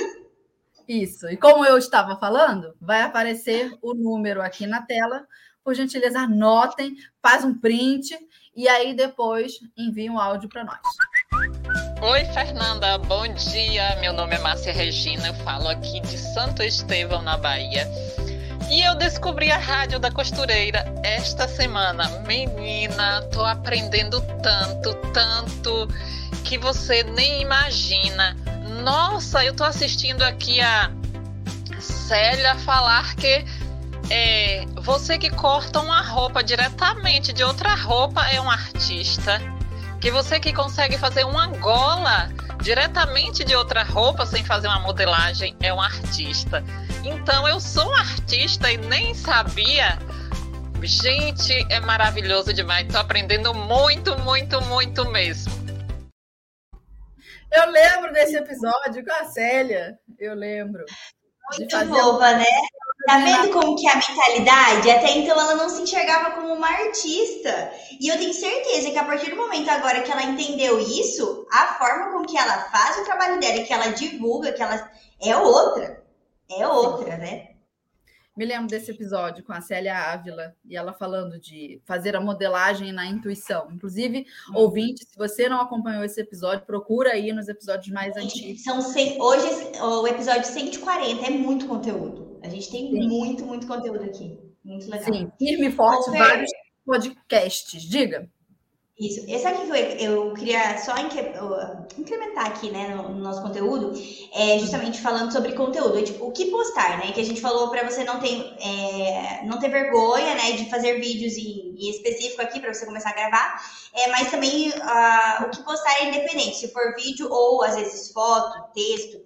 Isso. E como eu estava falando, vai aparecer o número aqui na tela. Por gentileza, anotem, faz um print e aí depois envia um áudio para nós. Oi, Fernanda, bom dia. Meu nome é Márcia Regina, eu falo aqui de Santo Estevão, na Bahia. E eu descobri a Rádio da Costureira esta semana. Menina, tô aprendendo tanto, tanto que você nem imagina. Nossa, eu tô assistindo aqui a Célia falar que é, você que corta uma roupa diretamente de outra roupa é um artista. Que você que consegue fazer uma gola diretamente de outra roupa sem fazer uma modelagem é um artista. Então eu sou um artista e nem sabia. Gente, é maravilhoso demais. Estou aprendendo muito, muito, muito mesmo. Eu lembro desse episódio com a Célia. Eu lembro. Muito boba, né? Tá vendo como que é a mentalidade? Até então ela não se enxergava como uma artista. E eu tenho certeza que a partir do momento agora que ela entendeu isso, a forma com que ela faz o trabalho dela e que ela divulga, que ela é outra. É outra, né? Me lembro desse episódio com a Célia Ávila e ela falando de fazer a modelagem na intuição. Inclusive, hum. ouvinte, se você não acompanhou esse episódio, procura aí nos episódios mais antigos. São 100, hoje o episódio 140 é muito conteúdo. A gente tem Sim. muito, muito conteúdo aqui. Muito legal. Sim, firme e forte, vários podcasts. Diga. Isso. Esse aqui que eu, eu queria só incrementar aqui, né, no, no, nosso conteúdo, é justamente falando sobre conteúdo, tipo, o que postar, né, que a gente falou para você não ter, é, não ter vergonha, né, de fazer vídeos em, em específico aqui para você começar a gravar, é, mas também uh, o que postar é independente, se for vídeo ou às vezes foto, texto,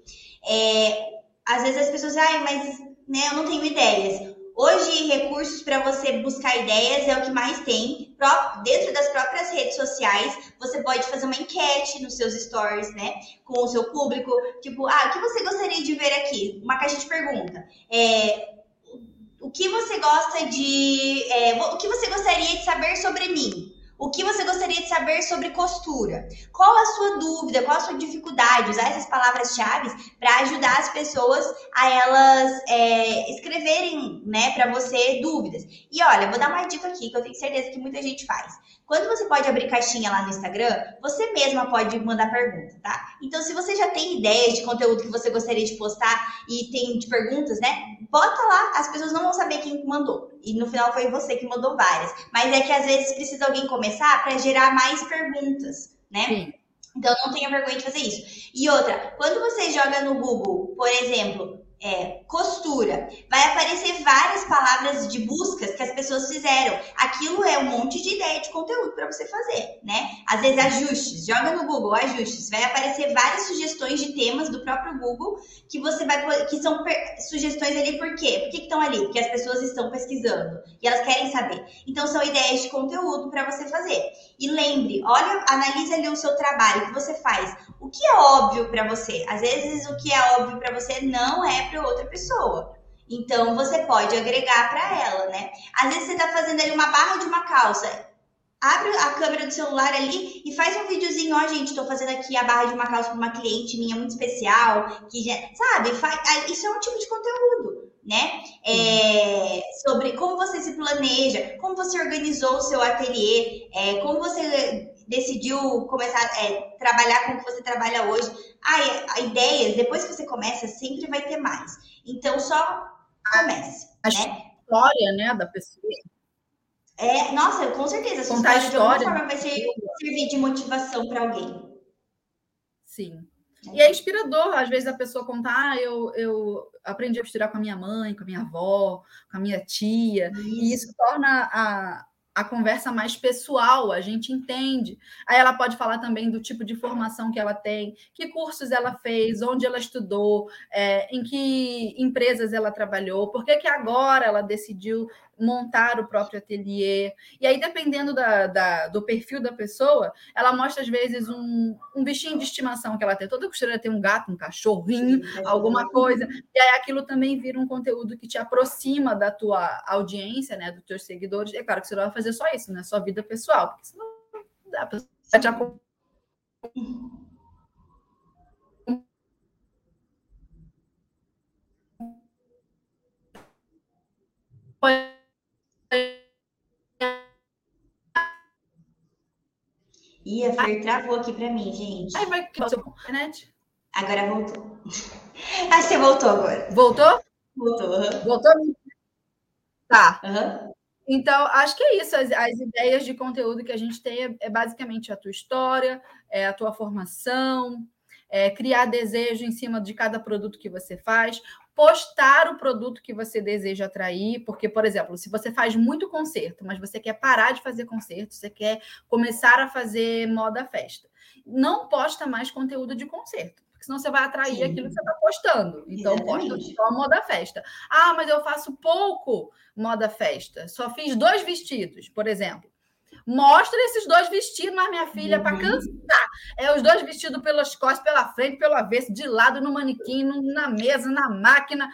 é, às vezes as pessoas, ai, mas né, eu não tenho ideias. Hoje, recursos para você buscar ideias é o que mais tem. Dentro das próprias redes sociais, você pode fazer uma enquete nos seus stories, né? Com o seu público. Tipo, ah, o que você gostaria de ver aqui? Uma caixa de pergunta. É, o que você gosta de. É, o que você gostaria de saber sobre mim? O que você gostaria de saber sobre costura? Qual a sua dúvida? Qual a sua dificuldade? Usar essas palavras-chave para ajudar as pessoas a elas é, escreverem, né, para você dúvidas. E olha, vou dar uma dica aqui que eu tenho certeza que muita gente faz. Quando você pode abrir caixinha lá no Instagram, você mesma pode mandar pergunta, tá? Então, se você já tem ideias de conteúdo que você gostaria de postar e tem de perguntas, né? Bota lá, as pessoas não vão saber quem mandou. E no final foi você que mandou várias. Mas é que às vezes precisa alguém começar para gerar mais perguntas, né? Sim. Então não tenha vergonha de fazer isso. E outra, quando você joga no Google, por exemplo, é, costura. Vai aparecer várias palavras de buscas que as pessoas fizeram. Aquilo é um monte de ideia de conteúdo para você fazer, né? Às vezes ajustes, joga no Google ajustes, vai aparecer várias sugestões de temas do próprio Google que você vai que são sugestões ali por quê? Por que estão ali? Porque as pessoas estão pesquisando e elas querem saber. Então são ideias de conteúdo para você fazer. E lembre, olha, analise ali o seu trabalho, o que você faz. O que é óbvio para você? Às vezes o que é óbvio para você não é para outra pessoa. Então você pode agregar para ela, né? Às vezes você está fazendo ali uma barra de uma calça. Abre a câmera do celular ali e faz um videozinho, ó, gente, estou fazendo aqui a barra de uma calça para uma cliente minha muito especial, que já, sabe? Faz, isso é um tipo de conteúdo, né? É, sobre como você se planeja, como você organizou o seu ateliê, é, como você decidiu começar a é, trabalhar com o que você trabalha hoje. Ah, a ideias, depois que você começa, sempre vai ter mais. Então, só comece. A né? história, né, da pessoa. É, nossa, com certeza. Sua Contar história, de alguma forma vai ser, servir de motivação para alguém. Sim. É. E é inspirador, às vezes, a pessoa contar, ah, eu, eu aprendi a costurar com a minha mãe, com a minha avó, com a minha tia, isso. e isso torna a, a conversa mais pessoal, a gente entende. Aí ela pode falar também do tipo de formação que ela tem, que cursos ela fez, onde ela estudou, é, em que empresas ela trabalhou, por que, que agora ela decidiu montar o próprio ateliê. E aí, dependendo da, da, do perfil da pessoa, ela mostra, às vezes, um, um bichinho de estimação que ela tem. Toda costureira tem um gato, um cachorrinho, alguma coisa. E aí, aquilo também vira um conteúdo que te aproxima da tua audiência, né, dos teus seguidores. É claro que você não vai fazer só isso, né? Sua vida pessoal, porque senão a pessoa vai te acompanhar. Ih, a Fer travou aqui para mim, gente. Aí vai que seu internet. Agora voltou. Ah, você voltou agora. Voltou? Voltou. Uhum. Voltou? Tá. Uhum. Então, acho que é isso. As, as, ideias de conteúdo que a gente tem é, é, basicamente a tua história, é a tua formação, é criar desejo em cima de cada produto que você faz postar o produto que você deseja atrair, porque, por exemplo, se você faz muito concerto, mas você quer parar de fazer concerto, você quer começar a fazer moda festa, não posta mais conteúdo de concerto. Porque senão você vai atrair Sim. aquilo que você está postando. Então, Exatamente. posta só moda festa. Ah, mas eu faço pouco moda festa. Só fiz dois vestidos, por exemplo. Mostra esses dois vestidos, mas minha filha, uhum. para cansar. É os dois vestidos pelas costas, pela frente, pelo avesso, de lado, no manequim, na mesa, na máquina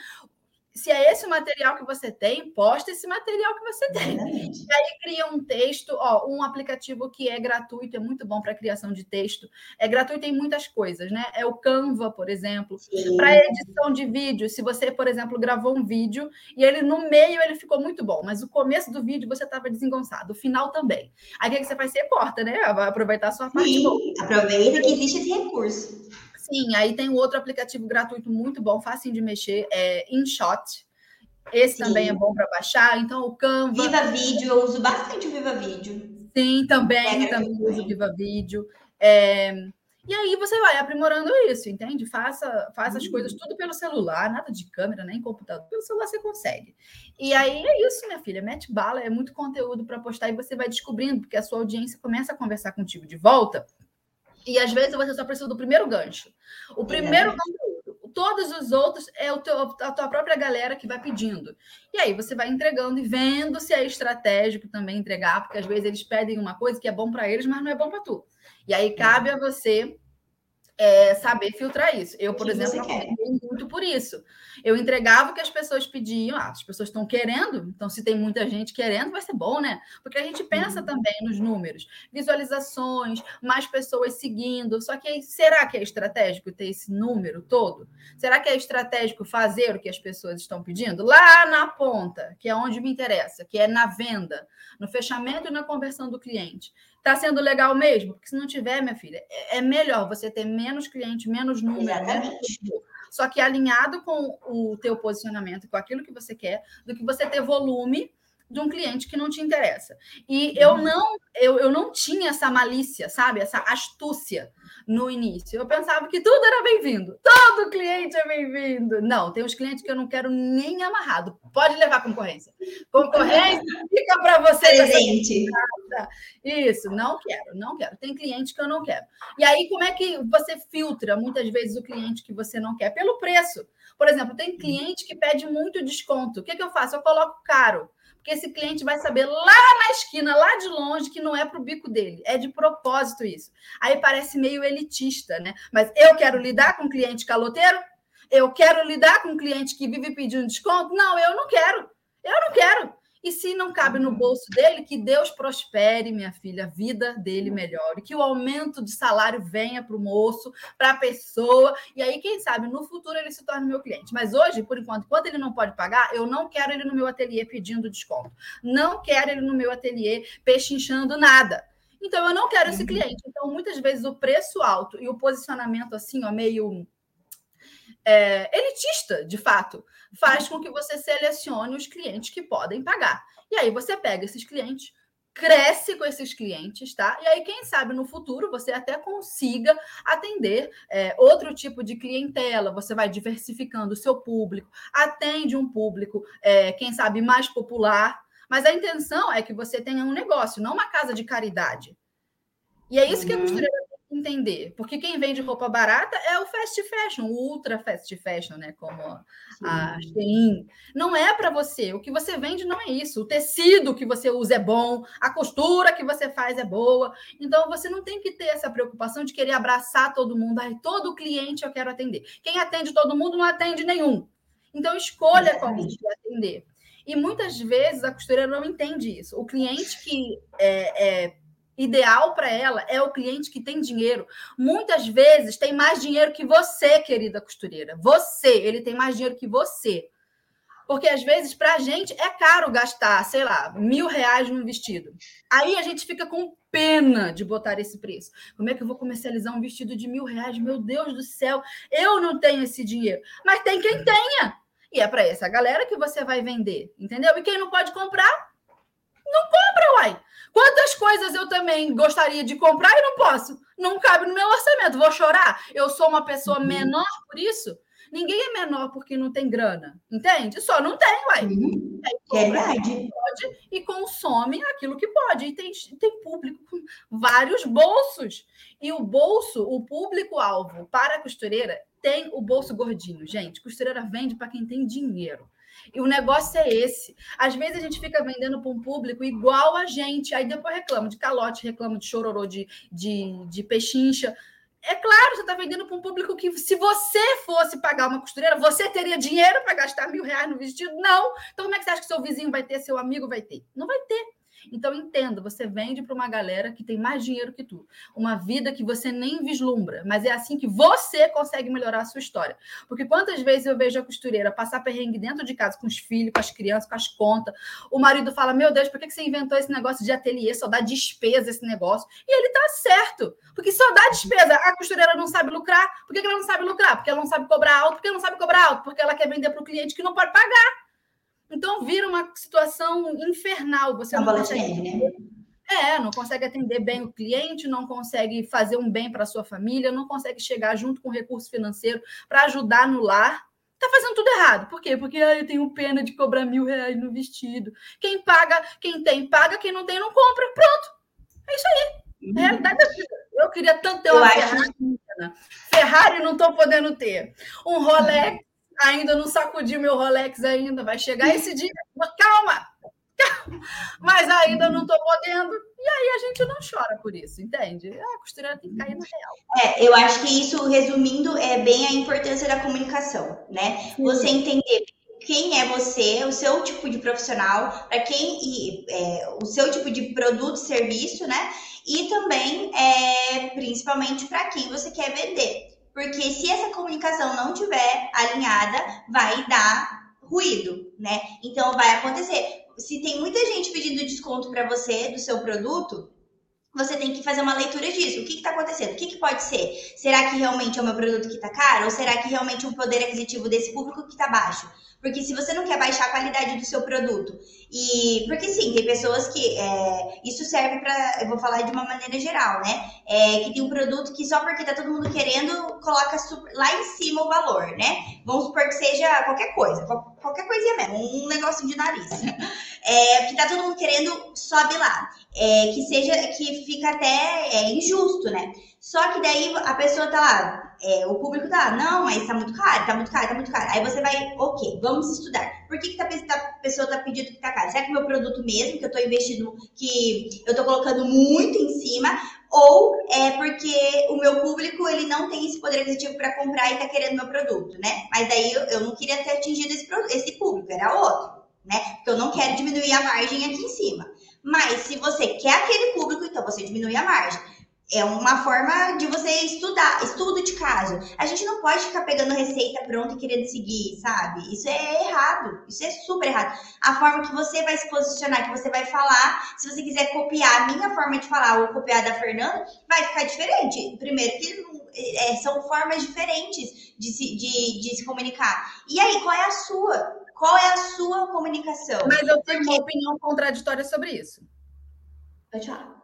se é esse o material que você tem, posta esse material que você tem. Exatamente. E aí cria um texto, ó, um aplicativo que é gratuito, é muito bom para criação de texto. É gratuito em muitas coisas, né? É o Canva, por exemplo. Para edição de vídeo, se você, por exemplo, gravou um vídeo e ele no meio ele ficou muito bom, mas o começo do vídeo você estava desengonçado, o final também. Aí o que você faz? Você corta, né? Vai aproveitar a sua parte Sim, boa. Aproveita que existe esse recurso. Sim, aí tem um outro aplicativo gratuito muito bom, fácil de mexer, é InShot. Esse Sim. também é bom para baixar. Então, o Canva. Viva Vídeo, eu uso bastante o Viva Vídeo. Sim, também, é também uso o Viva Vídeo. É... E aí você vai aprimorando isso, entende? Faça, faça as coisas tudo pelo celular, nada de câmera, nem computador. Pelo celular você consegue. E aí é isso, minha filha. Mete bala, é muito conteúdo para postar e você vai descobrindo, porque a sua audiência começa a conversar contigo de volta e às vezes você só precisa do primeiro gancho. O primeiro conteúdo, todos os outros é o teu, a tua própria galera que vai pedindo. E aí você vai entregando e vendo se é estratégico também entregar, porque às vezes eles pedem uma coisa que é bom para eles, mas não é bom para tu. E aí cabe a você é, saber filtrar isso. Eu, por exemplo, muito por isso. Eu entregava o que as pessoas pediam. Ah, as pessoas estão querendo, então se tem muita gente querendo, vai ser bom, né? Porque a gente pensa uhum. também nos números, visualizações, mais pessoas seguindo. Só que será que é estratégico ter esse número todo? Será que é estratégico fazer o que as pessoas estão pedindo? Lá na ponta, que é onde me interessa, que é na venda, no fechamento e na conversão do cliente. Está sendo legal mesmo? Porque se não tiver, minha filha, é, é melhor você ter menos cliente, menos número, Exatamente. Menos... só que alinhado com o teu posicionamento, com aquilo que você quer, do que você ter volume de um cliente que não te interessa. E eu uhum. não, eu, eu não tinha essa malícia, sabe? Essa astúcia no início. Eu pensava que tudo era bem-vindo. Todo cliente é bem-vindo. Não, tem uns clientes que eu não quero nem amarrado. Pode levar concorrência. Concorrência fica para você. Presente. Isso, não quero, não quero. Tem cliente que eu não quero. E aí, como é que você filtra muitas vezes o cliente que você não quer? Pelo preço. Por exemplo, tem cliente que pede muito desconto. O que, que eu faço? Eu coloco caro porque esse cliente vai saber lá na esquina, lá de longe, que não é para o bico dele. É de propósito isso. Aí parece meio elitista, né? Mas eu quero lidar com cliente caloteiro? Eu quero lidar com cliente que vive pedindo desconto? Não, eu não quero. Eu não quero. E se não cabe no bolso dele, que Deus prospere, minha filha, a vida dele melhore, que o aumento de salário venha para o moço, para a pessoa, e aí, quem sabe, no futuro ele se torne meu cliente. Mas hoje, por enquanto, enquanto ele não pode pagar, eu não quero ele no meu ateliê pedindo desconto. Não quero ele no meu ateliê pechinchando nada. Então, eu não quero esse uhum. cliente. Então, muitas vezes, o preço alto e o posicionamento assim, ó, meio é, elitista, de fato, faz com que você selecione os clientes que podem pagar. E aí você pega esses clientes, cresce com esses clientes, tá? E aí, quem sabe no futuro você até consiga atender é, outro tipo de clientela, você vai diversificando o seu público, atende um público, é, quem sabe, mais popular. Mas a intenção é que você tenha um negócio, não uma casa de caridade. E é isso uhum. que a costureira entender, porque quem vende roupa barata é o fast fashion, o ultra fast fashion, né? Como a Shein. Não é para você. O que você vende não é isso. O tecido que você usa é bom, a costura que você faz é boa. Então você não tem que ter essa preocupação de querer abraçar todo mundo. Ai, todo cliente eu quero atender. Quem atende todo mundo não atende nenhum. Então escolha qual você vai atender. E muitas vezes a costureira não entende isso. O cliente que é, é ideal para ela é o cliente que tem dinheiro. Muitas vezes tem mais dinheiro que você, querida costureira. Você, ele tem mais dinheiro que você. Porque às vezes para a gente é caro gastar, sei lá, mil reais num vestido. Aí a gente fica com pena de botar esse preço. Como é que eu vou comercializar um vestido de mil reais? Meu Deus do céu, eu não tenho esse dinheiro. Mas tem quem tenha. E é para essa galera que você vai vender, entendeu? E quem não pode comprar, não compra, uai. Quantas coisas eu também gostaria de comprar e não posso? Não cabe no meu orçamento. Vou chorar? Eu sou uma pessoa uhum. menor por isso? Ninguém é menor porque não tem grana, entende? Só não tem, uai. Uhum. Verdade. Pode e consome aquilo que pode. E tem, tem público com vários bolsos. E o bolso, o público-alvo para a costureira, tem o bolso gordinho. Gente, costureira vende para quem tem dinheiro. E o negócio é esse. Às vezes a gente fica vendendo para um público igual a gente, aí depois reclama de calote, reclama de chororô, de, de, de pechincha. É claro, você está vendendo para um público que, se você fosse pagar uma costureira, você teria dinheiro para gastar mil reais no vestido? Não. Então, como é que você acha que seu vizinho vai ter, seu amigo vai ter? Não vai ter. Então, entenda, você vende para uma galera que tem mais dinheiro que tu. Uma vida que você nem vislumbra, mas é assim que você consegue melhorar a sua história. Porque quantas vezes eu vejo a costureira passar perrengue dentro de casa com os filhos, com as crianças, com as contas. O marido fala: Meu Deus, por que você inventou esse negócio de ateliê? Só dá despesa esse negócio. E ele tá certo. Porque só dá despesa. A costureira não sabe lucrar. Por que ela não sabe lucrar? Porque ela não sabe cobrar alto. Porque ela não sabe cobrar alto? Porque ela quer vender para o cliente que não pode pagar. Então vira uma situação infernal. Você não consegue né? É, não consegue atender bem o cliente, não consegue fazer um bem para a sua família, não consegue chegar junto com recurso financeiro para ajudar no lar. Está fazendo tudo errado. Por quê? Porque ah, eu tenho pena de cobrar mil reais no vestido. Quem paga, quem tem, paga, quem não tem, não compra. Pronto. É isso aí. Uhum. Realidade da vida. Eu queria tanto ter uma Ferrari. Ferrari não estou podendo ter. Um Rolex ainda não sacudi meu Rolex ainda, vai chegar esse dia. Calma, calma. Mas ainda não estou podendo. E aí a gente não chora por isso, entende? A costureira tem que cair no real. É, eu acho que isso, resumindo, é bem a importância da comunicação, né? Você entender quem é você, o seu tipo de profissional, para quem e é, o seu tipo de produto, serviço, né? E também, é, principalmente, para quem você quer vender. Porque se essa comunicação não tiver alinhada, vai dar ruído, né? Então vai acontecer. Se tem muita gente pedindo desconto para você do seu produto, você tem que fazer uma leitura disso. O que está acontecendo? O que, que, pode ser? Será que realmente é o meu produto que está caro? Ou será que realmente o poder aquisitivo desse público que está baixo? Porque se você não quer baixar a qualidade do seu produto, e porque sim, tem pessoas que é, isso serve para, eu vou falar de uma maneira geral, né? É, que tem um produto que só porque tá todo mundo querendo, coloca super, lá em cima o valor, né? Vamos supor que seja qualquer coisa, qualquer coisinha mesmo, um negocinho de nariz. É, que tá todo mundo querendo, sobe lá. É, que seja, que fica até é, injusto, né? Só que daí a pessoa tá lá, é, o público tá, não, mas tá muito caro, tá muito caro, tá muito caro. Aí você vai, ok, vamos estudar. Por que, que tá, a pessoa tá pedindo que tá caro? Será que meu produto mesmo, que eu tô investindo, que eu tô colocando muito em cima, ou é porque o meu público ele não tem esse poder aquisitivo para comprar e tá querendo meu produto, né? Mas daí eu, eu não queria ter atingido esse, esse público, era outro, né? Porque eu não quero diminuir a margem aqui em cima. Mas se você quer aquele público, então você diminui a margem é uma forma de você estudar, estudo de caso. A gente não pode ficar pegando receita pronta e querendo seguir, sabe? Isso é errado, isso é super errado. A forma que você vai se posicionar, que você vai falar, se você quiser copiar a minha forma de falar ou copiar da Fernanda, vai ficar diferente. Primeiro que é, são formas diferentes de se, de, de se comunicar. E aí, qual é a sua? Qual é a sua comunicação? Mas eu tenho uma opinião contraditória sobre isso. Pode falar.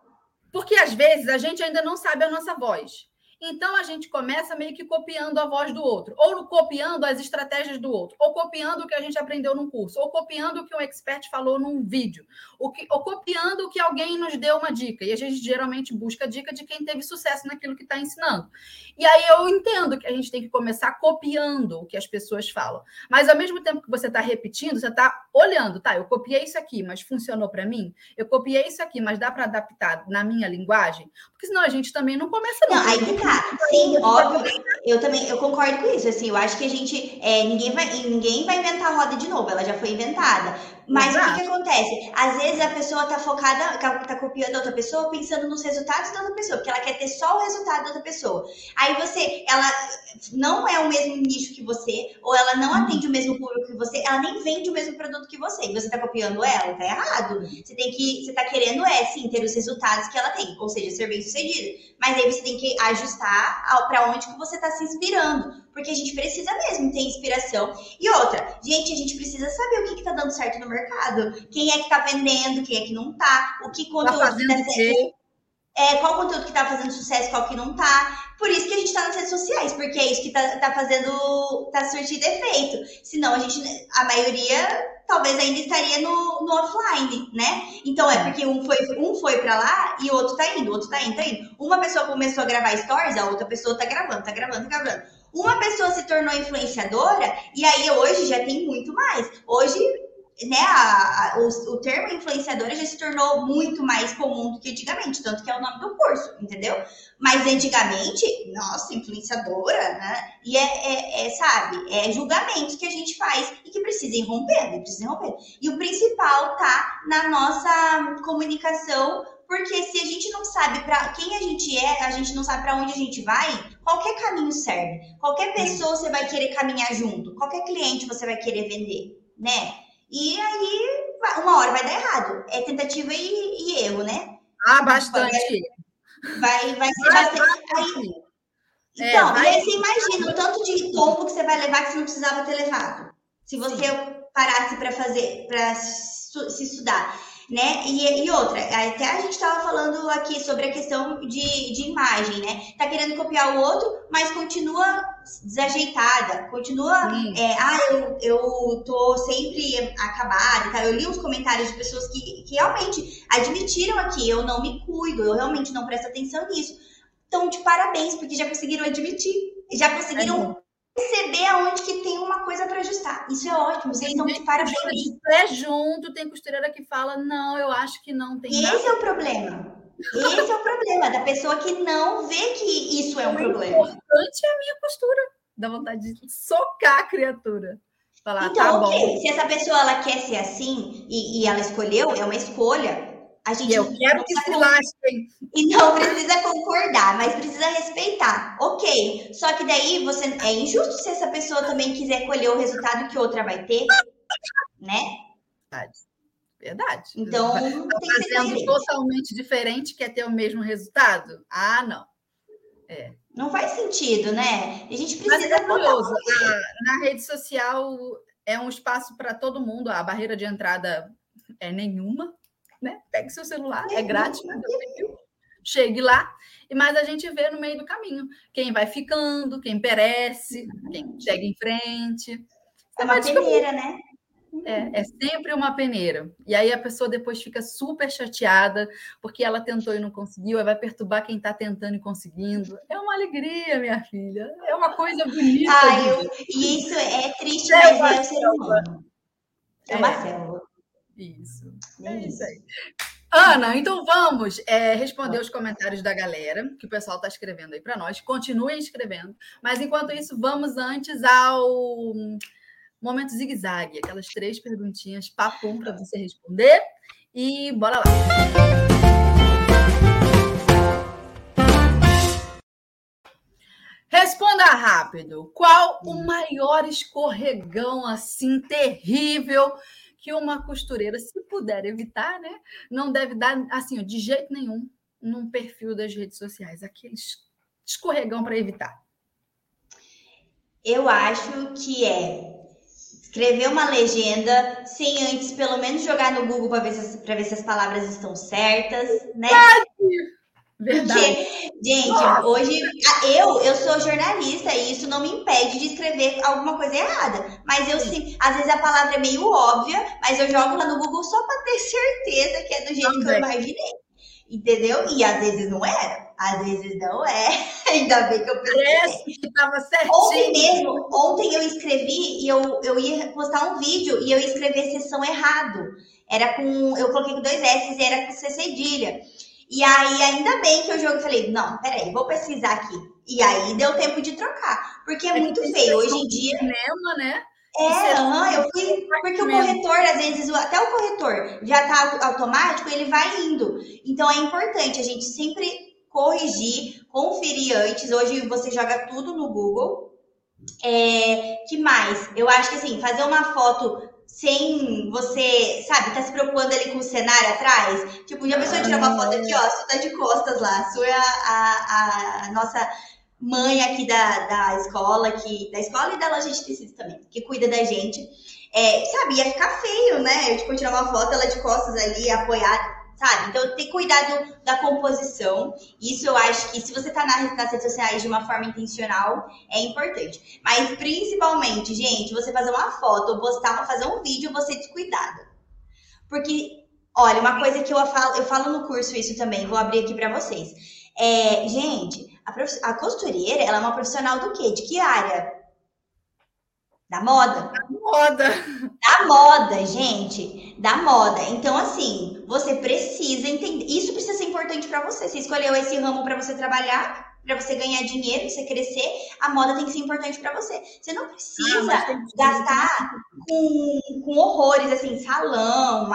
Porque às vezes a gente ainda não sabe a nossa voz. Então a gente começa meio que copiando a voz do outro, ou copiando as estratégias do outro, ou copiando o que a gente aprendeu num curso, ou copiando o que um expert falou num vídeo, ou, que, ou copiando o que alguém nos deu uma dica. E a gente geralmente busca a dica de quem teve sucesso naquilo que está ensinando. E aí eu entendo que a gente tem que começar copiando o que as pessoas falam. Mas ao mesmo tempo que você está repetindo, você está olhando, tá? Eu copiei isso aqui, mas funcionou para mim. Eu copiei isso aqui, mas dá para adaptar na minha linguagem, porque senão a gente também não começa. Não, aí que tá. Sim, óbvio. Eu também eu concordo com isso. Assim, eu acho que a gente. É, ninguém, vai, ninguém vai inventar a roda de novo, ela já foi inventada. Mas Exato. o que, que, acontece? Às vezes a pessoa tá focada, tá, tá copiando a outra pessoa, pensando nos resultados da outra pessoa, porque ela quer ter só o resultado da outra pessoa. Aí você, ela não é o mesmo nicho que você, ou ela não uhum. atende o mesmo público que você, ela nem vende o mesmo produto que você. E você tá copiando ela, tá errado. Você tem que, você tá querendo é sim ter os resultados que ela tem, ou seja, ser bem sucedida. Mas aí você tem que ajustar para onde que você tá se inspirando porque a gente precisa mesmo ter inspiração. E outra, gente, a gente precisa saber o que, que tá dando certo no mercado. Quem é que tá vendendo, quem é que não tá, o que tá conteúdo tá fazendo tá certo. É, qual conteúdo que tá fazendo sucesso, qual que não tá. Por isso que a gente tá nas redes sociais, porque é isso que tá, tá fazendo, tá surtindo efeito. Senão a gente, a maioria, talvez ainda estaria no, no offline, né? Então é porque um foi, um foi para lá e o outro tá indo, o outro tá indo, tá indo. Uma pessoa começou a gravar stories, a outra pessoa tá gravando, tá gravando, tá gravando. Uma pessoa se tornou influenciadora e aí hoje já tem muito mais. Hoje, né, a, a, o, o, termo influenciadora já se tornou muito mais comum do que antigamente, tanto que é o nome do curso, entendeu? Mas antigamente, nossa, influenciadora, né? E é, é, é sabe, é julgamentos que a gente faz e que precisa ir rompendo, precisa ir rompendo. E o principal tá na nossa comunicação porque se a gente não sabe para quem a gente é, a gente não sabe para onde a gente vai, qualquer caminho serve. Qualquer pessoa você vai querer caminhar junto, qualquer cliente você vai querer vender, né? E aí, uma hora vai dar errado. É tentativa e, e erro, né? Ah, bastante. Vai, vai ser bastante. Aí, é, então, é, vai... aí você imagina o tanto de tombo que você vai levar que você não precisava ter levado. Se você Sim. parasse para fazer, para se estudar né? E, e outra, até a gente estava falando aqui sobre a questão de, de imagem, né? Tá querendo copiar o outro, mas continua desajeitada, continua. É, ah, eu, eu tô sempre acabada, tá? Eu li uns comentários de pessoas que, que realmente admitiram aqui, eu não me cuido, eu realmente não presto atenção nisso. Então, de parabéns, porque já conseguiram admitir, já conseguiram é perceber aonde que tem uma coisa para ajustar. Isso é ótimo, vocês estão de parabéns. Pé junto, tem costureira que fala, não, eu acho que não tem. Esse é o problema. Esse é o problema da pessoa que não vê que isso é um o problema. O importante é a minha postura. Dá vontade de socar a criatura. Falar, então, tá ok. Bom. Se essa pessoa ela quer ser assim e, e ela escolheu, é uma escolha. A gente eu quero que se lasquem. E não precisa concordar, mas precisa respeitar. Ok. Só que daí você é injusto se essa pessoa também quiser colher o resultado que outra vai ter, né? Verdade. Verdade. Então, tá fazendo totalmente diferente, quer ter o mesmo resultado? Ah, não. É. Não faz sentido, né? A gente precisa. É curioso. Na, na rede social é um espaço para todo mundo, a barreira de entrada é nenhuma, né? Pegue seu celular, é, é grátis, né? chegue lá. Mas a gente vê no meio do caminho quem vai ficando, quem perece, quem chega em frente. É uma peneira, né? É, é sempre uma peneira. E aí a pessoa depois fica super chateada porque ela tentou e não conseguiu, aí vai perturbar quem está tentando e conseguindo. É uma alegria, minha filha. É uma coisa bonita. Ah, eu, e isso é triste, é mas é ser humano. É uma é. selva. Isso. É isso aí. Ana, então vamos é, responder os comentários da galera, que o pessoal está escrevendo aí para nós. Continuem escrevendo. Mas enquanto isso, vamos antes ao momento zigue-zague, aquelas três perguntinhas papum para você responder. E bora lá. Responda rápido. Qual o maior escorregão assim terrível que uma costureira, se puder evitar, né, não deve dar assim, de jeito nenhum, num perfil das redes sociais, aqueles escorregão para evitar? Eu acho que é escrever uma legenda sem antes pelo menos jogar no Google para ver, se, ver se as palavras estão certas, né? Verdade. Porque, gente, Nossa. hoje eu eu sou jornalista e isso não me impede de escrever alguma coisa errada. Mas eu sim, às vezes a palavra é meio óbvia, mas eu jogo lá no Google só para ter certeza que é do jeito que eu imaginei. Entendeu? E às vezes não era, às vezes não é. Ainda bem que eu pensei. que estava certinho. Ontem mesmo, ontem eu escrevi e eu, eu ia postar um vídeo e eu ia escrever sessão errado. Era com. Eu coloquei com dois S e era com C cedilha. E aí, ainda bem que eu jogo falei, não, peraí, vou pesquisar aqui. E aí deu tempo de trocar. Porque é, é muito feio. Hoje em dia. Cinema, né? É, aham, eu fui. Porque o corretor, às vezes, até o corretor já tá automático, ele vai indo. Então é importante a gente sempre corrigir, conferir antes. Hoje você joga tudo no Google. É, que mais? Eu acho que assim, fazer uma foto sem você, sabe, tá se preocupando ali com o cenário atrás. Tipo, já pensou em tirar uma foto aqui, ó, você tá de costas lá, a sua é a, a, a nossa mãe aqui da, da escola, que, da escola e da loja de tecidos também, que cuida da gente. É, sabe, ia ficar feio, né? Eu, tipo, tirar uma foto, ela de costas ali, apoiada sabe? Então, ter cuidado da composição. Isso eu acho que se você tá nas redes sociais de uma forma intencional, é importante. Mas, principalmente, gente, você fazer uma foto, postar, fazer um vídeo, você descuidado. Porque, olha, uma coisa que eu falo, eu falo no curso isso também, vou abrir aqui para vocês. É, gente, a, a costureira, ela é uma profissional do quê? De que área? Da moda. Da moda. Da moda, gente. Da moda. Então, assim, você precisa entender. Isso precisa ser importante para você. Você escolheu esse ramo para você trabalhar, para você ganhar dinheiro, você crescer. A moda tem que ser importante para você. Você não precisa ah, gastar com, com horrores, assim, salão,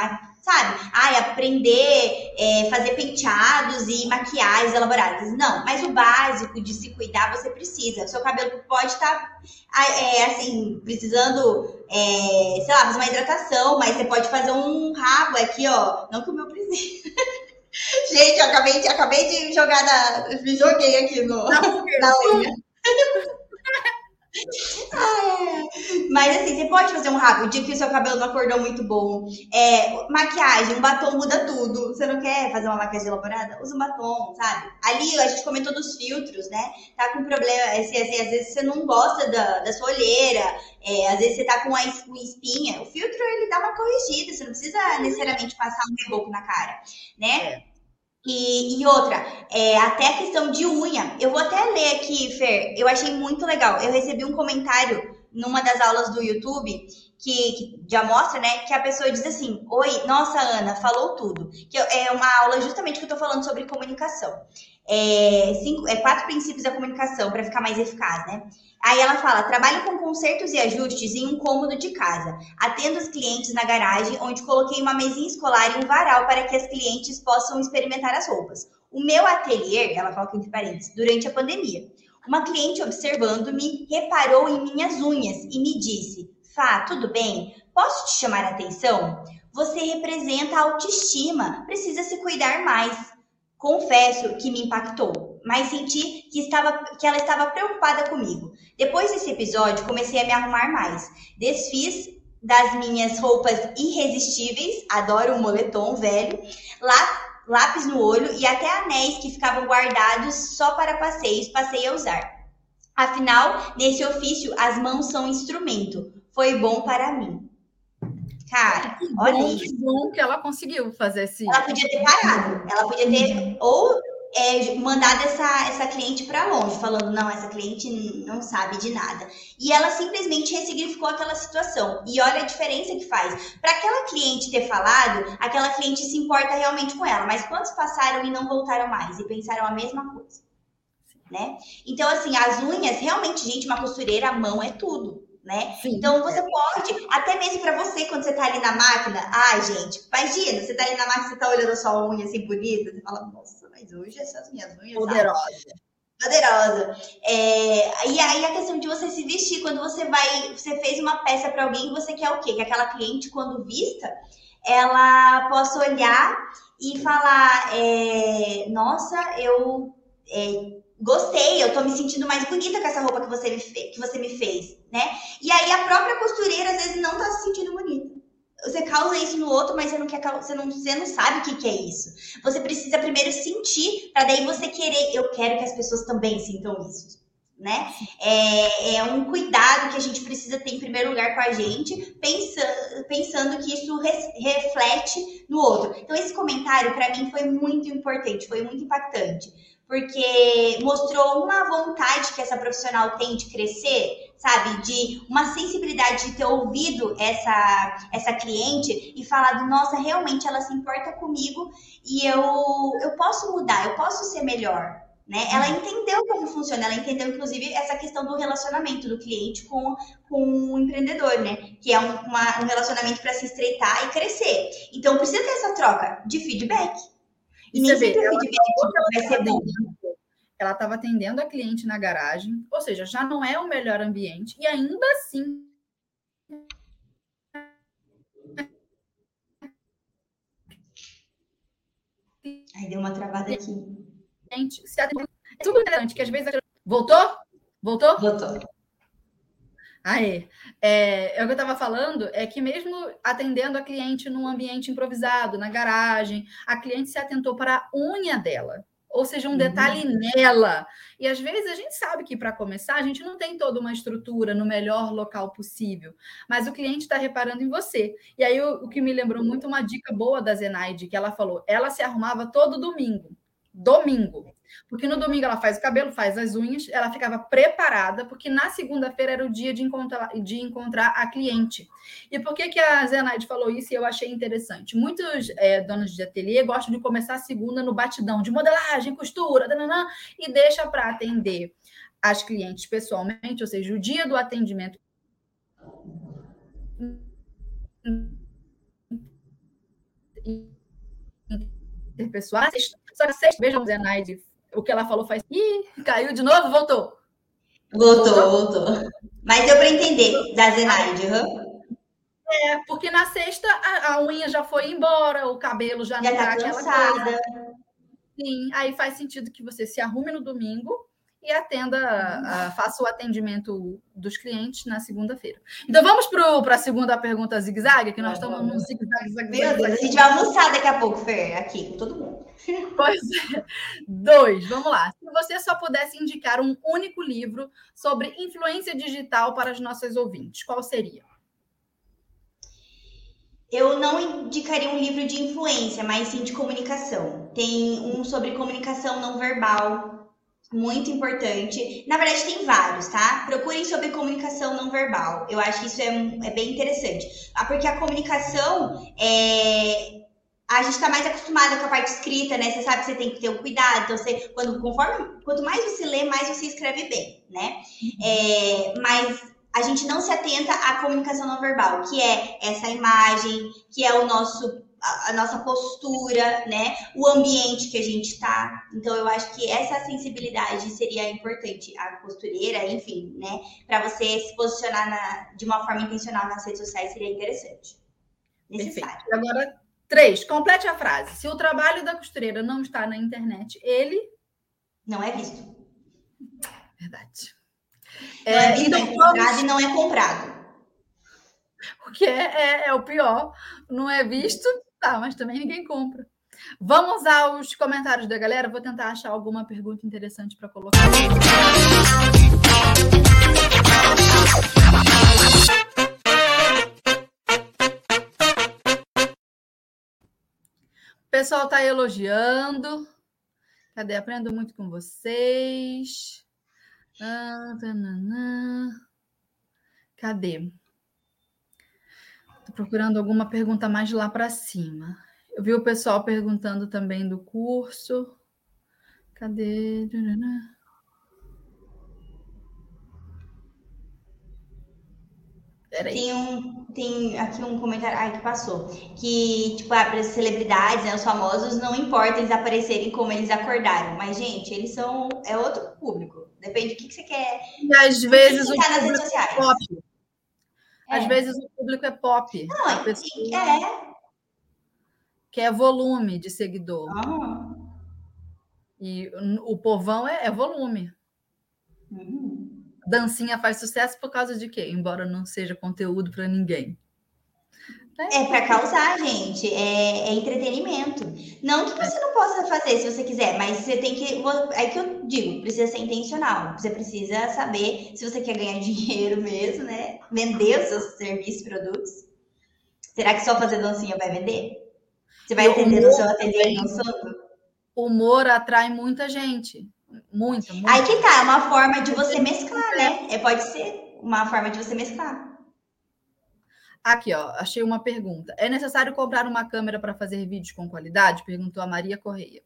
sabe? Ai, aprender, é, fazer penteados e maquiagens elaboradas. Não, mas o básico de se cuidar você precisa. O seu cabelo pode estar, tá, é, assim, precisando, é, sei lá, fazer uma hidratação, mas você pode fazer um rabo aqui, ó. Não que o meu precise. Gente, eu acabei de, acabei de jogar na. Me joguei aqui no, na unha. Mas assim, você pode fazer um rápido, o dia que o seu cabelo não acordou muito bom. É, maquiagem, um batom muda tudo. Você não quer fazer uma maquiagem elaborada? Usa um batom, sabe? Ali a gente comentou dos filtros, né? Tá com problema, assim, assim, às vezes você não gosta da, da sua olheira, é, às vezes você tá com uma espinha. O filtro ele dá uma corrigida, você não precisa necessariamente passar um reboco na cara, né? É. E, e, outra, é, até a questão de unha. Eu vou até ler aqui, Fer. Eu achei muito legal. Eu recebi um comentário numa das aulas do YouTube que, que já mostra, né? Que a pessoa diz assim: Oi, nossa, Ana, falou tudo. Que é uma aula justamente que eu tô falando sobre comunicação. É, cinco, é quatro princípios da comunicação para ficar mais eficaz, né? Aí ela fala: trabalho com consertos e ajustes em um cômodo de casa. Atendo os clientes na garagem, onde coloquei uma mesinha escolar e um varal para que as clientes possam experimentar as roupas. O meu ateliê, ela coloca entre parênteses, durante a pandemia. Uma cliente observando-me reparou em minhas unhas e me disse: Fá, tudo bem? Posso te chamar a atenção? Você representa a autoestima, precisa se cuidar mais. Confesso que me impactou, mas senti que, estava, que ela estava preocupada comigo. Depois desse episódio, comecei a me arrumar mais. Desfiz das minhas roupas irresistíveis, adoro um moletom velho, lá, lápis no olho e até anéis que ficavam guardados só para passeios, passei a usar. Afinal, nesse ofício, as mãos são instrumento. Foi bom para mim. Cara, que olha bom, isso. Que bom que ela conseguiu fazer esse. Ela podia ter parado. Ela podia ter ou é, mandado essa, essa cliente para longe, falando, não, essa cliente não sabe de nada. E ela simplesmente ressignificou aquela situação. E olha a diferença que faz. Para aquela cliente ter falado, aquela cliente se importa realmente com ela. Mas quantos passaram e não voltaram mais e pensaram a mesma coisa? Né? Então, assim, as unhas, realmente, gente, uma costureira, a mão é tudo né? Sim. Então você pode, até mesmo para você, quando você tá ali na máquina, ai, gente, imagina, você tá ali na máquina, você tá olhando a sua unha assim bonita, você fala, nossa, mas hoje essas minhas unhas. Poderosa. Poderosa. É, e aí a questão de você se vestir, quando você vai, você fez uma peça para alguém, você quer o quê? Que aquela cliente, quando vista, ela possa olhar e falar, é, nossa, eu é, gostei, eu tô me sentindo mais bonita com essa roupa que você me, que você me fez, né? E aí a própria costureira às vezes não tá se sentindo bonita. Você causa isso no outro, mas você não quer, você não, você não sabe o que, que é isso. Você precisa primeiro sentir, para daí você querer. Eu quero que as pessoas também sintam isso, né? É, é, um cuidado que a gente precisa ter em primeiro lugar com a gente, pensando, pensando que isso res, reflete no outro. Então esse comentário para mim foi muito importante, foi muito impactante porque mostrou uma vontade que essa profissional tem de crescer, sabe? De uma sensibilidade de ter ouvido essa, essa cliente e falado, nossa, realmente ela se importa comigo e eu, eu posso mudar, eu posso ser melhor. Né? Ela entendeu como funciona, ela entendeu, inclusive, essa questão do relacionamento do cliente com, com o empreendedor, né? Que é um, uma, um relacionamento para se estreitar e crescer. Então, precisa ter essa troca de feedback. E nem sempre ela, vai ser bom. Ela estava atendendo a cliente na garagem, ou seja, já não é o melhor ambiente, e ainda assim. Aí deu uma travada aqui. Gente, se atende... É tudo interessante, que às vezes. Voltou? Voltou? Voltou. Aê. É, é, o que eu estava falando, é que mesmo atendendo a cliente num ambiente improvisado, na garagem, a cliente se atentou para a unha dela, ou seja, um uhum. detalhe nela. E às vezes a gente sabe que para começar a gente não tem toda uma estrutura no melhor local possível, mas o cliente está reparando em você. E aí o, o que me lembrou muito uma dica boa da Zenaide, que ela falou, ela se arrumava todo domingo. Domingo. Porque no domingo ela faz o cabelo, faz as unhas, ela ficava preparada, porque na segunda-feira era o dia de encontrar, de encontrar a cliente. E por que, que a Zenaide falou isso e eu achei interessante? Muitos é, donos de ateliê gostam de começar a segunda no batidão de modelagem, costura, dananã, e deixa para atender as clientes pessoalmente, ou seja, o dia do atendimento interpessoal. Só que sexta, vejam, Zenaide o que ela falou faz. Ih, caiu de novo, voltou. Voltou, voltou. voltou. Mas deu para entender da Zenaide. Uhum. É, porque na sexta a, a, unha já foi embora, o cabelo já, já não tá, tá aquela coisa. Sim, aí faz sentido que você se arrume no domingo e atenda, a, faça o atendimento dos clientes na segunda-feira. Então vamos para a segunda pergunta zigue-zague, que nós estamos no zigue-zague. Meu Deus, a gente vai almoçar daqui a pouco, Fer, aqui com todo mundo. Pois é. Dois, vamos lá. Se você só pudesse indicar um único livro sobre influência digital para as nossas ouvintes, qual seria? Eu não indicaria um livro de influência, mas sim de comunicação. Tem um sobre comunicação não verbal, muito importante. Na verdade, tem vários, tá? Procurem sobre comunicação não verbal. Eu acho que isso é, é bem interessante. Ah, porque a comunicação é. A gente está mais acostumada com a parte escrita, né? Você sabe que você tem que ter um cuidado. Então, você, quando, conforme, quanto mais você lê, mais você escreve bem, né? É, mas a gente não se atenta à comunicação não verbal, que é essa imagem, que é o nosso a, nossa postura, né? O ambiente que a gente está. Então, eu acho que essa sensibilidade seria importante. A costureira, enfim, né? Para você se posicionar na, de uma forma intencional nas redes sociais seria interessante. necessário. Perfeito. Agora, três, complete a frase. Se o trabalho da costureira não está na internet, ele. Não é visto. Verdade. Não é, visto, então, é vamos... e não é comprado. O que é, é, é o pior. Não é visto, tá, mas também ninguém compra. Vamos aos comentários da galera. Vou tentar achar alguma pergunta interessante para colocar. O pessoal está elogiando. Cadê? Aprendo muito com vocês. Ah, Cadê? Estou procurando alguma pergunta mais lá para cima. Eu vi o pessoal perguntando também do curso. Cadê? Tem, um, tem aqui um comentário ai, que passou. Que, tipo, ah, para as celebridades, né, os famosos, não importa eles aparecerem como eles acordaram. Mas, gente, eles são. É outro público. Depende do que, que você quer. E às vezes. O tá nas redes sociais. Pop. É. Às vezes o público é pop. Não, a pessoa... é que é volume de seguidor. Ah. E o povão é, é volume. Uhum. Dancinha faz sucesso por causa de quê? Embora não seja conteúdo para ninguém. É, é para causar, gente. É, é, entretenimento. Não que você não possa fazer se você quiser, mas você tem que. É que eu digo, precisa ser intencional. Você precisa saber se você quer ganhar dinheiro mesmo, né? Vender os seus serviços, produtos. Será que só fazer dancinha vai vender? Você vai entender no seu ateliê dançando? Humor atrai muita gente. Muita, muita. Aí que tá, é uma forma de você mesclar, né? É, pode ser uma forma de você mesclar. Aqui, ó, achei uma pergunta. É necessário comprar uma câmera para fazer vídeos com qualidade? Perguntou a Maria Correia.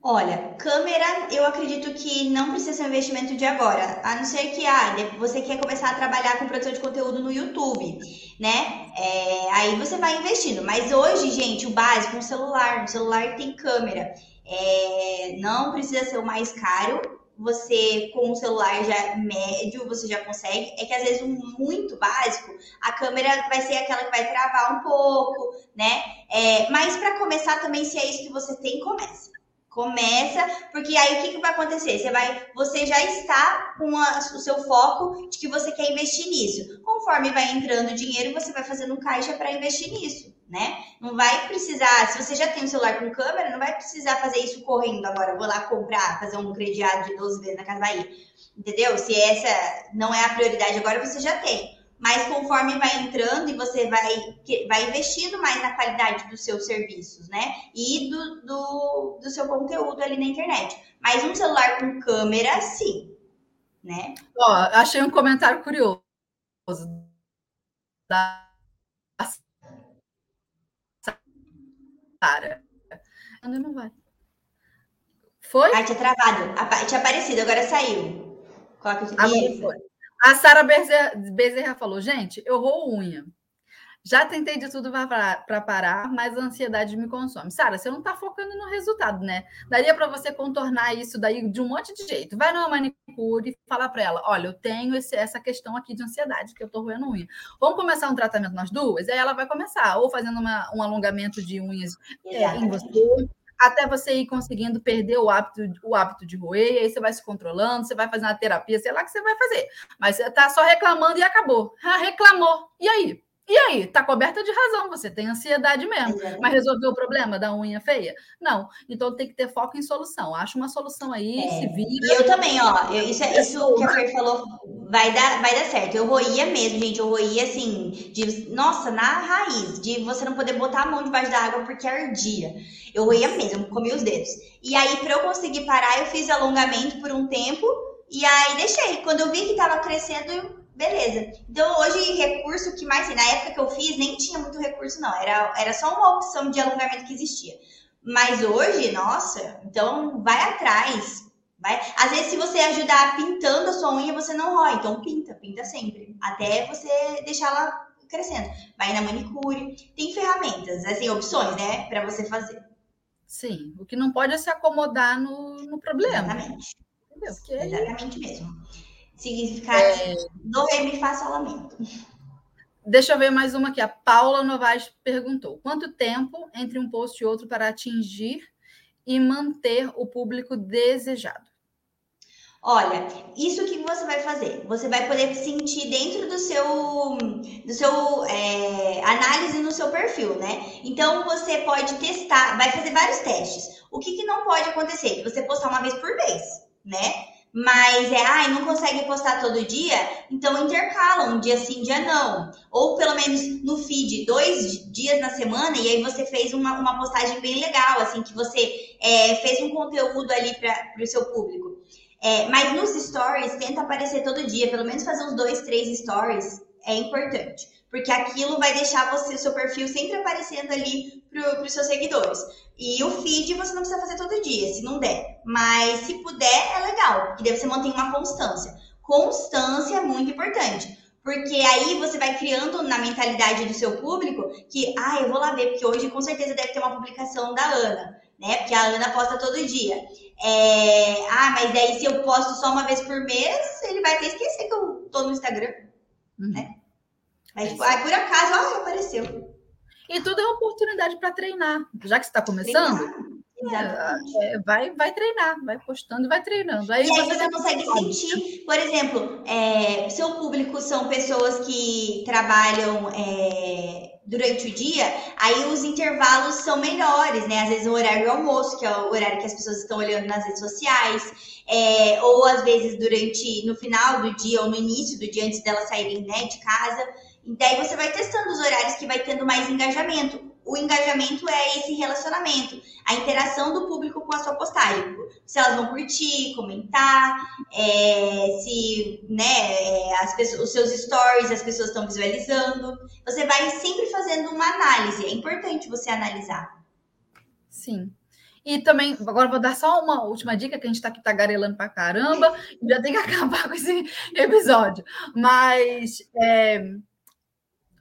Olha, câmera, eu acredito que não precisa ser um investimento de agora, a não ser que ah, você quer começar a trabalhar com produção de conteúdo no YouTube, né? É, aí você vai investindo. Mas hoje, gente, o básico, um celular, um celular tem câmera. É, não precisa ser o mais caro. Você, com um celular já médio, você já consegue. É que às vezes, um muito básico, a câmera vai ser aquela que vai travar um pouco, né? É, mas para começar também, se é isso que você tem, comece. Começa, porque aí o que, que vai acontecer? Você vai, você já está com a, o seu foco de que você quer investir nisso. Conforme vai entrando dinheiro, você vai fazendo um caixa para investir nisso, né? Não vai precisar, se você já tem um celular com câmera, não vai precisar fazer isso correndo agora. Vou lá comprar, fazer um crediário de 12 vezes na Casa Bahia. Entendeu? Se essa não é a prioridade agora, você já tem mas conforme vai entrando e você vai, vai investindo mais na qualidade dos seus serviços, né? E do, do, do seu conteúdo ali na internet. Mas um celular com câmera, sim. Né? Ó, achei um comentário curioso da Sara. Ainda não vai. Foi? Ah, tinha travado. Tinha aparecido, agora saiu. Coloca o Agora foi. A Sara Bezerra, Bezerra falou: gente, eu roo unha. Já tentei de tudo para parar, mas a ansiedade me consome. Sara, você não está focando no resultado, né? Daria para você contornar isso daí de um monte de jeito. Vai numa manicure e fala para ela: olha, eu tenho esse, essa questão aqui de ansiedade, que eu estou roendo unha. Vamos começar um tratamento nós duas? Aí ela vai começar, ou fazendo uma, um alongamento de unhas é, em você, até você ir conseguindo perder o hábito, o hábito de roer, aí você vai se controlando, você vai fazer uma terapia, sei lá o que você vai fazer. Mas você está só reclamando e acabou. Ah, reclamou. E aí? E aí, tá coberta de razão, você tem ansiedade mesmo. É. Mas resolveu o problema da unha feia? Não. Então tem que ter foco em solução. Acha uma solução aí, é. se vira. E eu também, ó. Eu, isso, é, isso que a Fer falou vai dar, vai dar certo. Eu roía mesmo, gente. Eu roía assim, de, nossa, na raiz, de você não poder botar a mão debaixo da água porque ardia. Eu roía mesmo, comia os dedos. E aí, para eu conseguir parar, eu fiz alongamento por um tempo e aí deixei. Quando eu vi que tava crescendo, eu Beleza. Então, hoje, recurso que mais. Na época que eu fiz, nem tinha muito recurso, não. Era, era só uma opção de alongamento que existia. Mas hoje, nossa, então vai atrás. Vai. Às vezes, se você ajudar pintando a sua unha, você não rói. Então, pinta, pinta sempre. Até você deixar ela crescendo. Vai na manicure. Tem ferramentas, assim, opções, né, para você fazer. Sim. O que não pode é se acomodar no, no problema. Exatamente. Entendeu? Porque Exatamente mesmo significado é... do rei mi fá lamento. Deixa eu ver mais uma aqui. A Paula Novaes perguntou: quanto tempo entre um post e outro para atingir e manter o público desejado? Olha, isso que você vai fazer, você vai poder sentir dentro do seu, do seu é, análise no seu perfil, né? Então você pode testar, vai fazer vários testes. O que, que não pode acontecer? Que você postar uma vez por mês, né? Mas é, ai, não consegue postar todo dia, então intercala, um dia sim, dia não. Ou pelo menos no feed, dois dias na semana, e aí você fez uma, uma postagem bem legal, assim, que você é, fez um conteúdo ali para o seu público. É, mas nos stories, tenta aparecer todo dia, pelo menos fazer uns dois, três stories é importante. Porque aquilo vai deixar você, o seu perfil sempre aparecendo ali para os seus seguidores. E o feed você não precisa fazer todo dia, se não der. Mas se puder, é legal, porque daí você mantém uma constância. Constância é muito importante. Porque aí você vai criando na mentalidade do seu público que, ah, eu vou lá ver, porque hoje com certeza deve ter uma publicação da Ana, né? Porque a Ana posta todo dia. É, ah, mas daí se eu posto só uma vez por mês, ele vai até esquecer que eu tô no Instagram, uhum. né? Mas, tipo, aí por acaso, ah, apareceu. E tudo é oportunidade para treinar. Já que você está começando, é, vai, vai treinar, vai postando e vai treinando. Aí, e aí você, consegue sentir, por exemplo, é, seu público são pessoas que trabalham é, durante o dia, aí os intervalos são melhores, né? Às vezes o horário do almoço, que é o horário que as pessoas estão olhando nas redes sociais, é, ou às vezes durante no final do dia ou no início do dia, antes delas saírem né, de casa. E daí você vai testando os horários que vai tendo mais engajamento. O engajamento é esse relacionamento, a interação do público com a sua postagem. Se elas vão curtir, comentar, é, se né, é, as pessoas, os seus stories as pessoas estão visualizando. Você vai sempre fazendo uma análise. É importante você analisar. Sim. E também, agora vou dar só uma última dica, que a gente está aqui tagarelando para caramba, já tem que acabar com esse episódio. Mas é,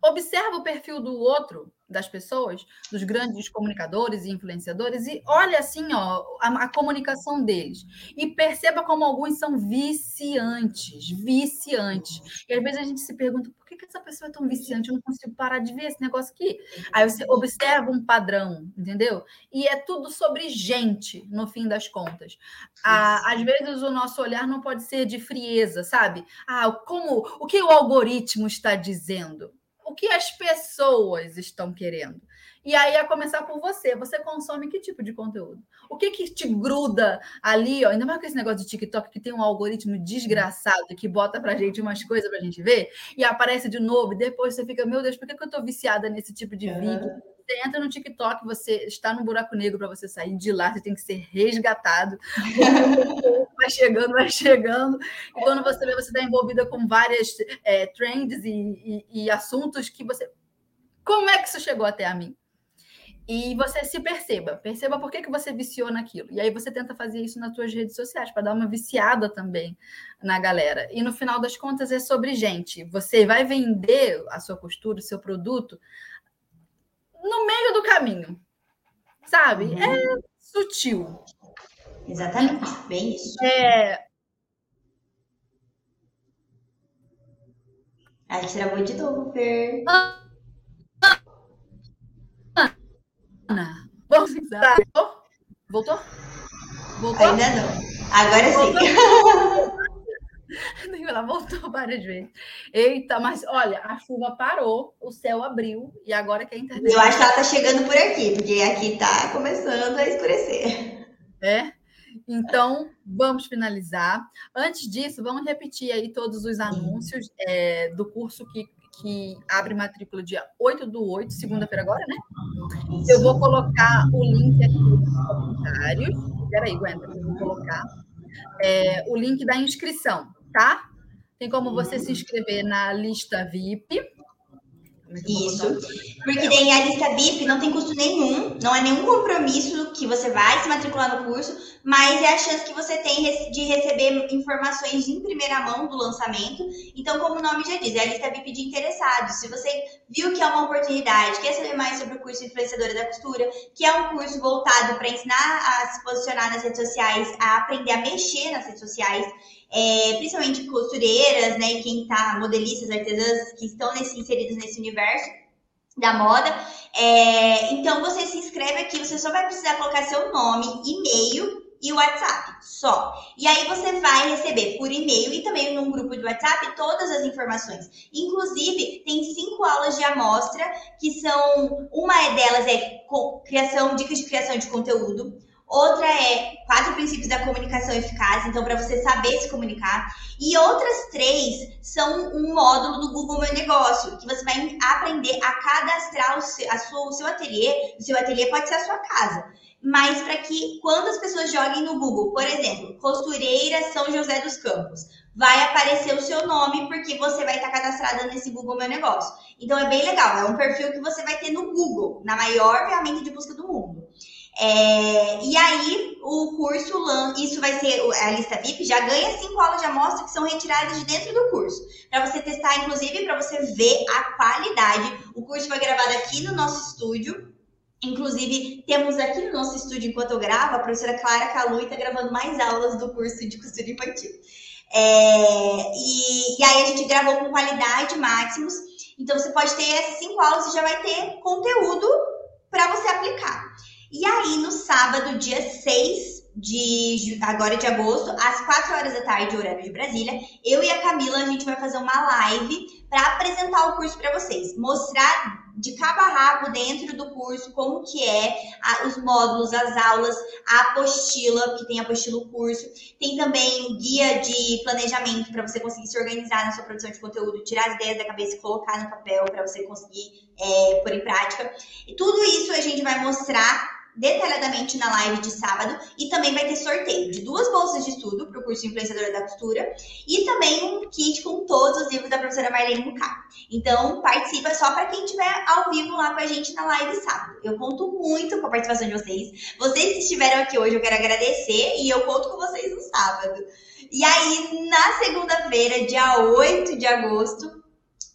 observa o perfil do outro, das pessoas, dos grandes comunicadores e influenciadores, e olha assim, ó, a, a, comunicação deles. E perceba como alguns são viciantes, viciantes. E às vezes a gente se pergunta, por que, que essa pessoa é tão viciante? Eu não consigo parar de ver esse negócio aqui. Aí você observa um padrão, entendeu? E é tudo sobre gente, no fim das contas. Às vezes o nosso olhar não pode ser de frieza, sabe? Ah, como o que o algoritmo está dizendo? O que as pessoas estão querendo. E aí, a começar por você. Você consome que tipo de conteúdo? O que que te gruda ali, ó, ainda mais com esse negócio de TikTok, que tem um algoritmo desgraçado que bota pra gente umas coisas pra gente ver, e aparece de novo, e depois você fica, meu Deus, por que, que eu tô viciada nesse tipo de vídeo? Você entra no TikTok, você está num buraco negro para você sair de lá, você tem que ser resgatado. vai chegando, vai chegando. E quando você vê, você está envolvida com várias é, trends e, e, e assuntos que você. Como é que isso chegou até a mim? E você se perceba, perceba por que, que você viciou naquilo. E aí você tenta fazer isso nas suas redes sociais, para dar uma viciada também na galera. E no final das contas é sobre gente. Você vai vender a sua costura, o seu produto no meio do caminho, sabe? Uhum. É sutil. Exatamente, bem isso. É... A gente travou de novo, Fer. Ana, vamos Voltou? Voltou? Voltou? Ainda não. Agora sim. Ela voltou várias vezes. Eita, mas olha, a chuva parou, o céu abriu e agora que a internet. Eu acho que ela tá chegando por aqui, porque aqui tá começando a escurecer. É? Então, vamos finalizar. Antes disso, vamos repetir aí todos os anúncios é, do curso que, que abre matrícula dia 8 do 8, segunda-feira agora, né? Eu vou colocar o link aqui nos comentários. Peraí, aguenta, eu vou colocar é, o link da inscrição tá? Tem como você se inscrever na lista VIP. Isso. Porque daí a lista VIP não tem custo nenhum, não é nenhum compromisso que você vai se matricular no curso, mas é a chance que você tem de receber informações em primeira mão do lançamento. Então, como o nome já diz, é a lista VIP de interessados. Se você viu que é uma oportunidade, quer saber mais sobre o curso Influenciadora da Costura, que é um curso voltado para ensinar a se posicionar nas redes sociais, a aprender a mexer nas redes sociais, é, principalmente costureiras, né? Quem tá, modelistas, artesãs que estão nesse, inseridos nesse universo da moda. É, então você se inscreve aqui, você só vai precisar colocar seu nome, e-mail e WhatsApp, só. E aí você vai receber por e-mail e também num grupo de WhatsApp todas as informações. Inclusive, tem cinco aulas de amostra, que são. Uma delas é criação, dicas de criação de conteúdo. Outra é quatro princípios da comunicação eficaz, então para você saber se comunicar. E outras três são um módulo do Google Meu Negócio, que você vai aprender a cadastrar o seu, a sua, o seu ateliê. O seu ateliê pode ser a sua casa mas para que quando as pessoas joguem no Google, por exemplo, costureira São José dos Campos, vai aparecer o seu nome porque você vai estar cadastrada nesse Google Meu Negócio. Então é bem legal, é um perfil que você vai ter no Google, na maior ferramenta de busca do mundo. É, e aí, o curso, isso vai ser a lista VIP, já ganha cinco aulas de amostra que são retiradas de dentro do curso. Para você testar, inclusive, para você ver a qualidade. O curso foi gravado aqui no nosso estúdio, Inclusive, temos aqui no nosso estúdio, enquanto eu gravo, a professora Clara Calu está gravando mais aulas do curso de costura infantil. É, e, e, aí a gente gravou com qualidade máximos. Então você pode ter essas cinco aulas e já vai ter conteúdo para você aplicar. E aí, no sábado, dia 6 de agora de agosto, às 4 horas da tarde, horário de Brasília, eu e a Camila a gente vai fazer uma live para apresentar o curso para vocês, mostrar de cabo a rabo dentro do curso como que é a, os módulos, as aulas, a apostila, que tem apostila curso, tem também o guia de planejamento para você conseguir se organizar na sua produção de conteúdo, tirar as ideias da cabeça e colocar no papel para você conseguir é, pôr em prática. E tudo isso a gente vai mostrar detalhadamente na live de sábado e também vai ter sorteio de duas bolsas de estudo para o curso Influenciadora da Costura e também um kit com todos os livros da professora Marlene Mucá. Então, participa só para quem estiver ao vivo lá com a gente na live sábado. Eu conto muito com a participação de vocês. Vocês que estiveram aqui hoje, eu quero agradecer e eu conto com vocês no sábado. E aí, na segunda-feira, dia 8 de agosto,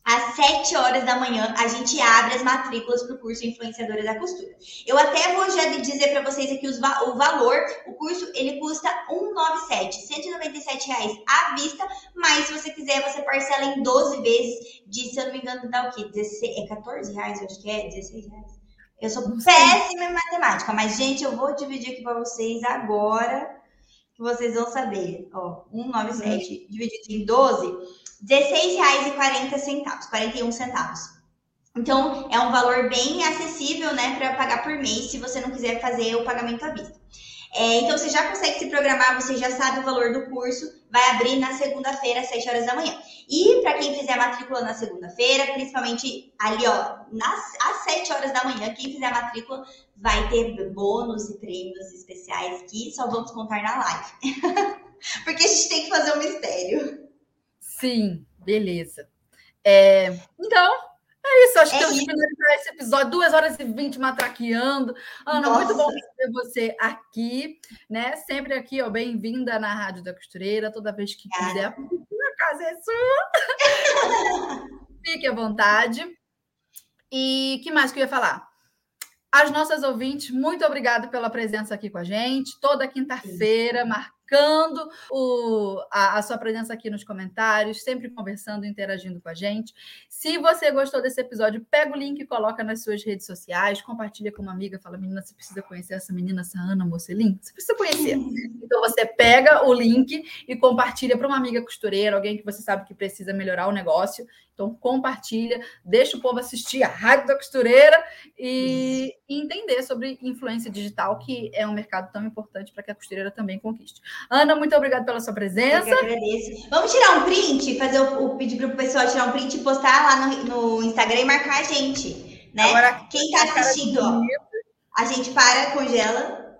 às 7 horas da manhã, a gente abre as matrículas para o curso Influenciadora da Costura. Eu até vou já dizer para vocês aqui os, o valor. O curso, ele custa 197, 197 reais à vista, mas se você quiser, você parcela em 12 vezes de, se eu não me engano, dá o quê? 16, é 14 reais, eu acho que é, 16 reais. Eu sou péssima em matemática, mas, gente, eu vou dividir aqui para vocês agora, que vocês vão saber. Ó, 197 dividido em 12 R$16,40, 41 centavos. Então, é um valor bem acessível, né, para pagar por mês, se você não quiser fazer o pagamento à vista. É, então, você já consegue se programar, você já sabe o valor do curso, vai abrir na segunda-feira, às 7 horas da manhã. E para quem fizer a matrícula na segunda-feira, principalmente ali, ó, nas, às 7 horas da manhã, quem fizer a matrícula vai ter bônus e prêmios especiais que só vamos contar na live. Porque a gente tem que fazer um mistério. Sim, beleza. É, então, é isso. Acho é que temos que finalizar esse episódio. Duas horas e vinte matraqueando. Ana, Nossa. muito bom receber você aqui, né? Sempre aqui, ó, bem-vinda na Rádio da Costureira. Toda vez que quiser, a casa é sua. Fique à vontade. E que mais que eu ia falar? As nossas ouvintes, muito obrigada pela presença aqui com a gente. Toda quinta-feira, marcando marcando o, a, a, sua presença aqui nos comentários, sempre conversando, interagindo com a gente. Se você gostou desse episódio, pega o link e coloca nas suas redes sociais, compartilha com uma amiga, fala, menina, você precisa conhecer essa menina, essa Ana Mocelin? Você precisa conhecer. Então você pega o link e compartilha para uma amiga costureira, alguém que você sabe que precisa melhorar o negócio. Então, compartilha, deixa o povo assistir a Rádio da Costureira e, e entender sobre influência digital, que é um mercado tão importante para que a costureira também conquiste. Ana, muito obrigada pela sua presença. Eu agradeço. Vamos tirar um print, fazer o, o pedir para o pessoal tirar um print e postar lá no, no Instagram e marcar a gente. Né? Agora, Quem está assistindo, ó, a gente para, congela.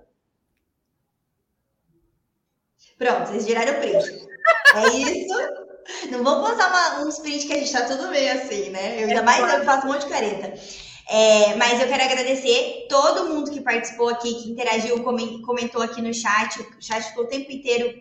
Pronto, vocês geraram o print. É isso. Não vamos postar uma, uns prints que a gente tá tudo meio assim, né? Eu, ainda é mais claro. eu faço um monte de careta. É, mas eu quero agradecer todo mundo que participou aqui, que interagiu, comentou aqui no chat. O chat ficou o tempo inteiro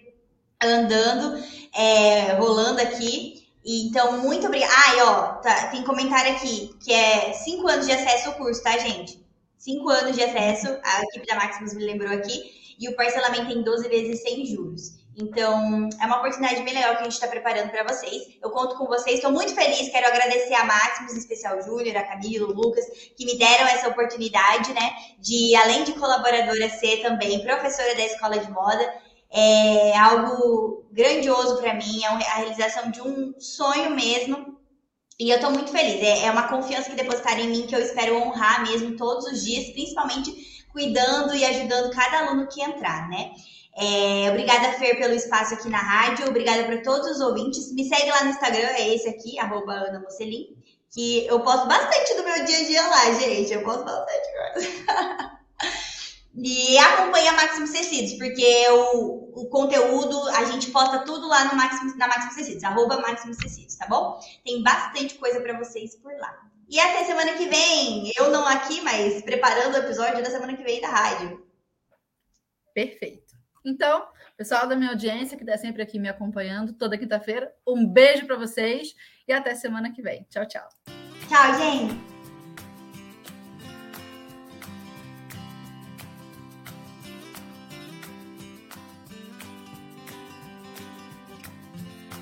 andando, é, rolando aqui. Então, muito obrigada. E ó, tá, tem comentário aqui que é cinco anos de acesso ao curso, tá, gente? Cinco anos de acesso, a equipe da Maximus me lembrou aqui, e o parcelamento em 12 vezes sem juros. Então, é uma oportunidade bem legal que a gente está preparando para vocês. Eu conto com vocês, estou muito feliz. Quero agradecer a Máximos, em especial Júnior, a Camila, o Lucas, que me deram essa oportunidade, né? De, além de colaboradora, ser também professora da escola de moda. É algo grandioso para mim, é a realização de um sonho mesmo. E eu estou muito feliz. É, é uma confiança que depositaram em mim que eu espero honrar mesmo todos os dias, principalmente cuidando e ajudando cada aluno que entrar, né? É, obrigada, Fer, pelo espaço aqui na rádio. Obrigada para todos os ouvintes. Me segue lá no Instagram, é esse aqui, arroba Ana Mocelin, que eu posto bastante do meu dia a dia lá, gente. Eu posto bastante coisa. e acompanha a Máximos Tecidos, porque o, o conteúdo, a gente posta tudo lá no Máximos, na Máximos Tecidos, arroba Máximos Tecidos, tá bom? Tem bastante coisa para vocês por lá. E até semana que vem. Eu não aqui, mas preparando o episódio da semana que vem da rádio. Perfeito. Então, pessoal da minha audiência que está sempre aqui me acompanhando toda quinta-feira, um beijo para vocês e até semana que vem. Tchau, tchau. Tchau, gente.